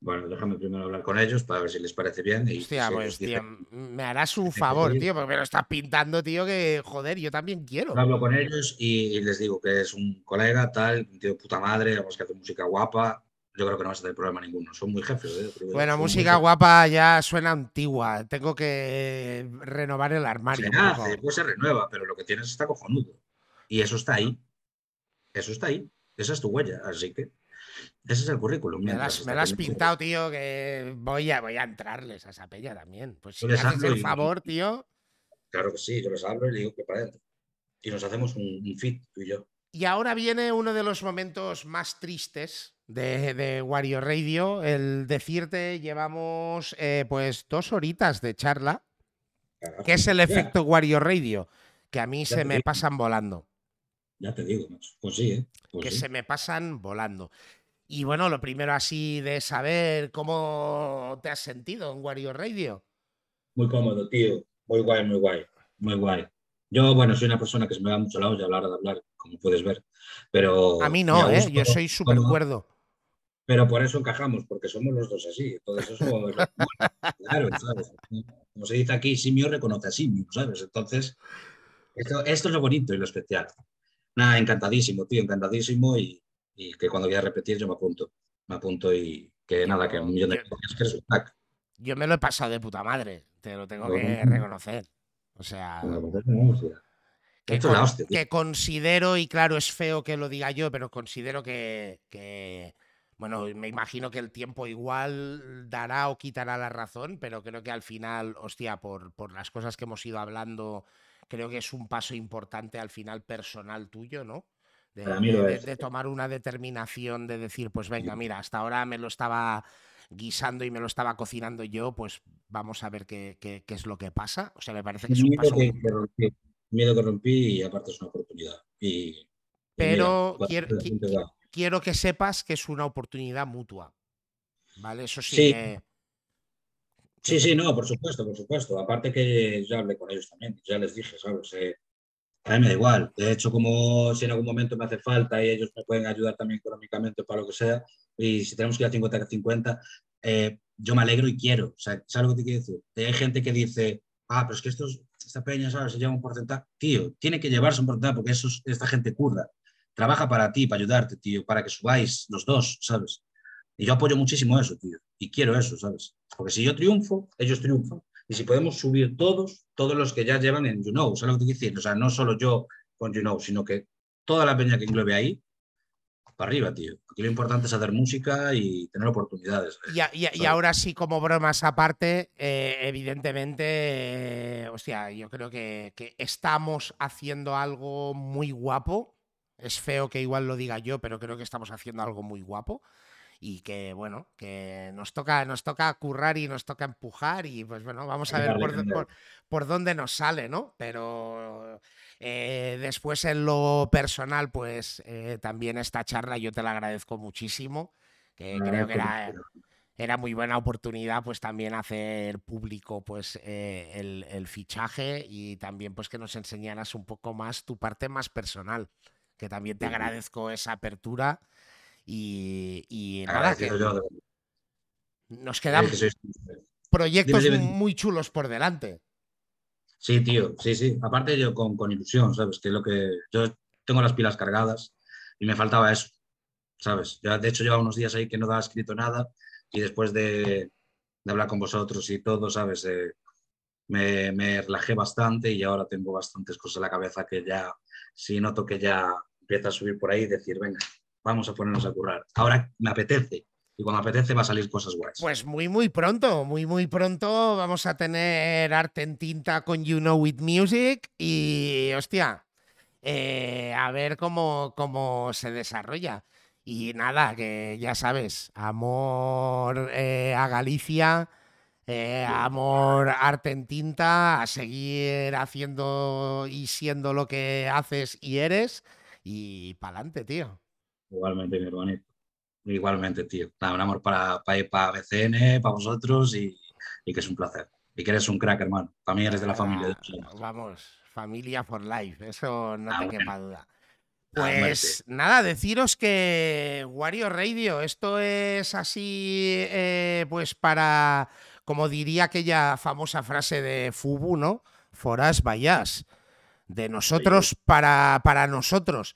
Bueno, déjame primero hablar con ellos para ver si les parece bien. Y Hostia, pues, tío, me harás un favor, tío, porque me lo estás pintando, tío, que joder, yo también quiero. Hablo con ellos y, les digo que es un colega, tal, un tío de puta madre, vamos que hace música guapa. Yo creo que no vas a tener problema ninguno. Son muy jefes. ¿eh? Bueno, música guapa ya suena antigua. Tengo que renovar el armario. Se hace, pues se renueva, pero lo que tienes está cojonudo. Y eso está ahí. Eso está ahí. Esa es tu huella. Así que Ese es el currículum. Me lo has, me lo has pintado, tío, que voy a, voy a entrarles a esa peña también. Pues si me haces el favor, tío. Claro que sí, yo les hablo y le digo que para adentro. Y nos hacemos un, fit, tú y yo. Y ahora viene uno de los momentos más tristes de, de Wario Radio, el decirte, llevamos eh, pues dos horitas de charla, que es el efecto Wario Radio, que a mí se me pasan volando. Ya te digo, pues sí, ¿eh? Pues que se me pasan volando. Y bueno, lo primero así de saber cómo te has sentido en Wario Radio. Muy cómodo, tío. Muy guay, muy guay. Muy guay. Yo, bueno, soy una persona que se me da mucho la olla hablar de hablar, como puedes ver. Pero. A mí no, ¿eh? Yo soy súper cuerdo. Pero por eso encajamos, porque somos los dos así. Entonces, eso. claro, ¿sabes? Como se dice aquí, simio reconoce a simio, ¿sabes? Entonces, esto, esto es lo bonito y lo especial. Nada, encantadísimo, tío, encantadísimo. Y, y que cuando quiera repetir yo me apunto. Me apunto y que nada, que un millón de cosas que eres un Yo me lo he pasado de puta madre, te lo tengo que reconocer. O sea. Que, que, considero, y claro, es feo que lo diga yo, pero considero que, que, bueno, me imagino que el tiempo igual dará o quitará la razón, pero creo que al final, hostia, por, por las cosas que hemos ido hablando, creo que es un paso importante al final personal tuyo, ¿no? De, tomar una determinación de decir, pues venga, mira, hasta ahora me lo estaba guisando y me lo estaba cocinando yo, pues vamos a ver qué, qué, es lo que pasa. O sea, me parece que es un paso... Que, rompí, miedo que rompí y aparte es una oportunidad. Y, Pero quiero, quiero, que sepas que es una oportunidad mutua. ¿Vale? Eso sí, sí. Sí, sí, no, por supuesto, por supuesto. Aparte que ya hablé con ellos también, ya les dije, ¿sabes? Eh, a mí me da igual. De hecho, como si en algún momento me hace falta y ellos me pueden ayudar también económicamente para lo que sea, y si tenemos que ir a 50-50, eh, yo me alegro y quiero. O sea, ¿sabes lo que te quiero decir? hay gente que dice, ah, pero es que estos, esta peña, ¿sabes? Se lleva un porcentaje. Tío, tiene que llevarse un porcentaje porque eso, esta gente curda. Trabaja para ti, para ayudarte, tío, para que subáis los dos, ¿sabes? Y yo apoyo muchísimo eso, tío. Y quiero eso, ¿sabes? Porque si yo triunfo, ellos triunfan. Y si podemos subir todos, todos los que ya llevan en You Know, ¿sabes lo que te decir? O sea, no solo yo con You Know, sino que toda la peña que englobe ahí, para arriba, tío. Aquí lo importante es hacer música y tener oportunidades. Y, ahora sí, como bromas aparte, eh, evidentemente, eh, hostia, yo creo que, que, estamos haciendo algo muy guapo. Es feo que igual lo diga yo, pero creo que estamos haciendo algo muy guapo y que bueno, que nos toca, nos toca currar y nos toca empujar y pues bueno, vamos a ver por, dónde nos sale, ¿no? Pero eh, después en lo personal, pues eh, también esta charla yo te la agradezco muchísimo, que creo que era, era muy buena oportunidad pues también hacer público pues eh, el, el, fichaje y también pues que nos enseñaras un poco más tu parte más personal, que también te agradezco esa apertura y, nada, que nos quedan proyectos muy chulos por delante. Sí, tío, sí, sí. Aparte yo con, con, ilusión, ¿sabes? Que lo que yo tengo las pilas cargadas y me faltaba eso, ¿sabes? Ya, de hecho lleva unos días ahí que no daba escrito nada y después de, de hablar con vosotros y todo, ¿sabes? Eh, me, me, relajé bastante y ahora tengo bastantes cosas en la cabeza que ya, si noto que ya empieza a subir por ahí, decir, venga, vamos a ponernos a currar. Ahora me apetece. Y cuando apetece va a salir cosas guays. Pues muy, muy pronto, muy, muy pronto vamos a tener arte en tinta con You Know With Music y, hostia, eh, a ver cómo, cómo se desarrolla. Y nada, que ya sabes, amor eh, a Galicia, eh, amor arte en tinta, a seguir haciendo y siendo lo que haces y eres y pa'lante, tío. Igualmente, mi hermanito. Igualmente, tío. un amor para, para, para BCN, para vosotros y, que es un placer. Y que eres un crack, hermano. Para mí eres de la familia. vamos, familia for life, eso no te quepa duda. Pues nada, deciros que Wario Radio, esto es así, eh, pues para, como diría aquella famosa frase de Fubu, ¿no? Foras vayas. De nosotros para, para nosotros.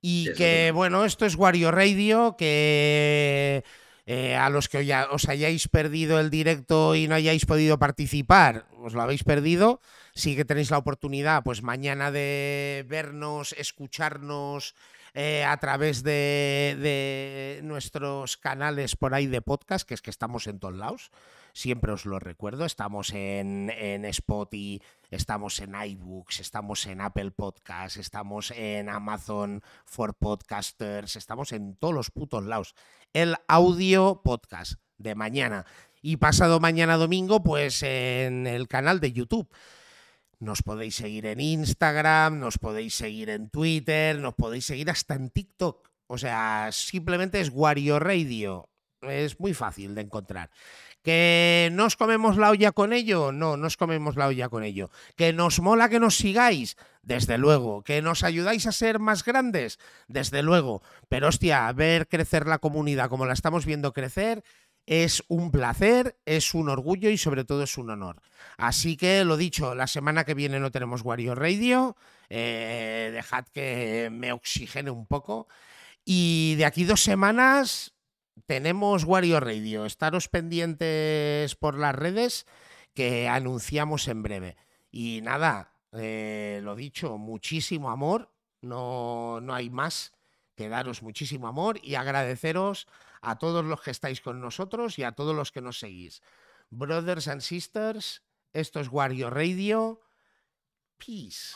Y que, bueno, esto es Wario Radio, que eh, a los que os hayáis perdido el directo y no hayáis podido participar, os lo habéis perdido. sí que tenéis la oportunidad, pues mañana de vernos, escucharnos eh, a través de, de, nuestros canales por ahí de podcast, que es que estamos en todos lados. Siempre os lo recuerdo, estamos en, en Spotify, estamos en iBooks, estamos en Apple Podcasts, estamos en Amazon for Podcasters, estamos en todos los putos lados. El audio podcast de mañana. Y pasado mañana domingo, pues en el canal de YouTube. Nos podéis seguir en Instagram, nos podéis seguir en Twitter, nos podéis seguir hasta en TikTok. O sea, simplemente es Wario Radio. Es muy fácil de encontrar. ¿Que nos comemos la olla con ello? No, nos comemos la olla con ello. ¿Que nos mola que nos sigáis? Desde luego. ¿Que nos ayudáis a ser más grandes? Desde luego. Pero hostia, ver crecer la comunidad como la estamos viendo crecer es un placer, es un orgullo y sobre todo es un honor. Así que lo dicho, la semana que viene no tenemos Wario Radio. Eh, dejad que me oxigene un poco. Y de aquí dos semanas tenemos Wario Radio. Estaros pendientes por las redes que anunciamos en breve. Y nada, eh, lo dicho, muchísimo amor. No, no hay más que daros muchísimo amor y agradeceros a todos los que estáis con nosotros y a todos los que nos seguís. Brothers and sisters, esto es Wario Radio. Peace.